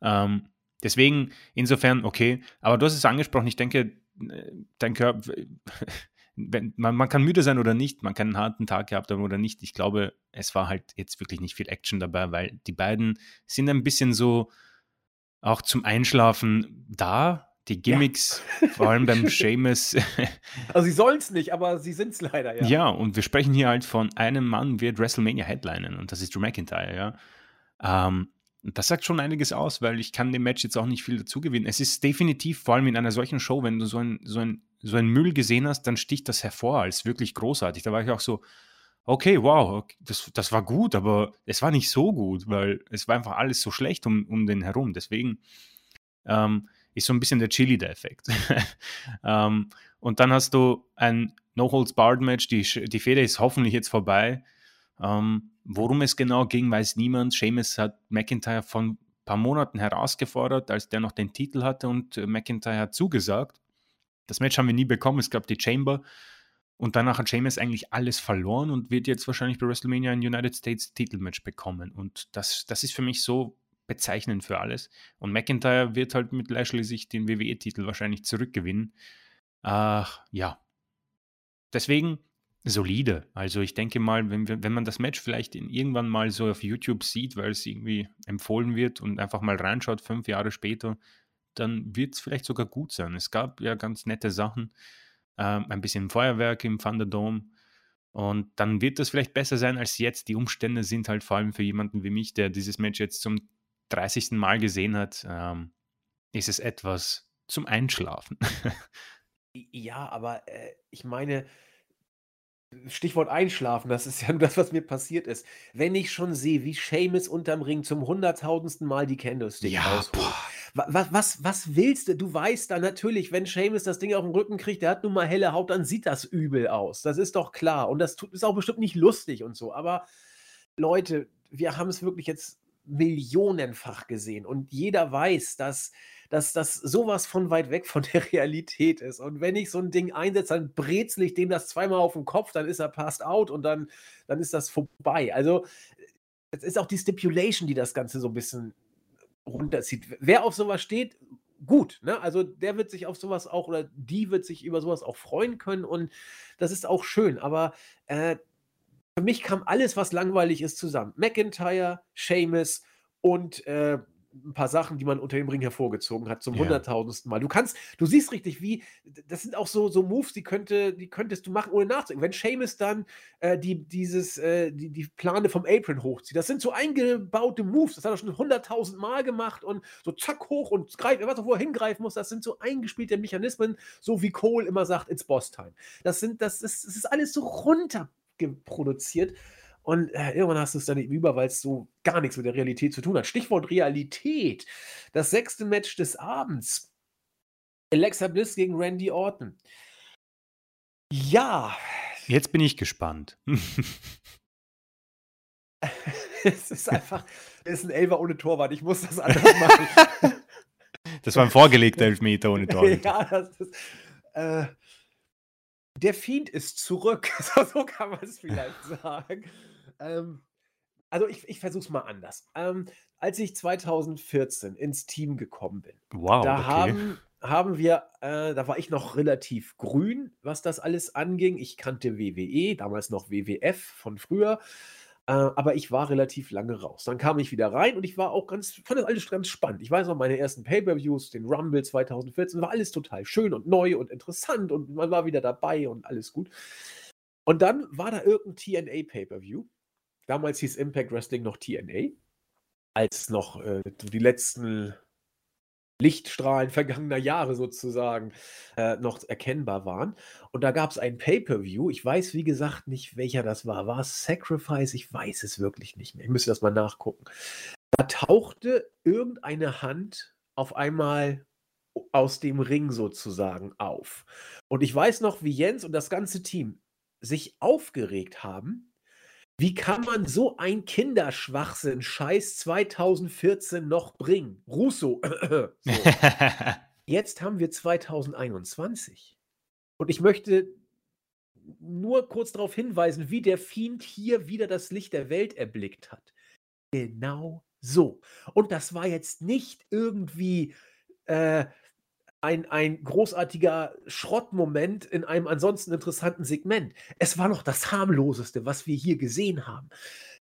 Ähm, deswegen insofern okay. Aber du hast es angesprochen, ich denke, äh, dein Körp [LAUGHS] wenn man man kann müde sein oder nicht, man kann 'n harten Tag gehabt haben oder nicht. Ich glaube, es war halt jetzt wirklich nicht viel Action dabei, weil die beiden sind ein bisschen so auch zum Einschlafen da. Die Ja. Gimmicks, vor allem beim [LAUGHS] Sheamus Also, sie sollen's nicht, aber sie sind's leider, ja. Ja, und wir sprechen hier halt von einem Mann wird WrestleMania headlinen und das ist Drew McIntyre, ja. Ähm, das sagt schon einiges aus, weil ich kann dem Match jetzt auch nicht viel dazu gewinnen. Es ist definitiv, vor allem in einer solchen Show, wenn du so ein, so ein, so ein Müll gesehen hast, dann sticht das hervor als wirklich großartig. Da war ich auch so, okay, wow, das, das war gut, aber es war nicht so gut, weil es war einfach alles so schlecht um, um den herum. Deswegen ähm, ist so ein bisschen der Chili der Effekt. [LAUGHS] ähm, und dann hast du ein No-Holds-Barred-Match, die, die Fehde ist hoffentlich jetzt vorbei. Ähm, worum es genau ging, weiß niemand. Seamus hat McIntyre von ein paar Monaten herausgefordert, als der noch den Titel hatte und äh, McIntyre hat zugesagt. Das Match haben wir nie bekommen, es gab die Chamber und danach hat Sheamus eigentlich alles verloren und wird jetzt wahrscheinlich bei WrestleMania ein United States Titelmatch bekommen. Und das, das ist für mich so bezeichnend für alles. Und McIntyre wird halt mit Lashley sich den WWE-Titel wahrscheinlich zurückgewinnen. Ach, ja. Deswegen solide. Also ich denke mal, wenn, wenn man das Match vielleicht in, irgendwann mal so auf YouTube sieht, weil es irgendwie empfohlen wird und einfach mal reinschaut, fünf Jahre später, dann wird es vielleicht sogar gut sein. Es gab ja ganz nette Sachen ähm, ein bisschen Feuerwerk im Thunderdome. Und dann wird das vielleicht besser sein als jetzt. Die Umstände sind halt vor allem für jemanden wie mich, der dieses Match jetzt zum 30. Mal gesehen hat, ähm, ist es etwas zum Einschlafen. [LAUGHS] ja, aber äh, ich meine, Stichwort Einschlafen, das ist ja nur das, was mir passiert ist. Wenn ich schon sehe, wie Seamus unterm Ring zum hunderttausendsten Mal die Candlestick ja, rausholt. Was, was, was willst du? Du weißt dann natürlich, wenn Seamus das Ding auf den Rücken kriegt, der hat nun mal helle Haut, dann sieht das übel aus. Das ist doch klar. Und das ist auch bestimmt nicht lustig und so. Aber Leute, wir haben es wirklich jetzt millionenfach gesehen. Und jeder weiß, dass dass das sowas von weit weg von der [LAUGHS] Realität ist. Und wenn ich so ein Ding einsetze, dann brezel ich dem das zweimal auf den Kopf, dann ist er passed out und dann, dann ist das vorbei. Also es ist auch die Stipulation, die das Ganze so ein bisschen runterzieht. Wer auf sowas steht, gut. Ne? Also der wird sich auf sowas auch oder die wird sich über sowas auch freuen können und das ist auch schön. Aber äh, für mich kam alles, was langweilig ist, zusammen. McIntyre, Seamus und äh, ein paar Sachen, die man unter dem Ring hervorgezogen hat, zum hunderttausendsten Mal. Du kannst, du siehst richtig, wie, das sind auch so, so Moves, die, könnte, die könntest du machen, ohne nachzudenken. Wenn Seamus dann äh, die, dieses, äh, die, die Plane vom Apron hochzieht, das sind so eingebaute Moves, das hat er schon hunderttausend Mal gemacht und so zack hoch und greift, er weiß auch, wo er hingreifen muss, das sind so eingespielte Mechanismen, so wie Cole immer sagt, it's Boss Time. Das sind, das ist, das ist alles so runterproduziert. Und äh, irgendwann hast du es dann eben über, weil es so gar nichts mit der Realität zu tun hat. Stichwort Realität. Das sechste Match des Abends. Alexa Bliss gegen Randy Orton. Ja. Jetzt bin ich gespannt. [LAUGHS] es ist einfach, es ist ein Elfer ohne Torwart. Ich muss das anders machen. [LAUGHS] das war ein vorgelegter [LAUGHS] Elfmeter ohne Torwart. ja, das ist. Äh, der Fiend ist zurück. so kann man es vielleicht sagen. Ähm, also ich, ich versuche es mal anders. Ähm, als ich 2014 ins Team gekommen bin, wow, da okay. haben, haben wir, äh, da war ich noch relativ grün, was das alles anging. Ich kannte WWE, damals noch WWF von früher. Äh, aber ich war relativ lange raus. Dann kam ich wieder rein und ich war auch ganz, fand das alles ganz spannend. Ich weiß noch, meine ersten Pay-Per-Views, den Rumble 2014, war alles total schön und neu und interessant und man war wieder dabei und alles gut. Und dann war da irgendein TNA Pay-Per-View Damals hieß Impact Wrestling noch TNA, als noch äh, die letzten Lichtstrahlen [LAUGHS] vergangener Jahre sozusagen äh, noch erkennbar waren. Und da gab es ein Pay-per-View. Ich weiß, wie gesagt, nicht, welcher das war. War es Sacrifice? Ich weiß es wirklich nicht mehr. Ich müsste das mal nachgucken. Da tauchte irgendeine Hand auf einmal aus dem Ring sozusagen auf. Und ich weiß noch, wie Jens und das ganze Team sich aufgeregt haben, wie kann man so ein Kinderschwachsinn Scheiß 2014 noch bringen? Russo. [CLEARS THROAT] so. [LAUGHS] Jetzt haben wir 2021. Und ich möchte nur kurz darauf hinweisen, wie der Fiend hier wieder das Licht der Welt erblickt hat. Genau so. Und das war jetzt nicht irgendwie äh, ein, ein großartiger Schrottmoment in einem ansonsten interessanten Segment. Es war noch das harmloseste, was wir hier gesehen haben.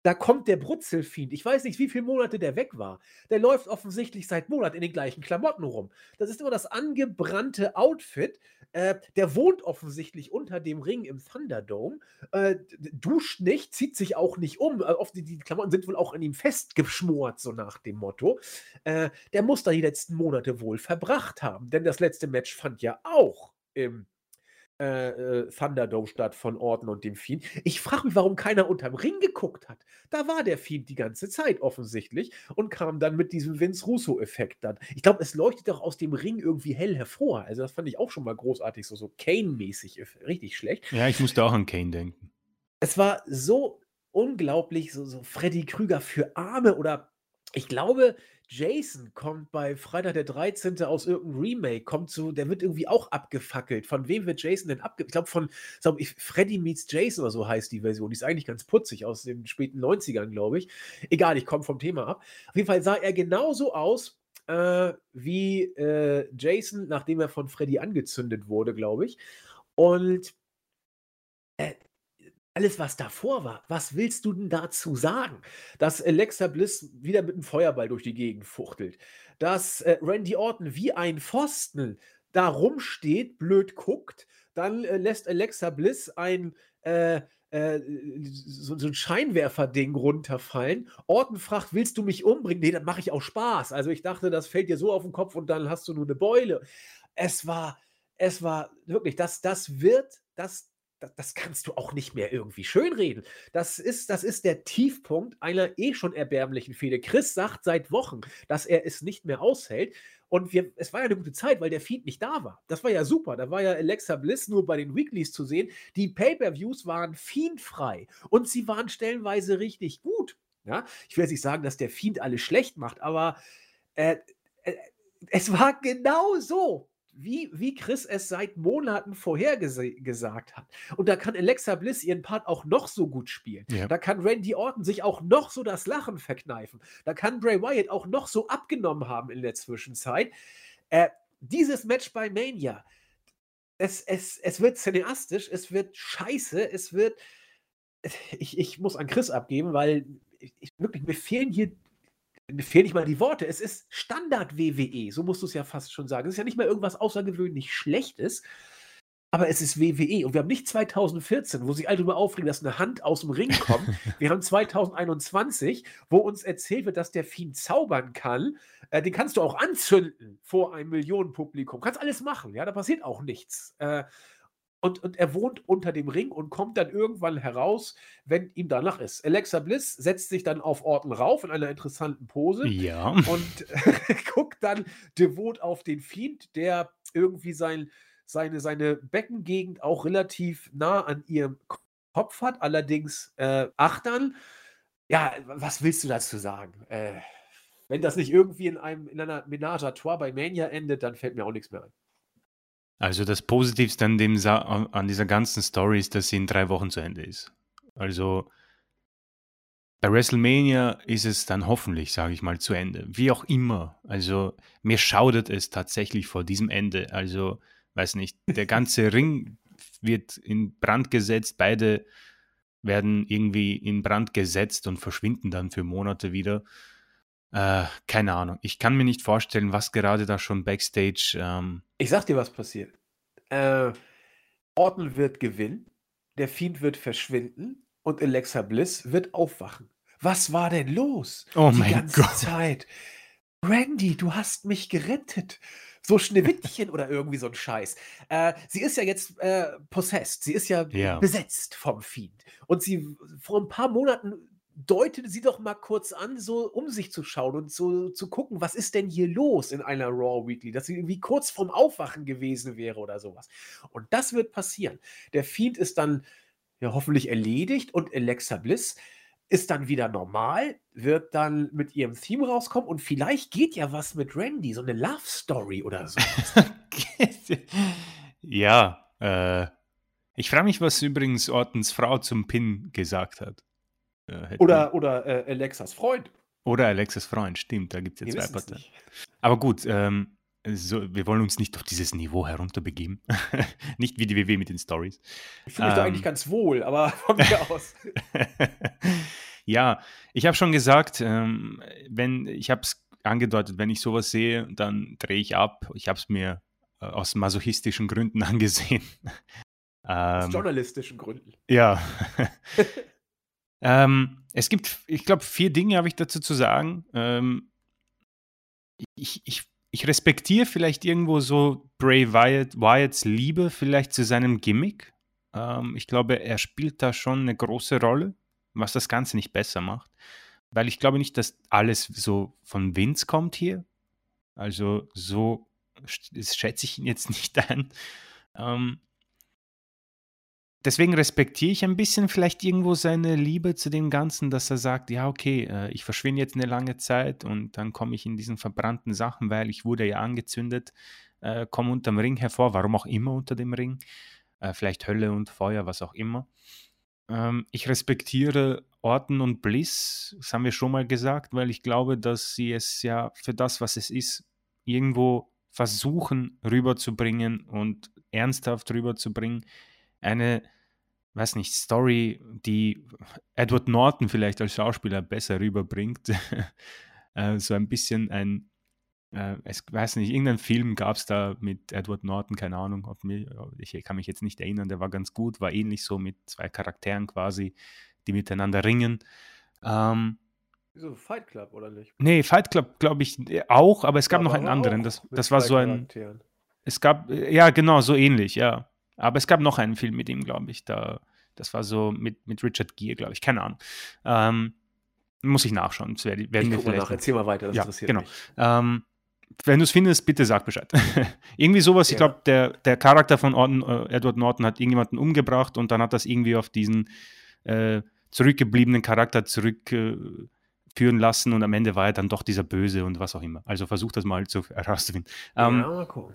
Da kommt der Brutzelfiend. Ich weiß nicht, wie viele Monate der weg war. Der läuft offensichtlich seit Monaten in den gleichen Klamotten rum. Das ist immer das angebrannte Outfit. Äh, der wohnt offensichtlich unter dem Ring im Thunderdome. Äh, duscht nicht, zieht sich auch nicht um. Äh, oft die, die, Klamotten sind wohl auch an ihm festgeschmort, so nach dem Motto. Äh, der muss da die letzten Monate wohl verbracht haben. Denn das letzte Match fand ja auch im äh, äh, Thunderdome statt von Orton und dem Fiend. Ich frage mich, warum keiner unterm Ring geguckt hat. Da war der Fiend die ganze Zeit offensichtlich und kam dann mit diesem Vince Russo-Effekt dann. Ich glaube, es leuchtet doch aus dem Ring irgendwie hell hervor. Also das fand ich auch schon mal großartig, so, so Kane-mäßig, richtig schlecht. Ja, ich musste auch an Kane denken. Es war so unglaublich, so, so Freddy Krüger für Arme oder ich glaube, Jason kommt bei Freitag der 13. aus irgendeinem Remake, kommt zu, der wird irgendwie auch abgefackelt. Von wem wird Jason denn abgefackelt? Ich glaube von, sag ich, Freddy meets Jason oder so heißt die Version. Die ist eigentlich ganz putzig aus den späten 90ern, glaube ich. Egal, ich komme vom Thema ab. Auf jeden Fall sah er genauso aus äh, wie äh, Jason, nachdem er von Freddy angezündet wurde, glaube ich. Und alles, was davor war, was willst du denn dazu sagen? Dass Alexa Bliss wieder mit einem Feuerball durch die Gegend fuchtelt. Dass äh, Randy Orton wie ein Pfosten da rumsteht, blöd guckt. Dann äh, lässt Alexa Bliss ein, äh, äh so, so, ein Scheinwerfer-Ding runterfallen. Orton fragt, willst du mich umbringen? Nee, dann mache ich auch Spaß. Also ich dachte, das fällt dir so auf den Kopf und dann hast du nur eine Beule. Es war, es war wirklich, das, das wird, das, das, das kannst du auch nicht mehr irgendwie schönreden. Das ist, das ist der Tiefpunkt einer eh schon erbärmlichen Fehde. Chris sagt seit Wochen, dass er es nicht mehr aushält. Und wir, es war ja eine gute Zeit, weil der Feed nicht da war. Das war ja super. Da war ja Alexa Bliss nur bei den Weeklies zu sehen. Die Pay-Per-Views waren fiendfrei und sie waren stellenweise richtig gut. Ja? Ich will jetzt nicht sagen, dass der Fiend alles schlecht macht, aber äh, äh, es war genau so wie, wie Chris es seit Monaten vorhergesagt hat. Und da kann Alexa Bliss ihren Part auch noch so gut spielen. Ja. Da kann Randy Orton sich auch noch so das Lachen verkneifen. Da kann Bray Wyatt auch noch so abgenommen haben in der Zwischenzeit. Äh, dieses Match bei Mania, es, es, es wird cineastisch, es wird scheiße, es wird. Ich, ich muss an Chris abgeben, weil ich, wirklich, mir fehlen hier mir fehlen nicht mal die Worte. Es ist Standard-WWE, so musst du es ja fast schon sagen. Es ist ja nicht mal irgendwas außergewöhnlich Schlechtes, aber es ist WWE. Und wir haben nicht 2014, wo sich alle darüber aufregen, dass eine Hand aus dem Ring kommt. [LAUGHS] wir haben 2021, wo uns erzählt wird, dass der Fiend zaubern kann. Äh, den kannst du auch anzünden vor einem Millionenpublikum. Kannst alles machen, ja, da passiert auch nichts. Äh, und, und er wohnt unter dem Ring und kommt dann irgendwann heraus, wenn ihm danach ist. Alexa Bliss setzt sich dann auf Orten rauf in einer interessanten Pose ja. und [LAUGHS] guckt dann devot auf den Fiend, der irgendwie sein, seine, seine Beckengegend auch relativ nah an ihrem Kopf hat, allerdings äh, achtern. Ja, was willst du dazu sagen? Äh, wenn das nicht irgendwie in, einem, in einer Menage à Trois bei Mania endet, dann fällt mir auch nichts mehr ein. Also das Positivste an, dem an dieser ganzen Story ist, dass sie in drei Wochen zu Ende ist. Also bei WrestleMania ist es dann hoffentlich, sage ich mal, zu Ende. Wie auch immer. Also mir schaudert es tatsächlich vor diesem Ende. Also, weiß nicht, der [LAUGHS] ganze Ring wird in Brand gesetzt. Beide werden irgendwie in Brand gesetzt und verschwinden dann für Monate wieder. Äh, keine Ahnung. Ich kann mir nicht vorstellen, was gerade da schon backstage. Ähm ich sag dir, was passiert. Äh, Orton wird gewinnen, der Fiend wird verschwinden und Alexa Bliss wird aufwachen. Was war denn los? Oh Die mein ganze Gott. Zeit. Randy, du hast mich gerettet. So Schneewittchen oder irgendwie so ein Scheiß. Äh, sie ist ja jetzt äh, possessed. Sie ist ja, ja, besetzt vom Fiend. Und sie vor ein paar Monaten deutete sie doch mal kurz an, so um sich zu schauen und so zu gucken, was ist denn hier los in einer Raw Weekly, dass sie irgendwie kurz vorm Aufwachen gewesen wäre oder sowas. Und das wird passieren. Der Fiend ist dann ja hoffentlich erledigt und Alexa Bliss ist dann wieder normal, wird dann mit ihrem Theme rauskommen und vielleicht geht ja was mit Randy, so eine Love Story oder so. [LAUGHS] ja, äh, ich frage mich, was übrigens Ortens Frau zum Pin gesagt hat. Äh, oder oder äh, Alexas Freund. Oder Alexas Freund, stimmt, da gibt es ja zwei Parteien. Aber gut, ähm, so, wir wollen uns nicht auf dieses Niveau herunterbegeben. [LAUGHS] nicht wie die WW mit den Stories. Ich fühle mich ähm, da eigentlich ganz wohl, aber [LAUGHS] von mir aus. [LAUGHS] Ja, ich habe schon gesagt, ähm, wenn ich habe es angedeutet, wenn ich sowas sehe, dann drehe ich ab. Ich habe es mir äh, aus masochistischen Gründen angesehen. aus ähm, journalistischen Gründen. Ja. Ähm, es gibt, ich glaube, vier Dinge habe ich dazu zu sagen. Ähm, ich, ich, ich respektiere vielleicht irgendwo so Bray Wyatt, Wyatts Liebe vielleicht zu seinem Gimmick. Ähm, ich glaube, er spielt da schon eine große Rolle, was das Ganze nicht besser macht. Weil ich glaube nicht, dass alles so von Vince kommt hier. Also so schätze ich ihn jetzt [LAUGHS] nicht ein. Ähm, deswegen respektiere ich ein bisschen vielleicht irgendwo seine Liebe zu dem Ganzen, dass er sagt, ja, okay, äh, ich verschwinde jetzt eine lange Zeit und dann komme ich in diesen verbrannten Sachen, weil ich wurde ja angezündet, äh, komme unterm Ring hervor, warum auch immer unter dem Ring, äh, vielleicht Hölle und Feuer, was auch immer. Ähm, ich respektiere Orten und Bliss, das haben wir schon mal gesagt, weil ich glaube, dass sie es ja für das, was es ist, irgendwo versuchen rüberzubringen und ernsthaft rüberzubringen. Eine, weiß nicht, Story, die Edward Norton vielleicht als Schauspieler besser rüberbringt. [LAUGHS] äh, so ein bisschen ein, äh, ich weiß nicht, irgendein Film gab es da mit Edward Norton, keine Ahnung, ob mir, ich kann mich jetzt nicht erinnern, der war ganz gut, war ähnlich so mit zwei Charakteren quasi, die miteinander ringen. Ähm, so Fight Club, oder nicht? Nee, Fight Club, glaube ich, auch, aber es gab ja, noch einen anderen. Das, das war so ein. Es gab, ja, genau, so ähnlich, ja. Aber es gab noch einen Film mit ihm, glaube ich. Da, das war so mit, mit Richard Gere, glaube ich. Keine Ahnung. Ähm, muss ich nachschauen. Das werden, werden ich vielleicht. Nach. Erzähl mal weiter, das ja, interessiert genau. mich. Ähm, wenn du es findest, bitte sag Bescheid. [LAUGHS] irgendwie sowas, ja. ich glaube, der, der Charakter von Orton, äh, Edward Norton hat irgendjemanden umgebracht und dann hat das irgendwie auf diesen äh, zurückgebliebenen Charakter zurück. Äh, lassen und am Ende war er dann doch dieser Böse und was auch immer. Also versucht das mal zu herauszufinden. Ähm, ja, mal gucken.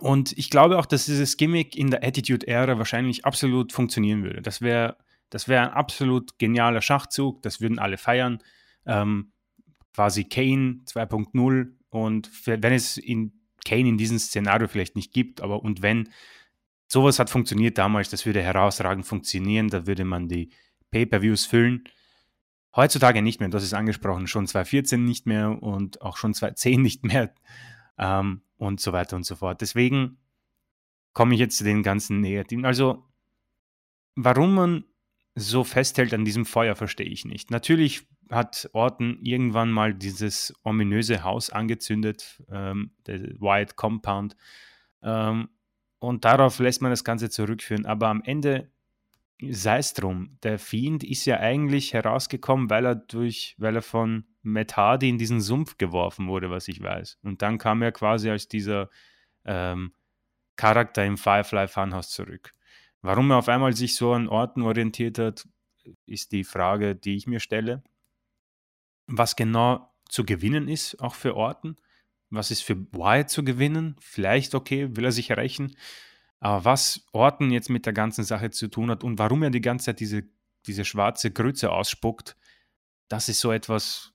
Und ich glaube auch, dass dieses Gimmick in der Attitude-Ära wahrscheinlich absolut funktionieren würde. Das wäre das wär ein absolut genialer Schachzug, das würden alle feiern. Ähm, quasi Kane 2.0 und wenn es in Kane in diesem Szenario vielleicht nicht gibt, aber und wenn sowas hat funktioniert damals, das würde herausragend funktionieren, da würde man die Pay-per-Views füllen Heutzutage nicht mehr, das ist angesprochen, schon 2014 nicht mehr und auch schon 2010 nicht mehr ähm, und so weiter und so fort. Deswegen komme ich jetzt zu den ganzen Negativen. Also, warum man so festhält an diesem Feuer, verstehe ich nicht. Natürlich hat Orton irgendwann mal dieses ominöse Haus angezündet, ähm, der White Compound, ähm, und darauf lässt man das Ganze zurückführen. Aber am Ende sei es drum. Der Fiend ist ja eigentlich herausgekommen, weil er durch, weil er von Matt Hardy in diesen Sumpf geworfen wurde, was ich weiß. Und dann kam er quasi als dieser ähm, Charakter im Firefly Funhouse zurück. Warum er auf einmal sich so an Orten orientiert hat, ist die Frage, die ich mir stelle. Was genau zu gewinnen ist, auch für Orten. Was ist für Wyatt zu gewinnen? Vielleicht, okay, will er sich rächen. Aber was Orton jetzt mit der ganzen Sache zu tun hat und warum er die ganze Zeit diese, diese schwarze Grütze ausspuckt, das ist so etwas,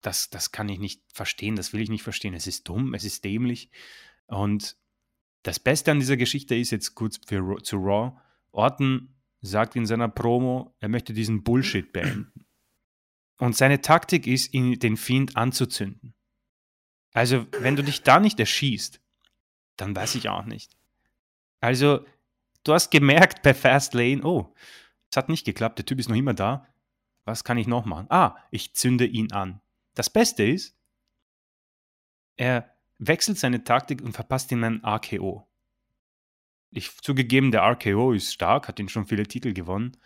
das, das kann ich nicht verstehen, das will ich nicht verstehen. Es ist dumm, es ist dämlich. Und das Beste an dieser Geschichte ist jetzt kurz für, zu Raw. Orton sagt in seiner Promo, er möchte diesen Bullshit beenden. Und seine Taktik ist, ihn, den Fiend anzuzünden. Also, wenn du dich da nicht erschießt, dann weiß ich auch nicht. Also, du hast gemerkt bei Fastlane, oh, es hat nicht geklappt, der Typ ist noch immer da. Was kann ich noch machen? Ah, ich zünde ihn an. Das Beste ist, er wechselt seine Taktik und verpasst ihm einen RKO. Ich zugegeben, der RKO ist stark, hat ihn schon viele Titel gewonnen.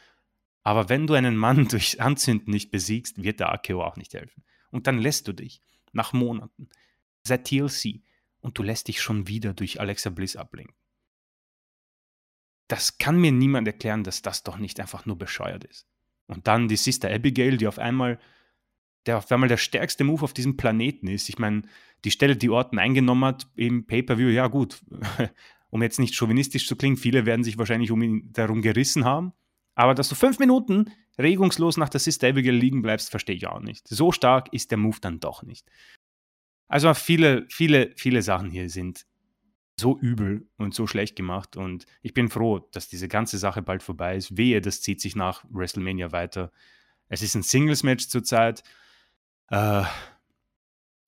Aber wenn du einen Mann [LAUGHS] durch Anzünden nicht besiegst, wird der RKO auch nicht helfen. Und dann lässt du dich nach Monaten seit TLC und du lässt dich schon wieder durch Alexa Bliss ablenken das kann mir niemand erklären, dass das doch nicht einfach nur bescheuert ist. Und dann die Sister Abigail, die auf einmal, der auf einmal der stärkste Move auf diesem Planeten ist. Ich meine, die Stelle, die Orton eingenommen hat im Pay-Per-View, ja gut, [LAUGHS] um jetzt nicht chauvinistisch zu klingen, viele werden sich wahrscheinlich um ihn darum gerissen haben. Aber dass du fünf Minuten regungslos nach der Sister Abigail liegen bleibst, verstehe ich auch nicht. So stark ist der Move dann doch nicht. Also viele, viele, viele Sachen hier sind so übel und so schlecht gemacht. Und ich bin froh, dass diese ganze Sache bald vorbei ist. Wehe, das zieht sich nach WrestleMania weiter. Es ist ein Singles-Match zurzeit. Äh,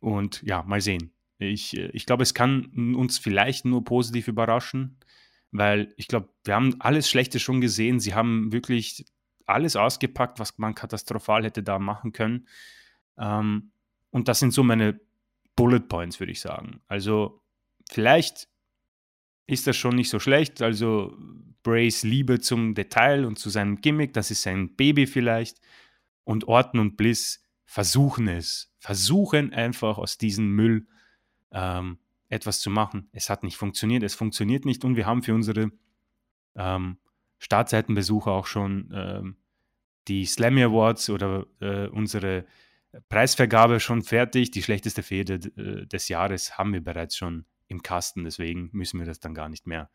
und ja, mal sehen. Ich, äh, ich glaube, es kann uns vielleicht nur positiv überraschen, weil ich glaube, wir haben alles Schlechte schon gesehen. Sie haben wirklich alles ausgepackt, was man katastrophal hätte da machen können. Ähm, und das sind so meine Bullet Points, würde ich sagen. Also vielleicht ist das schon nicht so schlecht. Also Brays Liebe zum Detail und zu seinem Gimmick, das ist sein Baby vielleicht. Und Orton und Bliss versuchen es, versuchen einfach aus diesem Müll ähm, etwas zu machen. Es hat nicht funktioniert, es funktioniert nicht und wir haben für unsere ähm, Startseitenbesucher auch schon ähm, die Slammy Awards oder äh, unsere Preisvergabe schon fertig. Die schlechteste Fehde äh, des Jahres haben wir bereits schon im Kasten, deswegen müssen wir das dann gar nicht mehr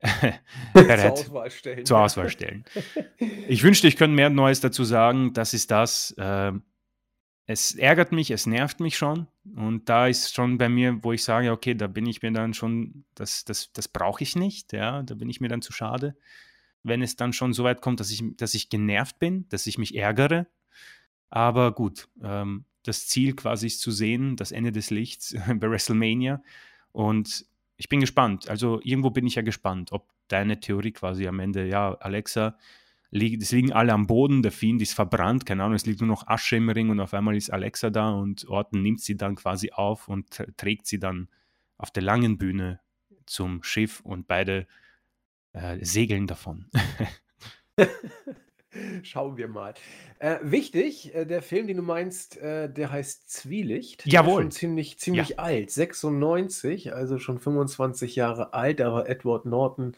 [LAUGHS] zur Auswahl stellen. Zur Auswahl stellen. Ich wünschte, ich könnte mehr Neues dazu sagen. Das ist das. Äh, es ärgert mich, es nervt mich schon. Und da ist schon bei mir, wo ich sage, okay, da bin ich mir dann schon, das, das, das brauche ich nicht. Ja, da bin ich mir dann zu schade. Wenn es dann schon so weit kommt, dass ich, dass ich genervt bin, dass ich mich ärgere. Aber gut, ähm, das Ziel quasi ist zu sehen, das Ende des Lichts [LAUGHS] bei WrestleMania. Und ich bin gespannt. Also irgendwo bin ich ja gespannt, ob deine Theorie quasi am Ende, ja, Alexa, liegt, es liegen alle am Boden, der Fiend ist verbrannt, keine Ahnung, es liegt nur noch Asche im Ring und auf einmal ist Alexa da und Orton nimmt sie dann quasi auf und trägt sie dann auf der langen Bühne zum Schiff und beide äh, segeln davon. [LAUGHS] Schauen wir mal. Äh, wichtig, äh, der Film, den du meinst, äh, der heißt Zwielicht. Jawohl. Schon ziemlich, ziemlich ja. alt, 96, also schon 25 Jahre alt, war Edward Norton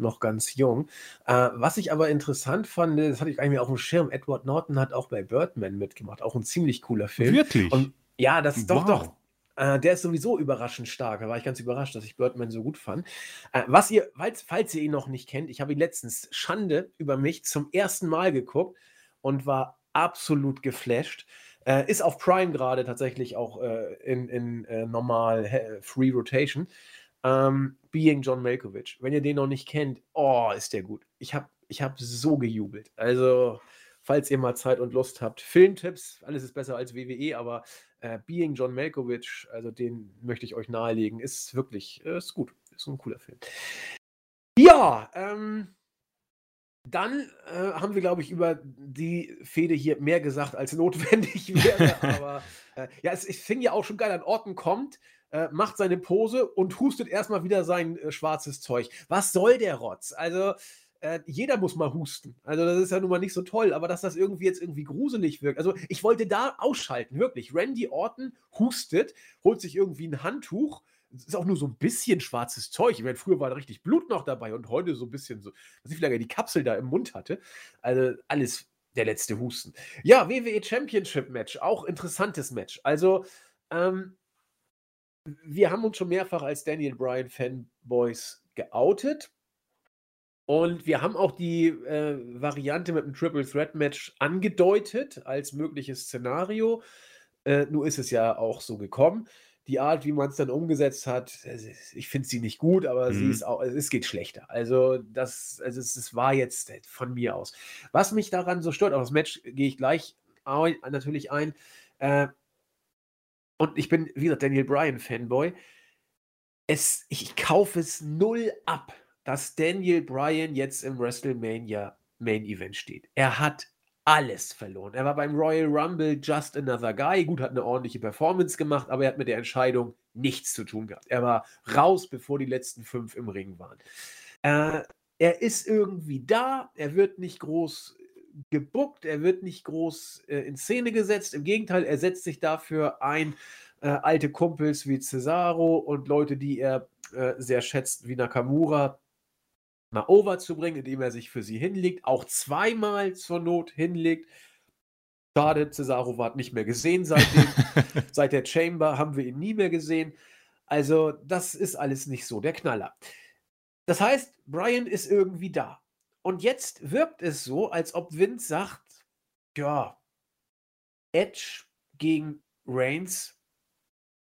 noch ganz jung. Äh, was ich aber interessant fand, das hatte ich eigentlich auf dem Schirm, Edward Norton hat auch bei Birdman mitgemacht, auch ein ziemlich cooler Film. Wirklich? Und ja, das ist wow. doch, doch. Äh, der ist sowieso überraschend stark. Da war ich ganz überrascht, dass ich Birdman so gut fand. Äh, was ihr, falls, falls ihr ihn noch nicht kennt, ich habe ihn letztens Schande über mich zum ersten Mal geguckt und war absolut geflasht. Äh, ist auf Prime gerade tatsächlich auch äh, in, in äh, normal Free Rotation. Ähm, Being John Malkovich. Wenn ihr den noch nicht kennt, oh, ist der gut. Ich habe ich hab so gejubelt. Also, falls ihr mal Zeit und Lust habt, Filmtipps, alles ist besser als WWE, aber äh, Being John Malkovich, also den möchte ich euch nahelegen, ist wirklich, äh, ist gut. Ist ein cooler Film. Ja, ähm, dann äh, haben wir, glaube ich, über die Fehde hier mehr gesagt, als notwendig [LAUGHS] wäre. Aber äh, ja, es, es fing ja auch schon geil an. Orten kommt, äh, macht seine Pose und hustet erstmal wieder sein äh, schwarzes Zeug. Was soll der Rotz? Also, äh, jeder muss mal husten. Also, das ist ja nun mal nicht so toll, aber dass das irgendwie jetzt irgendwie gruselig wirkt. Also, ich wollte da ausschalten, wirklich. Randy Orton hustet, holt sich irgendwie ein Handtuch. Es ist auch nur so ein bisschen schwarzes Zeug. Ich meine, früher war da richtig Blut noch dabei und heute so ein bisschen so, dass ich vielleicht die Kapsel da im Mund hatte. Also, alles der letzte Husten. Ja, WWE Championship Match, auch interessantes Match. Also, ähm, wir haben uns schon mehrfach als Daniel Bryan Fanboys geoutet. Und wir haben auch die äh, Variante mit dem Triple Threat Match angedeutet als mögliches Szenario. Äh, nur ist es ja auch so gekommen. Die Art, wie man es dann umgesetzt hat, ich finde sie nicht gut, aber mhm. sie ist auch, es geht schlechter. Also, das, also es, es war jetzt von mir aus. Was mich daran so stört, auf das Match gehe ich gleich natürlich ein. Äh, und ich bin, wie gesagt, Daniel Bryan Fanboy. Es, ich kaufe es null ab, dass Daniel Bryan jetzt im WrestleMania Main Event steht. Er hat alles verloren. Er war beim Royal Rumble just another guy. Gut, hat eine ordentliche Performance gemacht, aber er hat mit der Entscheidung nichts zu tun gehabt. Er war raus, bevor die letzten fünf im Ring waren. Äh, er ist irgendwie da. Er wird nicht groß gebuckt, er wird nicht groß äh, in Szene gesetzt. Im Gegenteil, er setzt sich dafür ein, äh, alte Kumpels wie Cesaro und Leute, die er äh, sehr schätzt, wie Nakamura, mal over zu bringen, indem er sich für sie hinlegt, auch zweimal zur Not hinlegt. Schade, Cesaro war nicht mehr gesehen seitdem. [LAUGHS] Seit der Chamber haben wir ihn nie mehr gesehen. Also, das ist alles nicht so der Knaller. Das heißt, Brian ist irgendwie da. Und jetzt wirkt es so, als ob Vince sagt, ja, Edge gegen Reigns,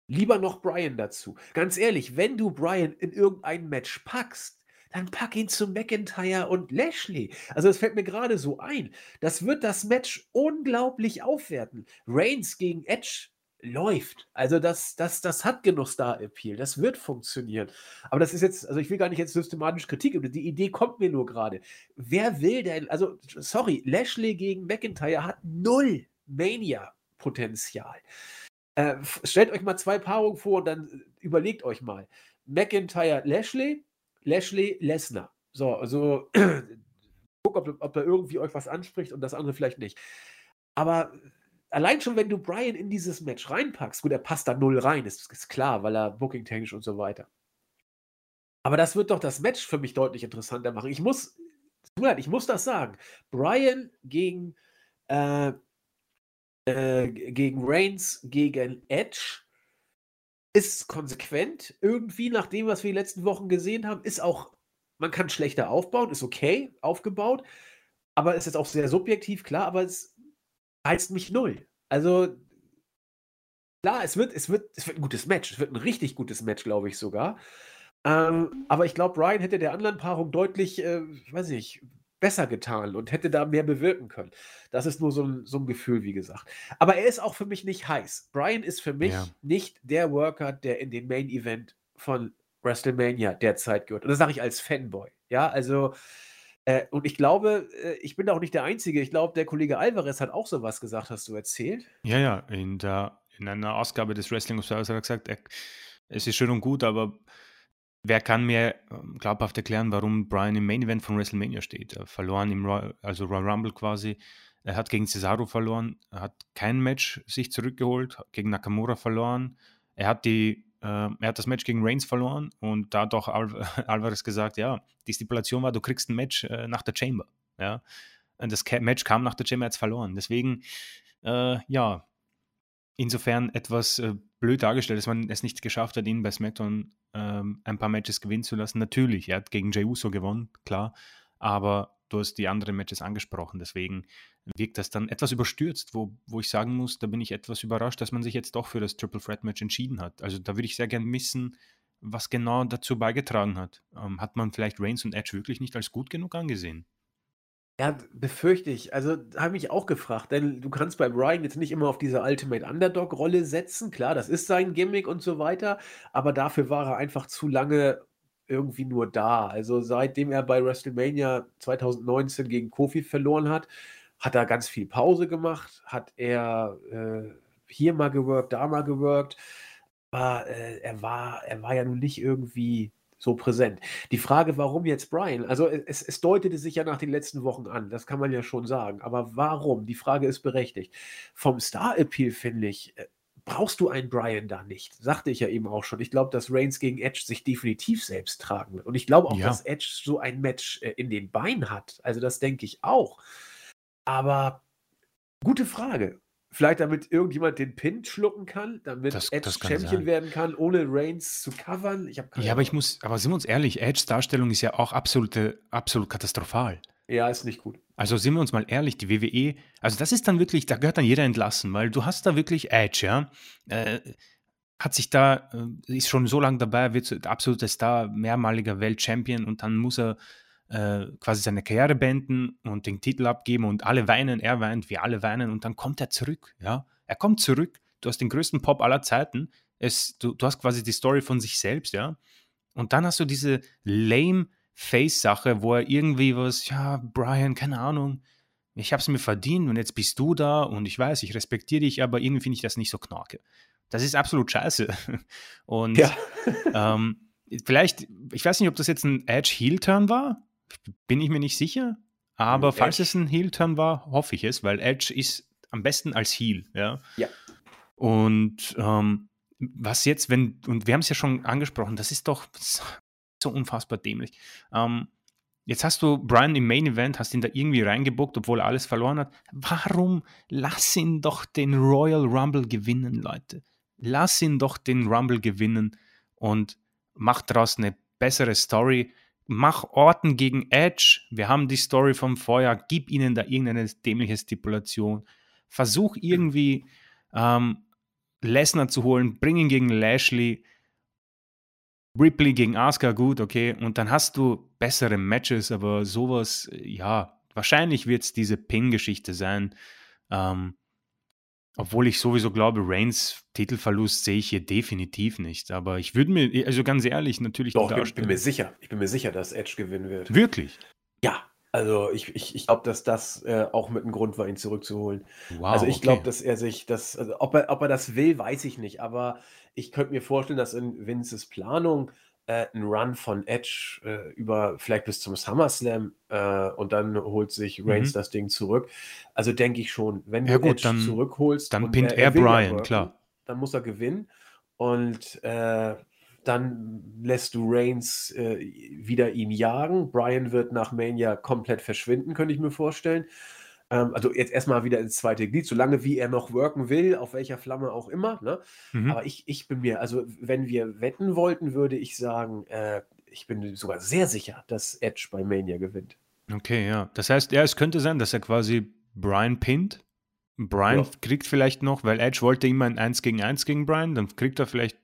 lieber noch Brian dazu. Ganz ehrlich, wenn du Brian in irgendein Match packst, dann pack ihn zu McIntyre und Lashley. Also das fällt mir gerade so ein. Das wird das Match unglaublich aufwerten. Reigns gegen Edge läuft. Also das, das, das hat genug Star-Appeal. Das wird funktionieren. Aber das ist jetzt, also ich will gar nicht jetzt systematisch Kritik. Die Idee kommt mir nur gerade. Wer will denn, also sorry, Lashley gegen McIntyre hat null Mania-Potenzial. Äh, stellt euch mal zwei Paarungen vor und dann überlegt euch mal. McIntyre, Lashley, Lashley, Lesnar. So, also [CLEARS THROAT] guck, ob, ob da irgendwie euch was anspricht und das andere vielleicht nicht. Aber allein schon, wenn du Brian in dieses Match reinpackst, gut, er passt da null rein, ist, ist klar, weil er booking-technisch und so weiter. Aber das wird doch das Match für mich deutlich interessanter machen. Ich muss, ich muss das sagen. Brian gegen, äh, äh, gegen Reigns, gegen Edge ist konsequent irgendwie nach dem, was wir die letzten Wochen gesehen haben, ist auch, man kann schlechter aufbauen, ist okay aufgebaut, aber ist jetzt auch sehr subjektiv, klar, aber es reizt mich null. Also, klar, es wird, es wird, es wird ein gutes Match, es wird ein richtig gutes Match, glaube ich sogar. Ähm, aber ich glaube, Brian hätte der anderen Paarung deutlich, äh, weiß ich, besser getan und hätte da mehr bewirken können. Das ist nur so ein, so ein Gefühl, wie gesagt. Aber er ist auch für mich nicht heiß. Brian ist für mich ja. nicht der Worker, der in den Main Event von WrestleMania derzeit gehört. Und das sage ich als Fanboy. Ja, also, äh, und ich glaube, äh, ich bin auch nicht der Einzige. Ich glaube, der Kollege Alvarez hat auch sowas gesagt, hast du erzählt. Ja, ja, in, der, in einer Ausgabe des Wrestling Observers hat er gesagt, er, es ist schön und gut, aber Wer kann mir ähm, glaubhaft erklären, warum Brian im Main Event von WrestleMania steht? Er verloren im Royal, also Royal Rumble quasi. Er hat gegen Cesaro verloren, er hat kein Match sich zurückgeholt, gegen Nakamura verloren. Er hat, die, er hat das Match gegen Reigns verloren und da hat auch Al [LAUGHS] Alvarez gesagt, ja, die Stipulation war, du kriegst ein Match äh, nach der Chamber. Ja? Und das Match kam nach der Chamber, er hat es verloren. Deswegen, äh, ja, insofern etwas äh, blöd dargestellt, dass man es nicht geschafft hat, ihn bei SmackDown ähm, ein paar Matches gewinnen zu lassen. Natürlich, er hat gegen Jey Uso gewonnen, klar, aber du hast die anderen Matches angesprochen, deswegen wirkt das dann etwas überstürzt, wo, wo ich sagen muss, da bin ich etwas überrascht, dass man sich jetzt doch für das Triple Threat Match entschieden hat. Also da würde ich sehr gern wissen, was genau dazu beigetragen hat. Ähm, hat man vielleicht Reigns und Edge wirklich nicht als gut genug angesehen? Ja, befürchte ich. Also, habe ich auch gefragt, denn du kannst bei Brian jetzt nicht immer auf diese Ultimate Underdog-Rolle setzen. Klar, das ist sein Gimmick und so weiter, aber dafür war er einfach zu lange irgendwie nur da. Also, seitdem er bei WrestleMania 2019 gegen Kofi verloren hat, hat er ganz viel Pause gemacht, hat er äh, hier mal geworkt, da mal geworkt, aber äh, er, war, er war ja nun nicht irgendwie so präsent. Die Frage, warum jetzt Brian? Also es, es deutete sich ja nach den letzten Wochen an, das kann man ja schon sagen. Aber warum? Die Frage ist berechtigt. Vom Star-Appeal finde ich, äh, brauchst du einen Brian da nicht. Sagte ich ja eben auch schon. Ich glaube, dass Reigns gegen Edge sich definitiv selbst tragen wird. Und ich glaube auch, ja. dass Edge so ein Match äh, in den Beinen hat. Also das denke ich auch. Aber gute Frage. Vielleicht damit irgendjemand den Pin schlucken kann, damit das, Edge das Champion sein. werden kann, ohne Reigns zu covern. Ich ja, aber ich muss, aber sind wir uns ehrlich, Edge Darstellung ist ja auch absolute, absolut katastrophal. Ja, ist nicht gut. Also sind wir uns mal ehrlich, die WWE, also das ist dann wirklich, da gehört dann jeder entlassen, weil du hast da wirklich Edge, ja. Äh, hat sich da, äh, ist schon so lange dabei, wird absoluter Star, mehrmaliger Weltchampion und dann muss er äh, quasi seine Karriere beenden und den Titel abgeben und alle weinen, er weint, wir alle weinen und dann kommt er zurück, ja. Er kommt zurück, du hast den größten Pop aller Zeiten, es, du, du hast quasi die Story von sich selbst, ja. Und dann hast du diese lame Face-Sache, wo er irgendwie was, ja, Brian, keine Ahnung, ich habe es mir verdient und jetzt bist du da und ich weiß, ich respektiere dich, aber irgendwie finde ich das nicht so knorke. Das ist absolut scheiße. [LAUGHS] Und ja. [LAUGHS] ähm, vielleicht, ich weiß nicht, ob das jetzt ein Edge-Heel-Turn war, bin ich mir nicht sicher. Aber Edge. falls es ein Heel-Turn war, hoffe ich es, weil Edge ist am besten als Heel. Ja. ja. Und ähm, was jetzt, wenn, und wir haben es ja schon angesprochen, das ist doch so unfassbar dämlich. Ähm, jetzt hast du Brian im Main Event, hast ihn da irgendwie reingebuckt, obwohl er alles verloren hat. Warum lass ihn doch den Royal Rumble gewinnen, Leute? Lass ihn doch den Rumble gewinnen und mach daraus eine bessere Story mach Orten gegen Edge. Wir haben die Story vom Vorjahr. Gib ihnen da irgendeine dämliche Stipulation. Versuch irgendwie ähm, Lesnar zu holen. Bring ihn gegen Lashley. Ripley gegen Asuka, gut, okay. Und dann hast du bessere Matches, aber sowas, ja, wahrscheinlich wird es diese Pin-Geschichte sein. Ähm, obwohl ich sowieso glaube, Reigns Titelverlust sehe ich hier definitiv nicht. Aber ich würde mir, also ganz ehrlich, natürlich Doch, ich bin mir sicher. Ich bin mir sicher, dass Edge gewinnen wird. Wirklich? Ja, also ich, ich, ich glaube, dass das äh, auch mit einem Grund war, ihn zurückzuholen. Wow, also ich okay. glaube, dass er sich das, also ob er, ob er das will, weiß ich nicht. Aber ich könnte mir vorstellen, dass in Vinces Planung äh, ein Run von Edge äh, über vielleicht bis zum SummerSlam äh, und dann holt sich Reigns mhm. das Ding zurück. Also denke ich schon, wenn ja, du gut, Edge dann, zurückholst, dann pinnt er, er Brian, klar. Dann muss er gewinnen und äh, dann lässt du Reigns äh, wieder ihn jagen. Brian wird nach Mania komplett verschwinden, könnte ich mir vorstellen. Ähm, also jetzt erstmal wieder ins zweite Glied, solange wie er noch worken will, auf welcher Flamme auch immer. Ne? Mhm. Aber ich, ich bin mir, also wenn wir wetten wollten, würde ich sagen, äh, ich bin sogar sehr sicher, dass Edge bei Mania gewinnt. Okay, ja. Das heißt, ja, es könnte sein, dass er quasi Brian pinnt. Brian ja. kriegt vielleicht noch, weil Edge wollte immer ein 1 gegen 1 gegen Brian, dann kriegt er vielleicht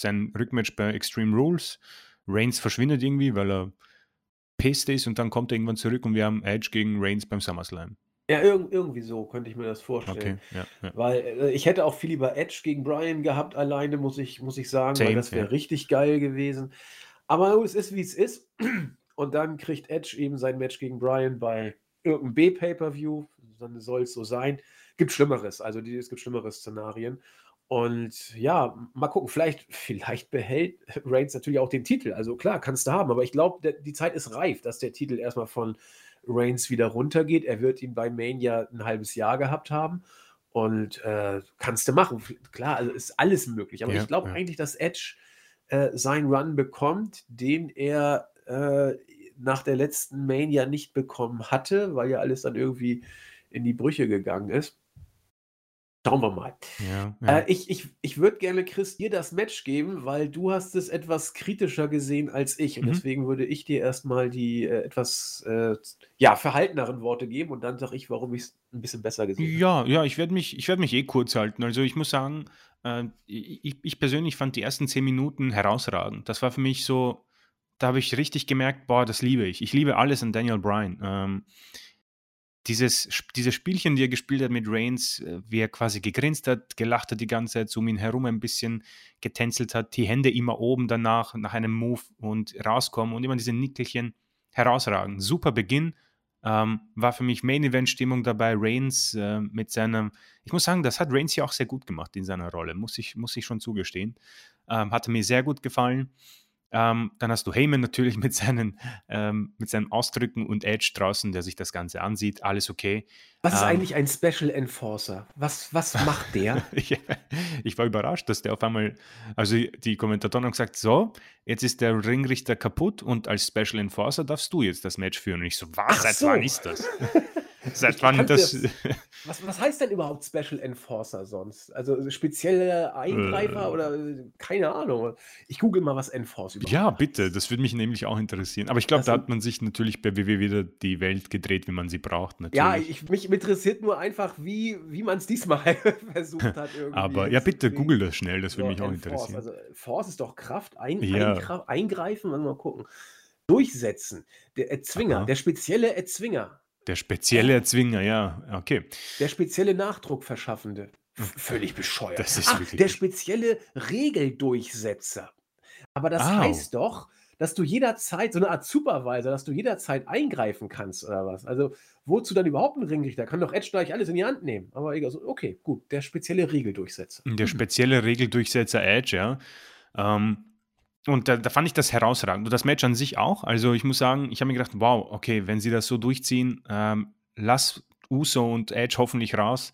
sein Rückmatch bei Extreme Rules. Reigns verschwindet irgendwie, weil er pissed ist und dann kommt er irgendwann zurück und wir haben Edge gegen Reigns beim SummerSlam. Ja, irg irgendwie so könnte ich mir das vorstellen. Okay, ja, ja. Weil äh, ich hätte auch viel lieber Edge gegen Brian gehabt, alleine, muss ich, muss ich sagen, Same, weil das wäre ja. richtig geil gewesen. Aber es ist, wie es ist. [CLEARS THROAT] Und dann kriegt Edge eben sein Match gegen Brian bei irgendeinem B-Pay-Per-View. Dann soll es so sein. Gibt Schlimmeres, also die, es gibt schlimmere Szenarien. Und ja, mal gucken, vielleicht, [LAUGHS] vielleicht behält [LAUGHS] Reigns natürlich auch den Titel. Also klar, kannst du haben, aber ich glaube, die Zeit ist reif, dass der Titel erstmal von Reigns wieder runtergeht. Er wird ihn bei Mania ein halbes Jahr gehabt haben. Und äh, kannst du machen. Klar, also ist alles möglich. Aber ja, ich glaube ja. eigentlich, dass Edge äh, seinen Run bekommt, den er äh, nach der letzten Mania nicht bekommen hatte, weil ja alles dann irgendwie in die Brüche gegangen ist. Schauen wir mal. Ja, ja. Äh, ich ich, ich würde gerne, Chris, dir das Match geben, weil du hast es etwas kritischer gesehen als ich. Und mhm. deswegen würde ich dir erstmal die äh, etwas äh, ja, verhalteneren Worte geben und dann sage ich, warum ich es ein bisschen besser gesehen habe. Ja, ja, ich werde mich, werd mich eh kurz halten. Also ich muss sagen, äh, ich, ich persönlich fand die ersten zehn Minuten herausragend. Das war für mich so, da habe ich richtig gemerkt, boah, das liebe ich. Ich liebe alles an Daniel Bryan. Ähm, dieses, dieses Spielchen, die er gespielt hat mit Reigns, äh, wie er quasi gegrinst hat, gelacht hat die ganze Zeit, um ihn herum ein bisschen getänzelt hat, die Hände immer oben danach, nach einem Move und rauskommen und immer diese Nickelchen herausragen. Super Beginn, ähm, war für mich Main Event Stimmung dabei. Reigns äh, mit seinem, ich muss sagen, das hat Reigns ja auch sehr gut gemacht in seiner Rolle, muss ich, muss ich schon zugestehen. Ähm, hatte mir sehr gut gefallen. Ähm, dann hast du Heyman natürlich mit seinen, ähm, mit seinen Ausdrücken und Edge draußen, der sich das Ganze ansieht. Alles okay. Was ist ähm, eigentlich ein Special Enforcer? Was, was macht der? [LAUGHS] ich war überrascht, dass der auf einmal, also die Kommentatoren haben gesagt, so, jetzt ist der Ringrichter kaputt und als Special Enforcer darfst du jetzt das Match führen. Und ich so, was? Seit so. wann ist das? [LAUGHS] [LAUGHS] Seit wann das. [LAUGHS] was, was heißt denn überhaupt Special Enforcer sonst? Also spezielle Eingreifer äh. oder keine Ahnung. Ich google mal, was Enforce überhaupt Ja, bitte, das würde mich nämlich auch interessieren. Aber ich glaube, da hat man sich natürlich bei WW wieder die Welt gedreht, wie man sie braucht. Natürlich. Ja, ich, mich interessiert nur einfach, wie, wie man es diesmal [LAUGHS] versucht hat. Aber ja, bitte google das schnell, das würde mich auch Enforce. interessieren. Also Force ist doch Kraft, ein, ja. eingreifen, mal gucken. Durchsetzen, der Erzwinger, Aha. der spezielle Erzwinger. Der spezielle Erzwinger, ja, okay. Der spezielle Nachdruckverschaffende. Völlig bescheuert. Das ist Ach, der spezielle Regeldurchsetzer. Aber das Au. heißt doch, dass du jederzeit, so eine Art Supervisor, dass du jederzeit eingreifen kannst oder was. Also, wozu dann überhaupt ein Ringrichter? Kann doch Edge gleich alles in die Hand nehmen. Aber egal, so, okay, gut, der spezielle Regeldurchsetzer. Der spezielle Regeldurchsetzer Edge, ja. Ähm, und da, da, fand ich das herausragend. Und das Match an sich auch. Also ich muss sagen, ich habe mir gedacht, wow, okay, wenn sie das so durchziehen, ähm, lass Uso und Edge hoffentlich raus.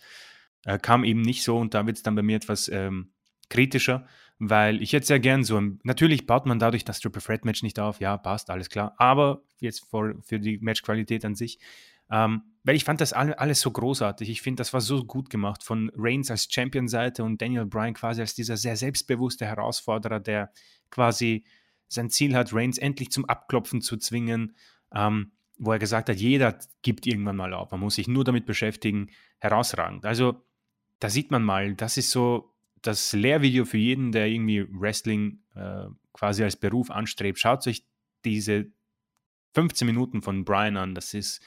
Äh, kam eben nicht so und da wird es dann bei mir etwas ähm, kritischer, weil ich hätte sehr gern so, natürlich baut man dadurch das Triple Threat Match nicht auf, ja, passt, alles klar, aber jetzt für, für die Matchqualität an sich, ähm, weil ich fand das alles so großartig. Ich finde, das war so gut gemacht von Reigns als Champion-Seite und Daniel Bryan quasi als dieser sehr selbstbewusste Herausforderer, der quasi sein Ziel hat, Reigns endlich zum Abklopfen zu zwingen, ähm, wo er gesagt hat, jeder gibt irgendwann mal auf, man muss sich nur damit beschäftigen, herausragend. Also da sieht man mal, das ist so das Lehrvideo für jeden, der irgendwie Wrestling äh, quasi als Beruf anstrebt, schaut euch diese 15 Minuten von Brian an. Das ist,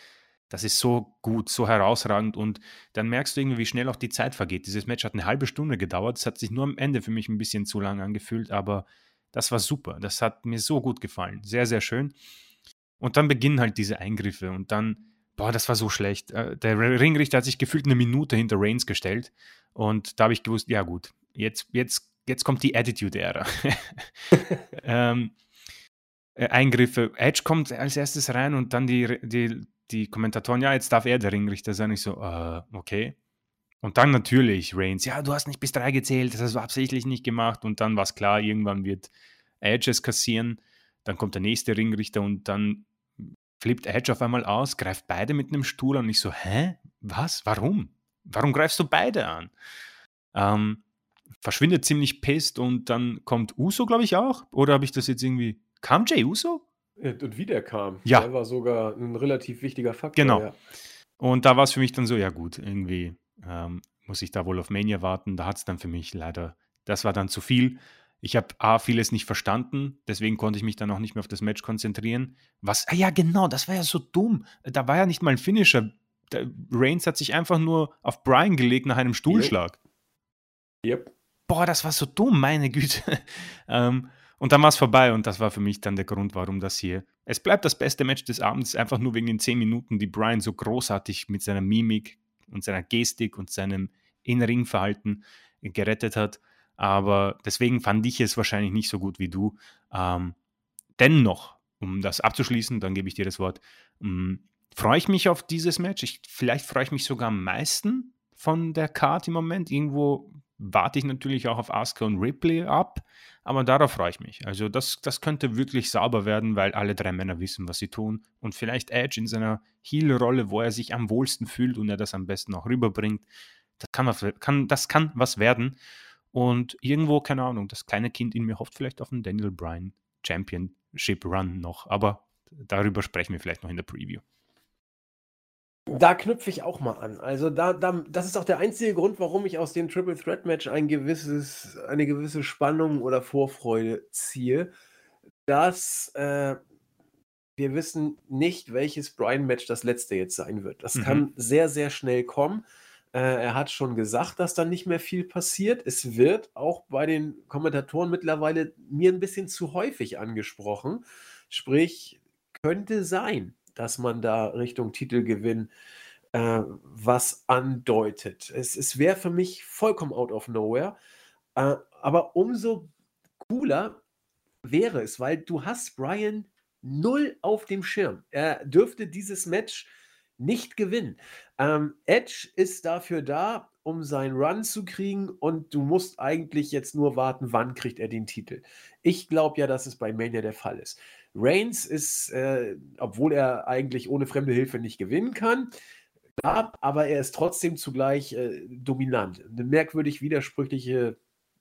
das ist so gut, so herausragend und dann merkst du irgendwie, wie schnell auch die Zeit vergeht. Dieses Match hat eine halbe Stunde gedauert. Es hat sich nur am Ende für mich ein bisschen zu lang angefühlt, aber das war super. Das hat mir so gut gefallen. Sehr, sehr schön. Und dann beginnen halt diese Eingriffe und dann, boah, das war so schlecht. Äh, der Ringrichter hat sich gefühlt eine Minute hinter Reigns gestellt und da habe ich gewusst, ja gut, jetzt, jetzt, jetzt kommt die Attitude-Ära. [LAUGHS] ähm, äh, Eingriffe. Edge kommt als erstes rein und dann die, die, die Kommentatoren, ja, jetzt darf er der Ringrichter sein. Ich so, äh, okay. Und dann natürlich Reigns, ja, du hast nicht bis drei gezählt, das hast du absichtlich nicht gemacht. Und dann war es klar, irgendwann wird Edge es kassieren. Dann kommt der nächste Ringrichter und dann flippt Edge auf einmal aus, greift beide mit einem Stuhl an. Und ich so, hä? Was? Warum? Warum greifst du beide an? Ähm, verschwindet ziemlich pisst und dann kommt Uso, glaube ich, auch. Oder habe ich das jetzt irgendwie. Kam Jay Uso? Und wie der kam. Ja. Der war sogar ein relativ wichtiger Faktor. Genau. Ja. Und da war es für mich dann so, ja gut, irgendwie ähm, muss ich da wohl auf Mania warten. Da hat es dann für mich leider, das war dann zu viel. Ich habe A, vieles nicht verstanden, deswegen konnte ich mich dann auch nicht mehr auf das Match konzentrieren. Was, ah ja genau, das war ja so dumm. Da war ja nicht mal ein Finisher. Der Reigns hat sich einfach nur auf Brian gelegt nach einem Stuhlschlag. Yep. Boah, das war so dumm, meine Güte. [LAUGHS] ähm, und dann war es vorbei und das war für mich dann der Grund, warum das hier. Es bleibt das beste Match des Abends, einfach nur wegen den 10 Minuten, die Brian so großartig mit seiner Mimik und seiner Gestik und seinem In-Ring-Verhalten gerettet hat. Aber deswegen fand ich es wahrscheinlich nicht so gut wie du. Ähm, dennoch, um das abzuschließen, dann gebe ich dir das Wort, ähm, freue ich mich auf dieses Match. Ich, vielleicht freue ich mich sogar am meisten von der Card im Moment. Irgendwo warte ich natürlich auch auf Asuka und Ripley ab, aber darauf freue ich mich. Also das, das könnte wirklich sauber werden, weil alle drei Männer wissen, was sie tun und vielleicht Edge in seiner Heel-Rolle, wo er sich am wohlsten fühlt und er das am besten auch rüberbringt, das kann, kann, das kann was werden. Und irgendwo, keine Ahnung, das kleine Kind in mir hofft vielleicht auf einen Daniel Bryan Championship Run noch, aber darüber sprechen wir vielleicht noch in der Preview. Da knüpfe ich auch mal an. Also da, da, das ist auch der einzige Grund, warum ich aus dem Triple Threat Match ein gewisses, eine gewisse Spannung oder Vorfreude ziehe, dass äh, wir wissen nicht, welches Brian-Match das letzte jetzt sein wird. Das Mhm. kann sehr, sehr schnell kommen. Äh, er hat schon gesagt, dass da nicht mehr viel passiert. Es wird auch bei den Kommentatoren mittlerweile mir ein bisschen zu häufig angesprochen. Sprich, könnte sein, dass man da Richtung Titelgewinn äh, was andeutet. Es, es wäre für mich vollkommen out of nowhere. Äh, aber umso cooler wäre es, weil du hast Brian null auf dem Schirm. Er dürfte dieses Match nicht gewinnen. Ähm, Edge ist dafür da, um seinen Run zu kriegen und du musst eigentlich jetzt nur warten, wann kriegt er den Titel. Ich glaube ja, dass es bei Mania der Fall ist. Reigns ist, äh, obwohl er eigentlich ohne fremde Hilfe nicht gewinnen kann, klar, aber er ist trotzdem zugleich äh, dominant. Eine merkwürdig widersprüchliche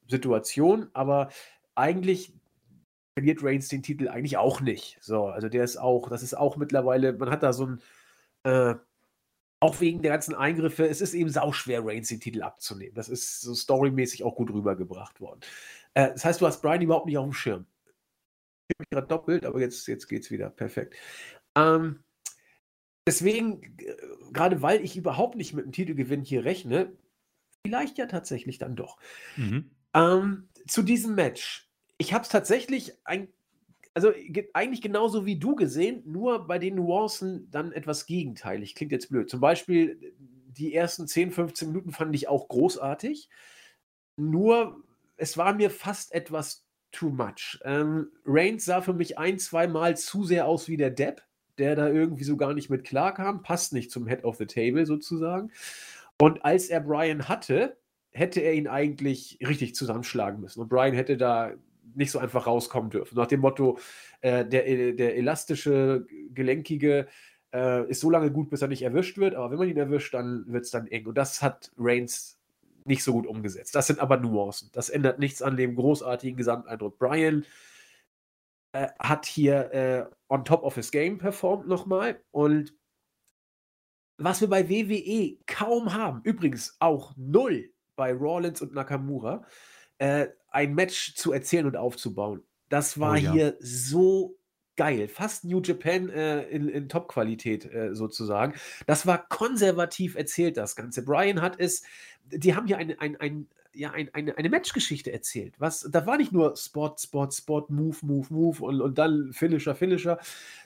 Situation, aber eigentlich verliert Reigns den Titel eigentlich auch nicht. So, also der ist auch, das ist auch mittlerweile, man hat da so ein, äh, auch wegen der ganzen Eingriffe, es ist eben sauschwer, Reigns den Titel abzunehmen. Das ist so storymäßig auch gut rübergebracht worden. Äh, das heißt, du hast Brian überhaupt nicht auf dem Schirm. Ich mich gerade doppelt, aber jetzt, jetzt geht's wieder. Perfekt. Ähm, deswegen, äh, gerade weil ich überhaupt nicht mit dem Titelgewinn hier rechne, vielleicht ja tatsächlich dann doch. Mhm. Ähm, zu diesem Match. Ich habe es tatsächlich ein, also ge eigentlich genauso wie du gesehen, nur bei den Nuancen dann etwas gegenteilig. Klingt jetzt blöd. Zum Beispiel die ersten 10, 15 Minuten fand ich auch großartig. Nur es war mir fast etwas too much. Ähm, Reigns sah für mich ein, zwei Mal zu sehr aus wie der Depp, der da irgendwie so gar nicht mit klarkam. Passt nicht zum Head of the Table sozusagen. Und als er Brian hatte, hätte er ihn eigentlich richtig zusammenschlagen müssen. Und Brian hätte da nicht so einfach rauskommen dürfen. Nach dem Motto, äh, der, der elastische, gelenkige äh, ist so lange gut, bis er nicht erwischt wird, aber wenn man ihn erwischt, dann wird es dann eng. Und das hat Reigns nicht so gut umgesetzt. Das sind aber Nuancen. Das ändert nichts an dem großartigen Gesamteindruck. Brian äh, hat hier äh, on top of his game performt nochmal und was wir bei WWE kaum haben, übrigens auch null bei Rawlins und Nakamura, äh, ein Match zu erzählen und aufzubauen. Das war oh, ja. hier so geil. Fast New Japan äh, in, in Top-Qualität äh, sozusagen. Das war konservativ erzählt, das Ganze. Brian hat es, die haben hier ein, ein, ein, ja, ein, eine, eine Matchgeschichte erzählt. Was, da war nicht nur Spot, Spot, Spot, Move, Move, Move und, und dann Finisher, Finisher.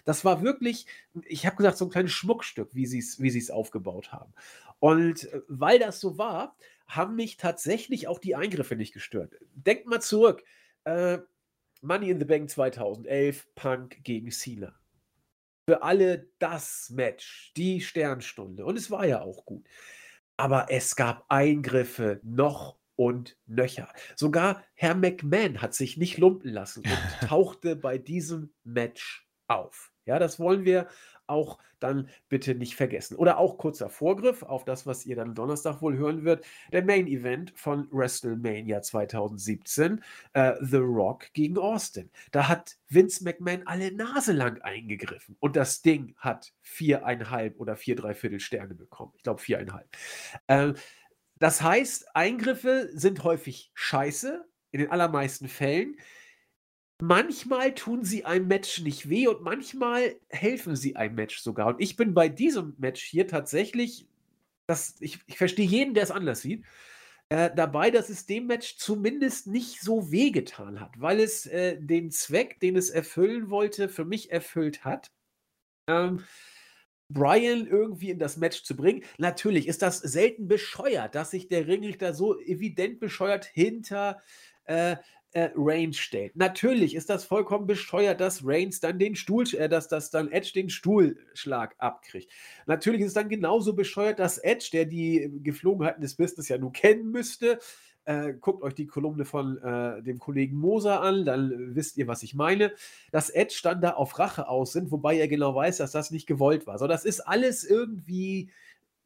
Das war wirklich, ich habe gesagt, so ein kleines Schmuckstück, wie sie es wie aufgebaut haben. Und äh, weil das so war, haben mich tatsächlich auch die Eingriffe nicht gestört. Denkt mal zurück. Äh, Money in the Bank 2011, Punk gegen Cena. Für alle das Match, die Sternstunde. Und es war ja auch gut. Aber es gab Eingriffe noch und nöcher. Sogar Herr McMahon hat sich nicht lumpen lassen und [LAUGHS] tauchte bei diesem Match auf. Ja, das wollen wir auch dann bitte nicht vergessen. Oder auch kurzer Vorgriff auf das, was ihr dann Donnerstag wohl hören wird. Der Main Event von WrestleMania 2017, äh, The Rock gegen Austin. Da hat Vince McMahon alle Nase lang eingegriffen und das Ding hat viereinhalb oder vier Dreiviertel Sterne bekommen. Ich glaube viereinhalb. Äh, das heißt, Eingriffe sind häufig scheiße, in den allermeisten Fällen. Manchmal tun sie einem Match nicht weh und manchmal helfen sie einem Match sogar. Und ich bin bei diesem Match hier tatsächlich, das, ich, ich verstehe jeden, der es anders sieht, äh, dabei, dass es dem Match zumindest nicht so wehgetan hat, weil es äh, den Zweck, den es erfüllen wollte, für mich erfüllt hat. Ähm, Brian irgendwie in das Match zu bringen. Natürlich ist das selten bescheuert, dass sich der Ringrichter so evident bescheuert hinter äh, äh, Reigns stellt. Natürlich ist das vollkommen bescheuert, dass Reigns dann den Stuhl, äh, dass, dass dann Edge den Stuhlschlag abkriegt. Natürlich ist es dann genauso bescheuert, dass Edge, der die Geflogenheiten des Business ja nun kennen müsste, äh, guckt euch die Kolumne von äh, dem Kollegen Moser an, dann wisst ihr, was ich meine, dass Edge dann da auf Rache aus sind, wobei er genau weiß, dass das nicht gewollt war. So, das ist alles irgendwie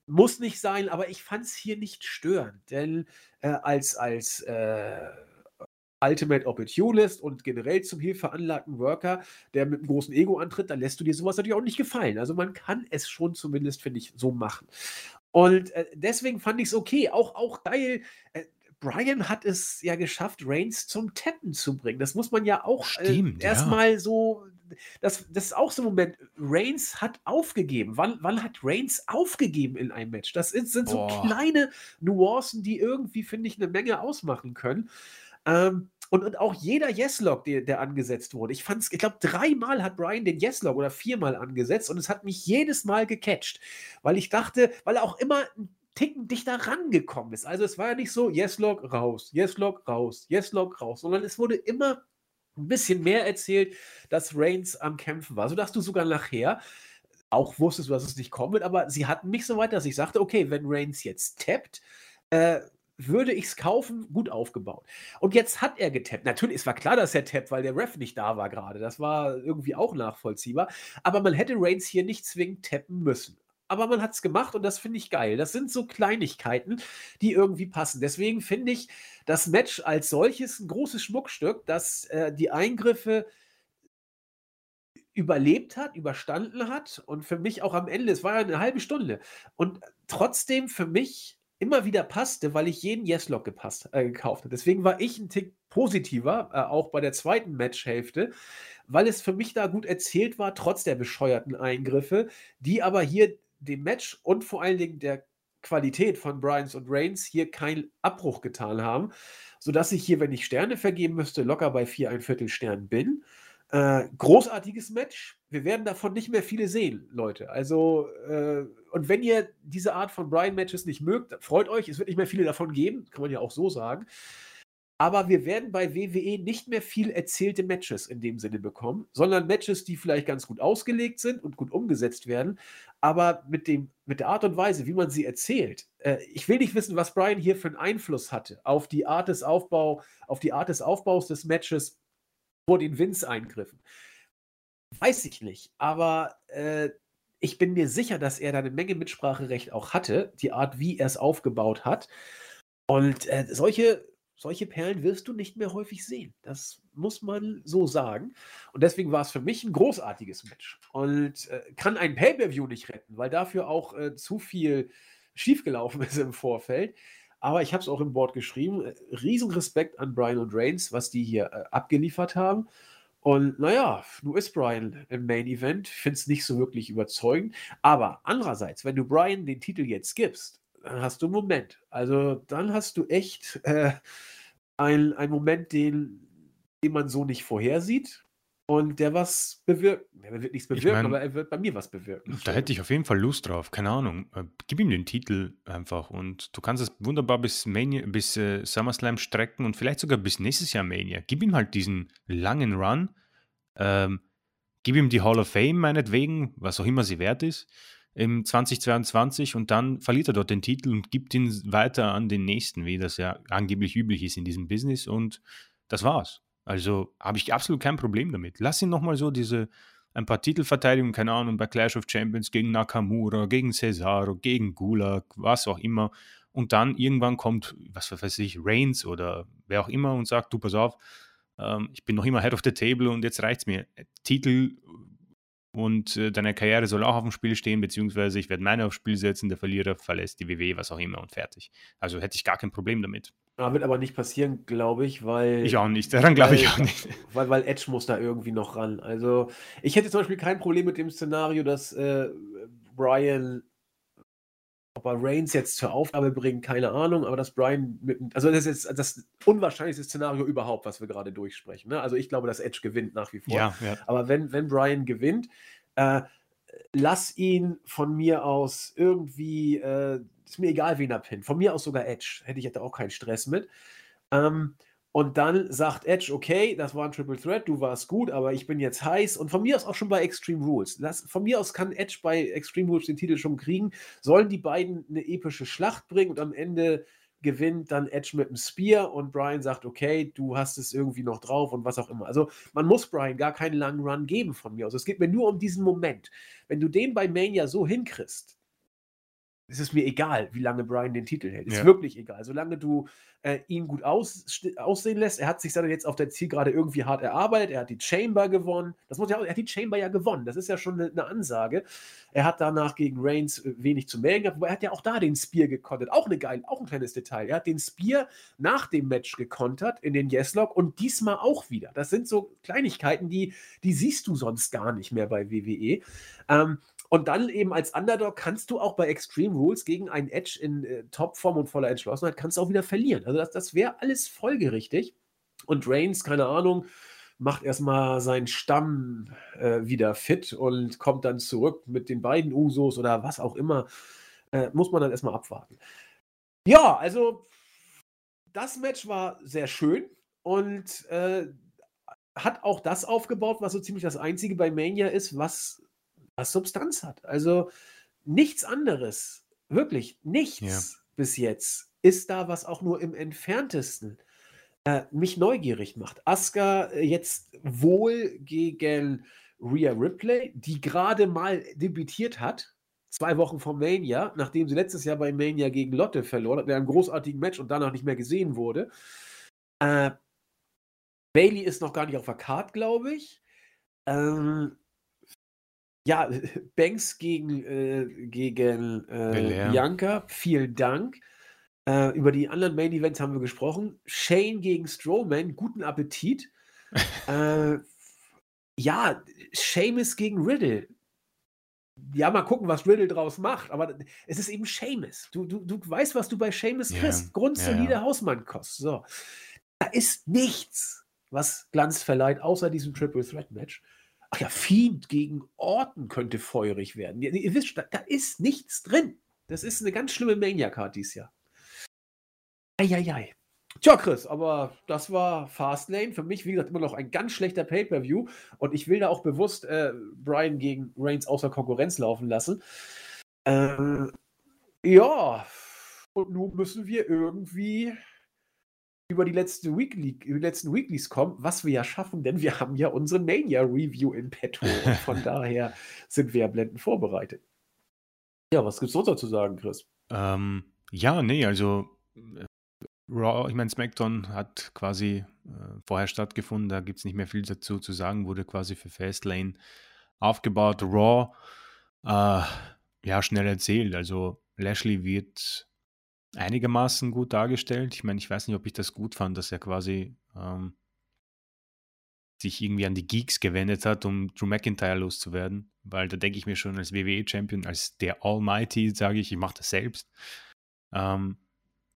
muss nicht sein, aber ich fand es hier nicht störend, denn äh, als, als äh, Ultimate Opportunist und generell zum hier veranlagten Worker, der mit einem großen Ego antritt, dann lässt du dir sowas natürlich auch nicht gefallen. Also man kann es schon zumindest, finde ich, so machen. Und äh, deswegen fand ich es okay. Auch, auch geil. Äh, Brian hat es ja geschafft, Reigns zum Tappen zu bringen. Das muss man ja auch äh, erstmal ja. so. Das, das ist auch so ein Moment. Reigns hat aufgegeben. Wann, wann hat Reigns aufgegeben in einem Match? Das ist, sind so kleine Nuancen, die irgendwie, finde ich, eine Menge ausmachen können. Ähm, und, und auch jeder Yes-Log, der, der, angesetzt wurde. Ich fand ich glaube, dreimal hat Brian den Yes-Log oder viermal angesetzt und es hat mich jedes Mal gecatcht, weil ich dachte, weil er auch immer ein Ticken dichter rangekommen ist. Also es war ja nicht so, Yes-Log raus, Yes-Log raus, Yes-Log raus, sondern es wurde immer ein bisschen mehr erzählt, dass Reigns am Kämpfen war, sodass du sogar nachher auch wusstest, dass es nicht kommen wird, aber sie hatten mich so weit, dass ich sagte, okay, wenn Reigns jetzt tappt, äh, würde ich es kaufen, gut aufgebaut. Und jetzt hat er getappt. Natürlich, es war klar, dass er tappt, weil der Ref nicht da war gerade. Das war irgendwie auch nachvollziehbar. Aber man hätte Reigns hier nicht zwingend tappen müssen. Aber man hat es gemacht und das finde ich geil. Das sind so Kleinigkeiten, die irgendwie passen. Deswegen finde ich das Match als solches ein großes Schmuckstück, das äh, die Eingriffe überlebt hat, überstanden hat und für mich auch am Ende, es war ja eine halbe Stunde und trotzdem für mich immer wieder passte, weil ich jeden Yes-Log äh, gekauft habe. Deswegen war ich ein Tick positiver, äh, auch bei der zweiten Matchhälfte, weil es für mich da gut erzählt war, trotz der bescheuerten Eingriffe, die aber hier dem Match und vor allen Dingen der Qualität von Bryans und Reigns hier keinen Abbruch getan haben, sodass ich hier, wenn ich Sterne vergeben müsste, locker bei vier ein Viertel Sternen bin. Äh, großartiges Match. Wir werden davon nicht mehr viele sehen, Leute. Also, äh, und wenn ihr diese Art von Brian-Matches nicht mögt, freut euch, es wird nicht mehr viele davon geben, kann man ja auch so sagen. Aber wir werden bei WWE nicht mehr viel erzählte Matches in dem Sinne bekommen, sondern Matches, die vielleicht ganz gut ausgelegt sind und gut umgesetzt werden, aber mit, dem, mit der Art und Weise, wie man sie erzählt. Äh, ich will nicht wissen, was Brian hier für einen Einfluss hatte auf die Art des Aufbau, auf die Art des Aufbaus des Matches vor den Vince-Eingriffen. Weiß ich nicht, aber äh, ich bin mir sicher, dass er da eine Menge Mitspracherecht auch hatte, die Art, wie er es aufgebaut hat. Und äh, solche, solche Perlen wirst du nicht mehr häufig sehen. Das muss man so sagen. Und deswegen war es für mich ein großartiges Match. Und äh, kann ein Pay-Per-View nicht retten, weil dafür auch äh, zu viel schiefgelaufen ist im Vorfeld. aber ich habe es auch im Board geschrieben. Äh, riesen Respekt an Brian und Reigns, was die hier äh, abgeliefert haben. Und naja, du ist Brian im Main Event. Ich finde es nicht so wirklich überzeugend. Aber andererseits, wenn du Brian den Titel jetzt gibst, dann hast du einen Moment. Also dann hast du echt äh, einen Moment, den, den man so nicht vorhersieht und der was bewirkt. Er wird nichts bewirken, mein, aber er wird bei mir was bewirken. Da hätte ich auf jeden Fall Lust drauf. Keine Ahnung. Äh, gib ihm den Titel einfach und du kannst es wunderbar bis, Mania, bis äh, SummerSlam strecken und vielleicht sogar bis nächstes Jahr Mania. Gib ihm halt diesen langen Run. Ähm, gib ihm die Hall of Fame meinetwegen, was auch immer sie wert ist, im 2022 und dann verliert er dort den Titel und gibt ihn weiter an den nächsten, wie das ja angeblich üblich ist in diesem Business und das war's. Also habe ich absolut kein Problem damit. Lass ihn nochmal so diese ein paar Titelverteidigungen, keine Ahnung, bei Clash of Champions gegen Nakamura, gegen Cesaro, gegen Gulag, was auch immer. Und dann irgendwann kommt, was weiß ich, Reigns oder wer auch immer und sagt, du pass auf, ähm, ich bin noch immer Head of the Table und jetzt reicht's mir. Titel und äh, deine Karriere soll auch auf dem Spiel stehen, beziehungsweise ich werde meine aufs Spiel setzen, der Verlierer verlässt die WWE, was auch immer und fertig. Also hätte ich gar kein Problem damit. Ja, wird aber nicht passieren, glaube ich, weil. Ich auch nicht, [LAUGHS] daran glaube ich auch nicht. Weil, weil Edge muss da irgendwie noch ran. Also, ich hätte zum Beispiel kein Problem mit dem Szenario, dass äh, Brian, ob er Reigns jetzt zur Aufgabe bringt, keine Ahnung, aber dass Brian mit. Also, das ist jetzt das unwahrscheinlichste Szenario überhaupt, was wir gerade durchsprechen. Ne? Also, ich glaube, dass Edge gewinnt nach wie vor. Ja, ja. Aber wenn, wenn Brian gewinnt, äh, lass ihn von mir aus irgendwie. Äh, ist mir egal, wen er pinnt. Von mir aus sogar Edge. Hätte ich hätte auch keinen Stress mit. Ähm, und dann sagt Edge, okay, das war ein Triple Threat, du warst gut, aber ich bin jetzt heiß. Und von mir aus auch schon bei Extreme Rules. Das, von mir aus kann Edge bei Extreme Rules den Titel schon kriegen. Sollen die beiden eine epische Schlacht bringen und am Ende gewinnt dann Edge mit dem Spear und Brian sagt, okay, du hast es irgendwie noch drauf und was auch immer. Also man muss Brian gar keinen langen Run geben von mir aus. Es geht mir nur um diesen Moment. Wenn du den bei Mania so hinkriegst, es ist mir egal, wie lange Brian den Titel hält. Ist ja. wirklich egal. Solange du äh, ihn gut aus, aussehen lässt. Er hat sich dann jetzt auf der Zielgerade irgendwie hart erarbeitet. Er hat die Chamber gewonnen. Das muss ja auch, er hat die Chamber ja gewonnen. Das ist ja schon eine, eine Ansage. Er hat danach gegen Reigns äh, wenig zu melden gehabt, aber er hat ja auch da den Spear gekontert. Auch eine geil, auch ein kleines Detail. Er hat den Spear nach dem Match gekontert in den Yes-Log und diesmal auch wieder. Das sind so Kleinigkeiten, die, die siehst du sonst gar nicht mehr bei WWE. Ähm, und dann eben als Underdog kannst du auch bei Extreme Rules gegen einen Edge in äh, Topform und voller Entschlossenheit kannst du auch wieder verlieren. Also das, das wäre alles folgerichtig. Und Reigns, keine Ahnung, macht erstmal seinen Stamm äh, wieder fit und kommt dann zurück mit den beiden Usos oder was auch immer. Äh, muss man dann erstmal abwarten. Ja, also das Match war sehr schön und äh, hat auch das aufgebaut, was so ziemlich das Einzige bei Mania ist, was was Substanz hat. Also nichts anderes, wirklich nichts ja. bis jetzt ist da, was auch nur im entferntesten äh, mich neugierig macht. Asuka äh, jetzt wohl gegen Rhea Ripley, die gerade mal debütiert hat, zwei Wochen vor Mania, nachdem sie letztes Jahr bei Mania gegen Lotte verloren hat, in einem großartigen Match und danach nicht mehr gesehen wurde. Äh, Bailey ist noch gar nicht auf der Card, glaube ich. Ähm, ja, [LAUGHS] Banks gegen, äh, gegen äh, Bianca, vielen Dank. Äh, über die anderen Main Events haben wir gesprochen. Shane gegen Strowman, guten Appetit. [LAUGHS] äh, ja, Seamus gegen Riddle. Ja, mal gucken, was Riddle draus macht, aber es ist eben Seamus. Du, du, du weißt, was du bei Seamus ja, kriegst. Grundsolide ja, ja. Hausmannkost. So. Da ist nichts, was Glanz verleiht, außer diesem Triple Threat Match. Ach ja, Fiend gegen Orten könnte feurig werden. Ihr, ihr wisst, da, da, ist nichts drin. Das ist eine ganz schlimme Mania-Card dieses Jahr. Eieiei. Tja, Chris, aber das war Fastlane. Für mich, wie gesagt, immer noch ein ganz schlechter Pay-Per-View. Und ich will da auch bewusst äh, Brian gegen Reigns außer Konkurrenz laufen lassen. Äh, ja, und nun müssen wir irgendwie über die, letzte Weekly, die letzten Weeklies kommen, was wir ja schaffen, denn wir haben ja unsere Mania-Review in petto. Und von [LAUGHS] daher sind wir ja blendend vorbereitet. Ja, was gibt's noch dazu sagen, Chris? Ähm, ja, nee, also äh, Raw, ich meine, SmackDown hat quasi äh, vorher stattgefunden, da gibt es nicht mehr viel dazu zu sagen, wurde quasi für Fastlane aufgebaut. Raw, äh, ja, schnell erzählt. Also Lashley wird einigermaßen gut dargestellt. Ich meine, ich weiß nicht, ob ich das gut fand, dass er quasi ähm, sich irgendwie an die Geeks gewendet hat, um Drew McIntyre loszuwerden. Weil da denke ich mir schon als WWE-Champion, als der Almighty, sage ich, ich mache das selbst. Ähm,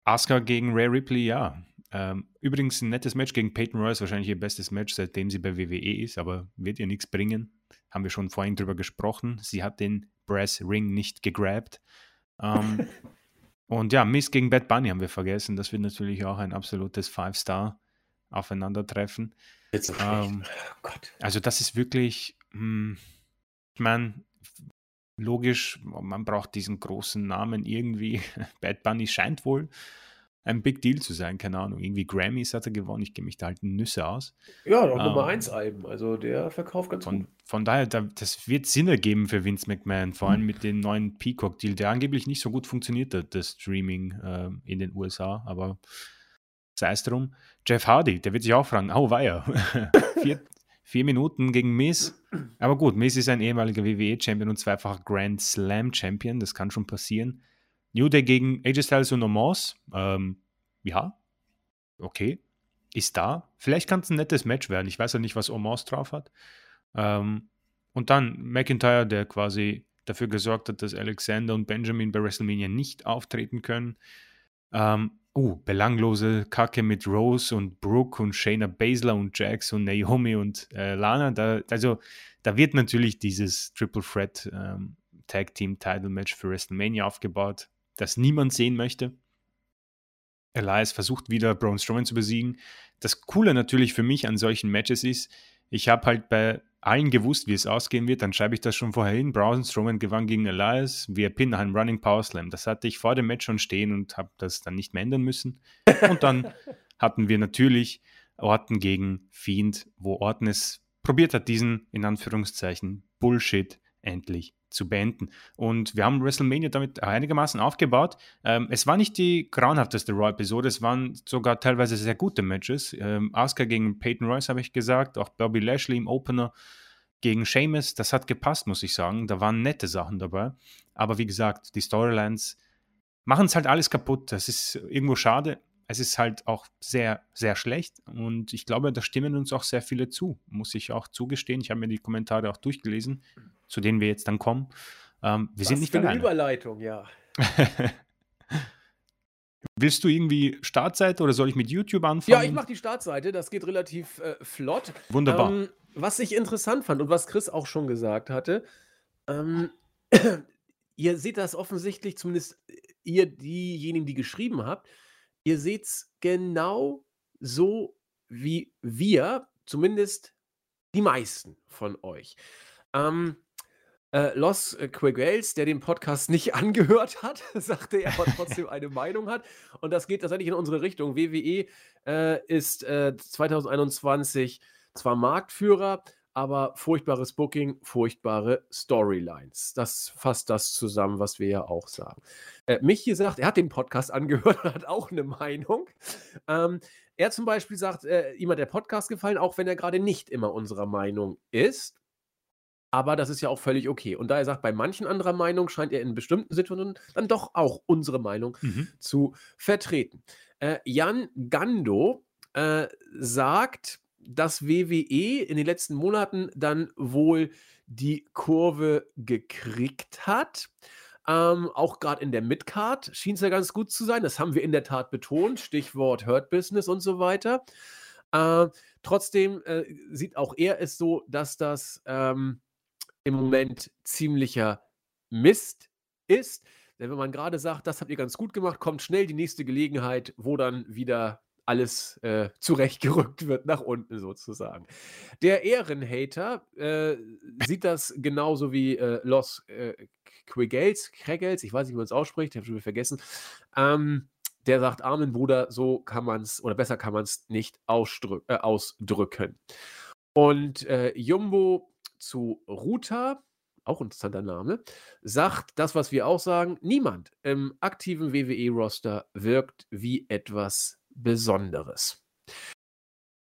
Asuka gegen Ray Ripley, ja. Ähm, übrigens ein nettes Match gegen Peyton Royce, wahrscheinlich ihr bestes Match, seitdem sie bei WWE ist, aber wird ihr nichts bringen. Haben wir schon vorhin drüber gesprochen. Sie hat den Brass Ring nicht gegrabt. Ähm, [LAUGHS] und ja, Miss gegen Bad Bunny haben wir vergessen. Das wird natürlich auch ein absolutes Five-Star-Aufeinandertreffen. Ähm, oh. Also das ist wirklich, hm, ich meine, logisch, man braucht diesen großen Namen irgendwie. [LAUGHS] Bad Bunny scheint wohl ein Big Deal zu sein, keine Ahnung. Irgendwie Grammys hat er gewonnen, ich gehe mich da halt Nüsse aus. Ja, doch ähm, Nummer 1 Alben, also der verkauft ganz von, gut. Von daher, da, das wird Sinn ergeben für Vince McMahon, vor allem mit dem neuen Peacock-Deal, der angeblich nicht so gut funktioniert hat, das Streaming äh, in den USA, aber sei es drum. Jeff Hardy, der wird sich auch fragen, oh, ja. [LAUGHS] vier, vier Minuten gegen Miss. Aber gut, Miss ist ein ehemaliger WWE-Champion und zweifacher Grand Slam-Champion, das kann schon passieren. New Day gegen AJ Styles und Omos. Ähm, ja, okay, ist da. Vielleicht kann es ein nettes Match werden. Ich weiß ja nicht, was Omos drauf hat. Ähm, und dann McIntyre, der quasi dafür gesorgt hat, dass Alexander und Benjamin bei WrestleMania nicht auftreten können. Ähm, uh, belanglose Kacke mit Rose und Brooke und Shayna Baszler und Jax und Naomi und äh, Lana. Da, also da wird natürlich dieses Triple Threat ähm, Tag Team Title Match für WrestleMania aufgebaut das niemand sehen möchte. Elias versucht wieder Braun Strowman zu besiegen. Das Coole natürlich für mich an solchen Matches ist, ich habe halt bei allen gewusst, wie es ausgehen wird, dann schreibe ich das schon vorher hin. Braun Strowman gewann gegen Elias via Pin nach einem Running Power Slam. Das hatte ich vor dem Match schon stehen und habe das dann nicht mehr ändern müssen. Und dann [LAUGHS] hatten wir natürlich Orten gegen Fiend, wo Orten es probiert hat, diesen in Anführungszeichen Bullshit endlich zu beenden. Und wir haben WrestleMania damit einigermaßen aufgebaut. Ähm, es war nicht die grauenhafteste Raw-Episode, es waren sogar teilweise sehr gute Matches. Ähm, Asuka gegen Peyton Royce habe ich gesagt, auch Bobby Lashley im Opener gegen Sheamus, das hat gepasst, muss ich sagen. Da waren nette Sachen dabei. Aber wie gesagt, die Storylines machen es halt alles kaputt. Das ist irgendwo schade es ist halt auch sehr, sehr schlecht und ich glaube, da stimmen uns auch sehr viele zu, muss ich auch zugestehen. Ich habe mir die Kommentare auch durchgelesen, zu denen wir jetzt dann kommen. Ähm, wir Was sind nicht für eine Überleitung, ja. [LAUGHS] Willst du irgendwie Startseite oder soll ich mit YouTube anfangen? Ja, ich mache die Startseite, das geht relativ äh, flott. Wunderbar. Ähm, was ich interessant fand und was Chris auch schon gesagt hatte, ähm, [CLEARS THROAT] ihr seht das offensichtlich, zumindest ihr diejenigen, die geschrieben habt, Ihr seht's genau so wie wir, zumindest die meisten von euch. Ähm, äh, Los Quiguels, der den Podcast nicht [LAUGHS] angehört hat, [LAUGHS] sagte er, aber trotzdem eine Meinung hat. Und das geht tatsächlich in unsere Richtung. WWE äh, ist äh, 2021 zwar Marktführer, aber furchtbares Booking, furchtbare Storylines. Das fasst das zusammen, was wir ja auch sagen. Äh, Michi sagt, er hat den Podcast angehört und hat auch eine Meinung. Ähm, er zum Beispiel sagt, äh, ihm hat der Podcast gefallen, auch wenn er gerade nicht immer unserer Meinung ist. Aber das ist ja auch völlig okay. Und da er sagt, bei manchen anderer Meinung scheint er in bestimmten Situationen dann doch auch unsere Meinung mhm. zu vertreten. Äh, Jan Gando äh, sagt, dass WWE in den letzten Monaten dann wohl die Kurve gekriegt hat. Ähm, auch gerade in der Midcard schien es ja ganz gut zu sein. Das haben wir in der Tat betont. Stichwort Hurt Business und so weiter. Äh, trotzdem äh, sieht auch er es so, dass das ähm, im Moment ziemlicher Mist ist. Denn wenn man gerade sagt, das habt ihr ganz gut gemacht, kommt schnell die nächste Gelegenheit, wo dann wieder alles äh, zurechtgerückt wird, nach unten sozusagen. Der Ehrenhater äh, sieht das genauso wie äh, Los äh, Quigels, Kregels, ich weiß nicht, wie man es ausspricht, ich habe schon wieder vergessen. Ähm, der sagt, armen Bruder, so kann man es, oder besser kann man es nicht äh, ausdrücken. Und äh, Jumbo zu Ruta, auch interessanter Name, sagt das, was wir auch sagen, niemand im aktiven WWE-Roster wirkt wie etwas Besonderes.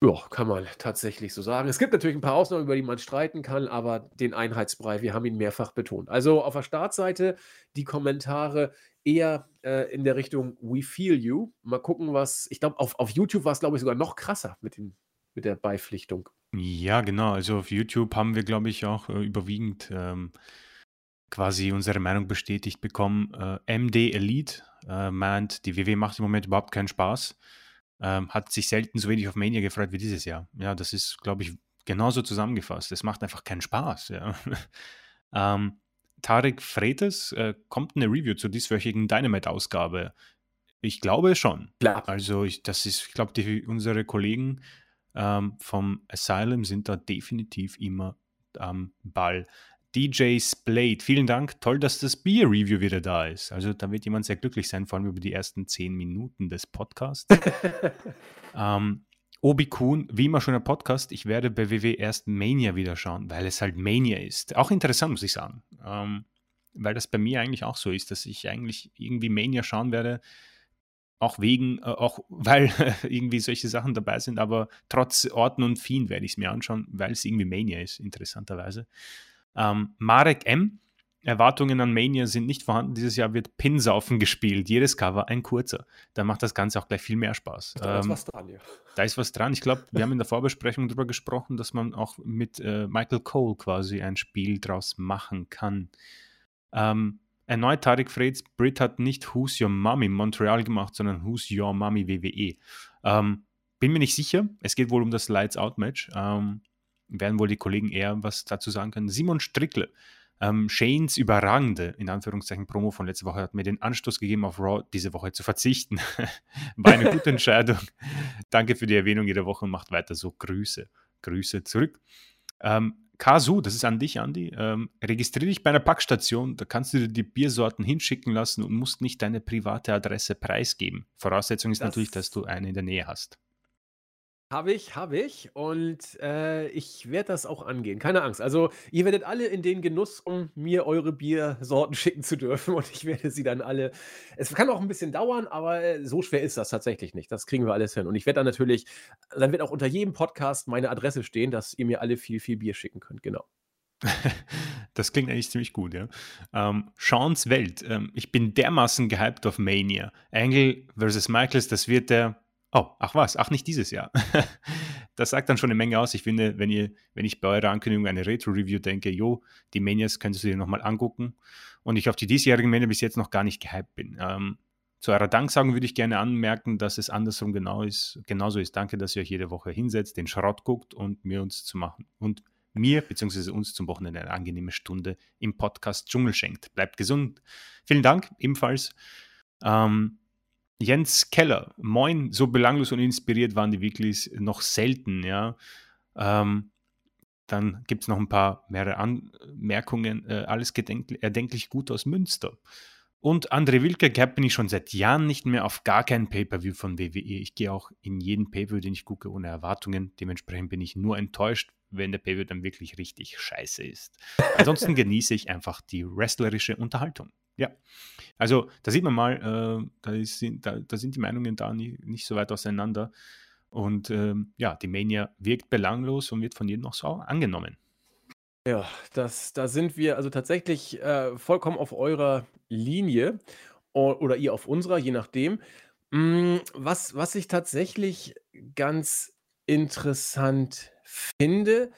Ja, kann man tatsächlich so sagen. Es gibt natürlich ein paar Ausnahmen, über die man streiten kann, aber den Einheitsbrei, wir haben ihn mehrfach betont. Also auf der Startseite die Kommentare eher äh, in der Richtung We Feel You. Mal gucken, was. Ich glaube, auf, auf YouTube war es, glaube ich, sogar noch krasser mit, den, mit der Beipflichtung. Ja, genau. Also auf YouTube haben wir, glaube ich, auch äh, überwiegend ähm, quasi unsere Meinung bestätigt bekommen. Äh, MD Elite äh, meint, die WW macht im Moment überhaupt keinen Spaß. Ähm, hat sich selten so wenig auf Mania gefreut wie dieses Jahr. Ja, das ist, glaube ich, genauso zusammengefasst. Es macht einfach keinen Spaß. Ja. [LAUGHS] ähm, Tarek Fretes, äh, kommt eine Review zur dieswöchigen Dynamite-Ausgabe? Ich glaube schon. Klar. Also ich, das ist, ich glaube, unsere Kollegen ähm, vom Asylum sind da definitiv immer am Ball. DJ Splade, vielen Dank. Toll, dass das Bier-Review wieder da ist. Also da wird jemand sehr glücklich sein, vor allem über die ersten zehn Minuten des Podcasts. [LAUGHS] ähm, Obi Kuhn, wie immer schon ein Podcast, ich werde bei WW erst Mania wieder schauen, weil es halt Mania ist. Auch interessant, muss ich sagen. Ähm, weil das bei mir eigentlich auch so ist, dass ich eigentlich irgendwie Mania schauen werde, auch wegen, äh, auch [LAUGHS] weil irgendwie solche Sachen dabei sind, aber trotz Orten und Fiend werde ich es mir anschauen, weil es irgendwie Mania ist, interessanterweise. Ähm, Marek M. Erwartungen an Mania sind nicht vorhanden. Dieses Jahr wird Pinsaufen gespielt. Jedes Cover ein kurzer. Da macht das Ganze auch gleich viel mehr Spaß. Da ähm, ist was dran, ja. Da ist was dran. Ich glaube, wir haben in der Vorbesprechung darüber gesprochen, dass man auch mit äh, Michael Cole quasi ein Spiel draus machen kann. Ähm, erneut Tarek Freds, Brit hat nicht Who's Your Mommy Montreal gemacht, sondern Who's Your Mommy WWE. Ähm, bin mir nicht sicher. Es geht wohl um das Lights Out Match. Ähm, werden wohl die Kollegen eher was dazu sagen können. Simon Strickle, ähm, Shanes überragende, in Anführungszeichen, Promo von letzter Woche hat mir den Anstoß gegeben, auf Raw diese Woche zu verzichten. [LAUGHS] War eine gute [LAUGHS] Entscheidung. Danke für die Erwähnung jede Woche und macht weiter so. Grüße. Grüße zurück. Ähm, Kasu, das ist an dich, Andi. Ähm, registriere dich bei einer Packstation, da kannst du dir die Biersorten hinschicken lassen und musst nicht deine private Adresse preisgeben. Voraussetzung ist das natürlich, dass du eine in der Nähe hast. Habe ich, habe ich. Und äh, ich werde das auch angehen. Keine Angst. Also, ihr werdet alle in den Genuss, um mir eure Biersorten [LAUGHS] schicken zu dürfen. Und ich werde sie dann alle. Es kann auch ein bisschen dauern, aber äh, so schwer ist das tatsächlich nicht. Das kriegen wir alles hin. Und ich werde dann natürlich, dann wird auch unter jedem Podcast meine Adresse stehen, dass ihr mir alle viel, viel Bier schicken könnt. Genau. [LAUGHS] Das klingt eigentlich ziemlich gut, ja. Ähm, Sean's Welt. Ähm, ich bin dermaßen gehypt auf Mania. Angle versus Michaels, das wird der Oh, ach was, ach nicht dieses Jahr. [LAUGHS] das sagt dann schon eine Menge aus. Ich finde, wenn ihr, wenn ich bei eurer Ankündigung eine Retro-Review denke, jo, die Manias könntest du dir nochmal angucken und ich auf die diesjährigen Mania bis jetzt noch gar nicht gehypt bin. Ähm, zu eurer Danksagung würde ich gerne anmerken, dass es andersrum genau ist, genauso ist. Danke, dass ihr euch jede Woche hinsetzt, den Schrott guckt und mir uns zu machen und mir bzw. uns zum Wochenende eine angenehme Stunde im Podcast Dschungel schenkt. Bleibt gesund. Vielen Dank ebenfalls. Ähm, Jens Keller, moin, so belanglos und inspiriert waren die Weeklies noch selten, ja. Ähm, dann gibt es noch ein paar mehrere Anmerkungen. Äh, alles erdenklich gut aus Münster. Und André Wilke, gehabt bin ich schon seit Jahren nicht mehr auf gar keinen Pay-Per-View von WWE. Ich gehe auch in jeden Pay-Per-View, den ich gucke, ohne Erwartungen. Dementsprechend bin ich nur enttäuscht, wenn der Pay-Per-View dann wirklich richtig scheiße ist. Ansonsten [LAUGHS] genieße ich einfach die wrestlerische Unterhaltung. Ja, also da sieht man mal, äh, da, ist, da, da, sind die Meinungen da nicht, nicht so weit auseinander. Und ähm, ja, die Mania wirkt belanglos und wird von jedem noch so angenommen. Ja, das, da sind wir also tatsächlich äh, vollkommen auf eurer Linie oder ihr auf unserer, je nachdem. Mm, was, was ich tatsächlich ganz interessant finde,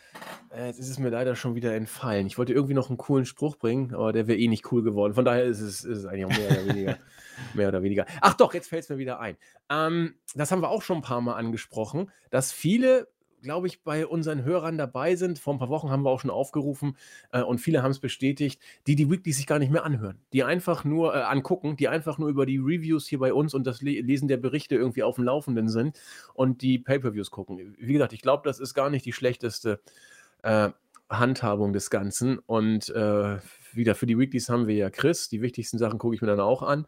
äh, jetzt ist es mir leider schon wieder entfallen. Ich wollte irgendwie noch einen coolen Spruch bringen, aber der wäre eh nicht cool geworden. Von daher ist es, ist es eigentlich auch mehr oder weniger. [LAUGHS] mehr oder weniger. Ach doch, jetzt fällt es mir wieder ein. Ähm, das haben wir auch schon ein paar Mal angesprochen, dass viele glaube ich, bei unseren Hörern dabei sind. Vor ein paar Wochen haben wir auch schon aufgerufen äh, und viele haben es bestätigt, die die Weekly sich gar nicht mehr anhören, die einfach nur äh, angucken, die einfach nur über die Reviews hier bei uns und das Lesen der Berichte irgendwie auf dem Laufenden sind und die Pay-per-Views gucken. Wie gesagt, ich glaube, das ist gar nicht die schlechteste äh, Handhabung des Ganzen und äh, wieder für die Weeklies haben wir ja Chris. Die wichtigsten Sachen gucke ich mir dann auch an.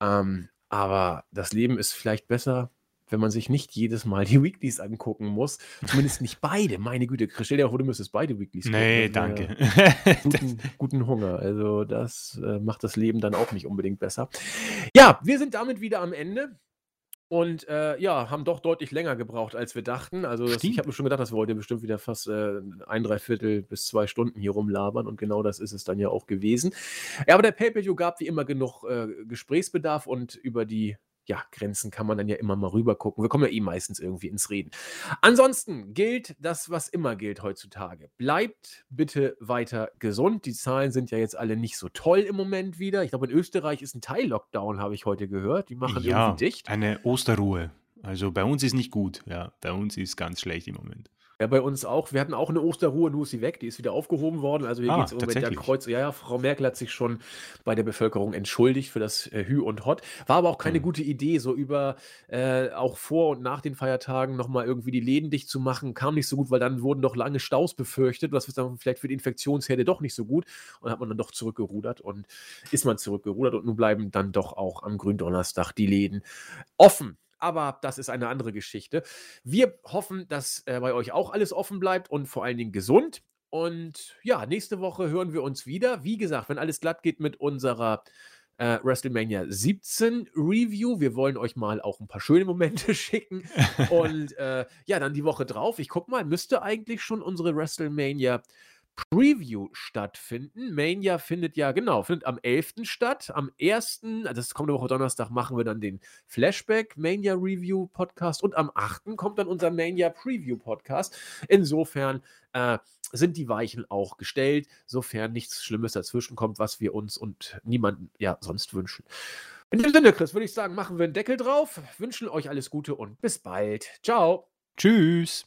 Ähm, aber das Leben ist vielleicht besser, wenn man sich nicht jedes Mal die [LAUGHS] Weeklies angucken muss. Zumindest nicht beide. Meine Güte, stell dir vor, du müsstest beide Weeklies gucken. Nee, danke. [LAUGHS] Guten, [LAUGHS] guten, Hunger. Also das äh, macht das Leben dann auch nicht unbedingt besser. Ja, wir sind damit wieder am Ende. Und äh, ja, haben doch deutlich länger gebraucht, als wir dachten. Also das, ich habe mir schon gedacht, das wollte bestimmt wieder fast äh, ein, Dreiviertel bis zwei Stunden hier rumlabern und genau das ist es dann ja auch gewesen. Ja, aber der Pay-Per-View gab wie immer genug äh, Gesprächsbedarf und über die ja, Grenzen kann man dann ja immer mal rüber gucken. Wir kommen ja eh meistens irgendwie ins Reden. Ansonsten gilt das, was immer gilt heutzutage. Bleibt bitte weiter gesund. Die Zahlen sind ja jetzt alle nicht so toll im Moment wieder. Ich glaube, in Österreich ist ein Teil-Lockdown, habe ich heute gehört. Die machen ja, irgendwie dicht. Eine Osterruhe. Also bei uns ist nicht gut. Ja, bei uns ist ganz schlecht im Moment. Ja, bei uns auch. Wir hatten auch eine Osterruhe, nur ist sie weg. Die ist wieder aufgehoben worden. Also hier ah, geht es im Moment ja kreuz. Ja, ja, Frau Merkel hat sich schon bei der Bevölkerung entschuldigt für das äh, Hü und Hot. War aber auch keine mhm. gute Idee, so über äh, auch vor und nach den Feiertagen nochmal irgendwie die Läden dicht zu machen. Kam nicht so gut, weil dann wurden doch lange Staus befürchtet. Was ist dann vielleicht für die Infektionsherde doch nicht so gut. Und hat man dann doch zurückgerudert und ist man zurückgerudert. Und nun bleiben dann doch auch am Gründonnerstag die Läden offen aber das ist eine andere Geschichte. Wir hoffen, dass äh, bei euch auch alles offen bleibt und vor allen Dingen gesund. Und ja, nächste Woche hören wir uns wieder. Wie gesagt, wenn alles glatt geht mit unserer äh, WrestleMania 17 Review. Wir wollen euch mal auch ein paar schöne Momente [LAUGHS] schicken. [LAUGHS] Und äh, ja, dann die Woche drauf. Ich guck mal, müsste eigentlich schon unsere WrestleMania Preview stattfinden. Mania findet ja, genau, findet am 11. statt. Am 1., also das kommende Woche Donnerstag, machen wir dann den Flashback Mania Review Podcast und am 8. kommt dann unser Mania Preview Podcast. Insofern äh, sind die Weichen auch gestellt, sofern nichts Schlimmes dazwischen kommt, was wir uns und niemanden ja sonst wünschen. In dem Sinne, Chris, würde ich sagen, machen wir einen Deckel drauf, wünschen euch alles Gute und bis bald. Ciao. Tschüss.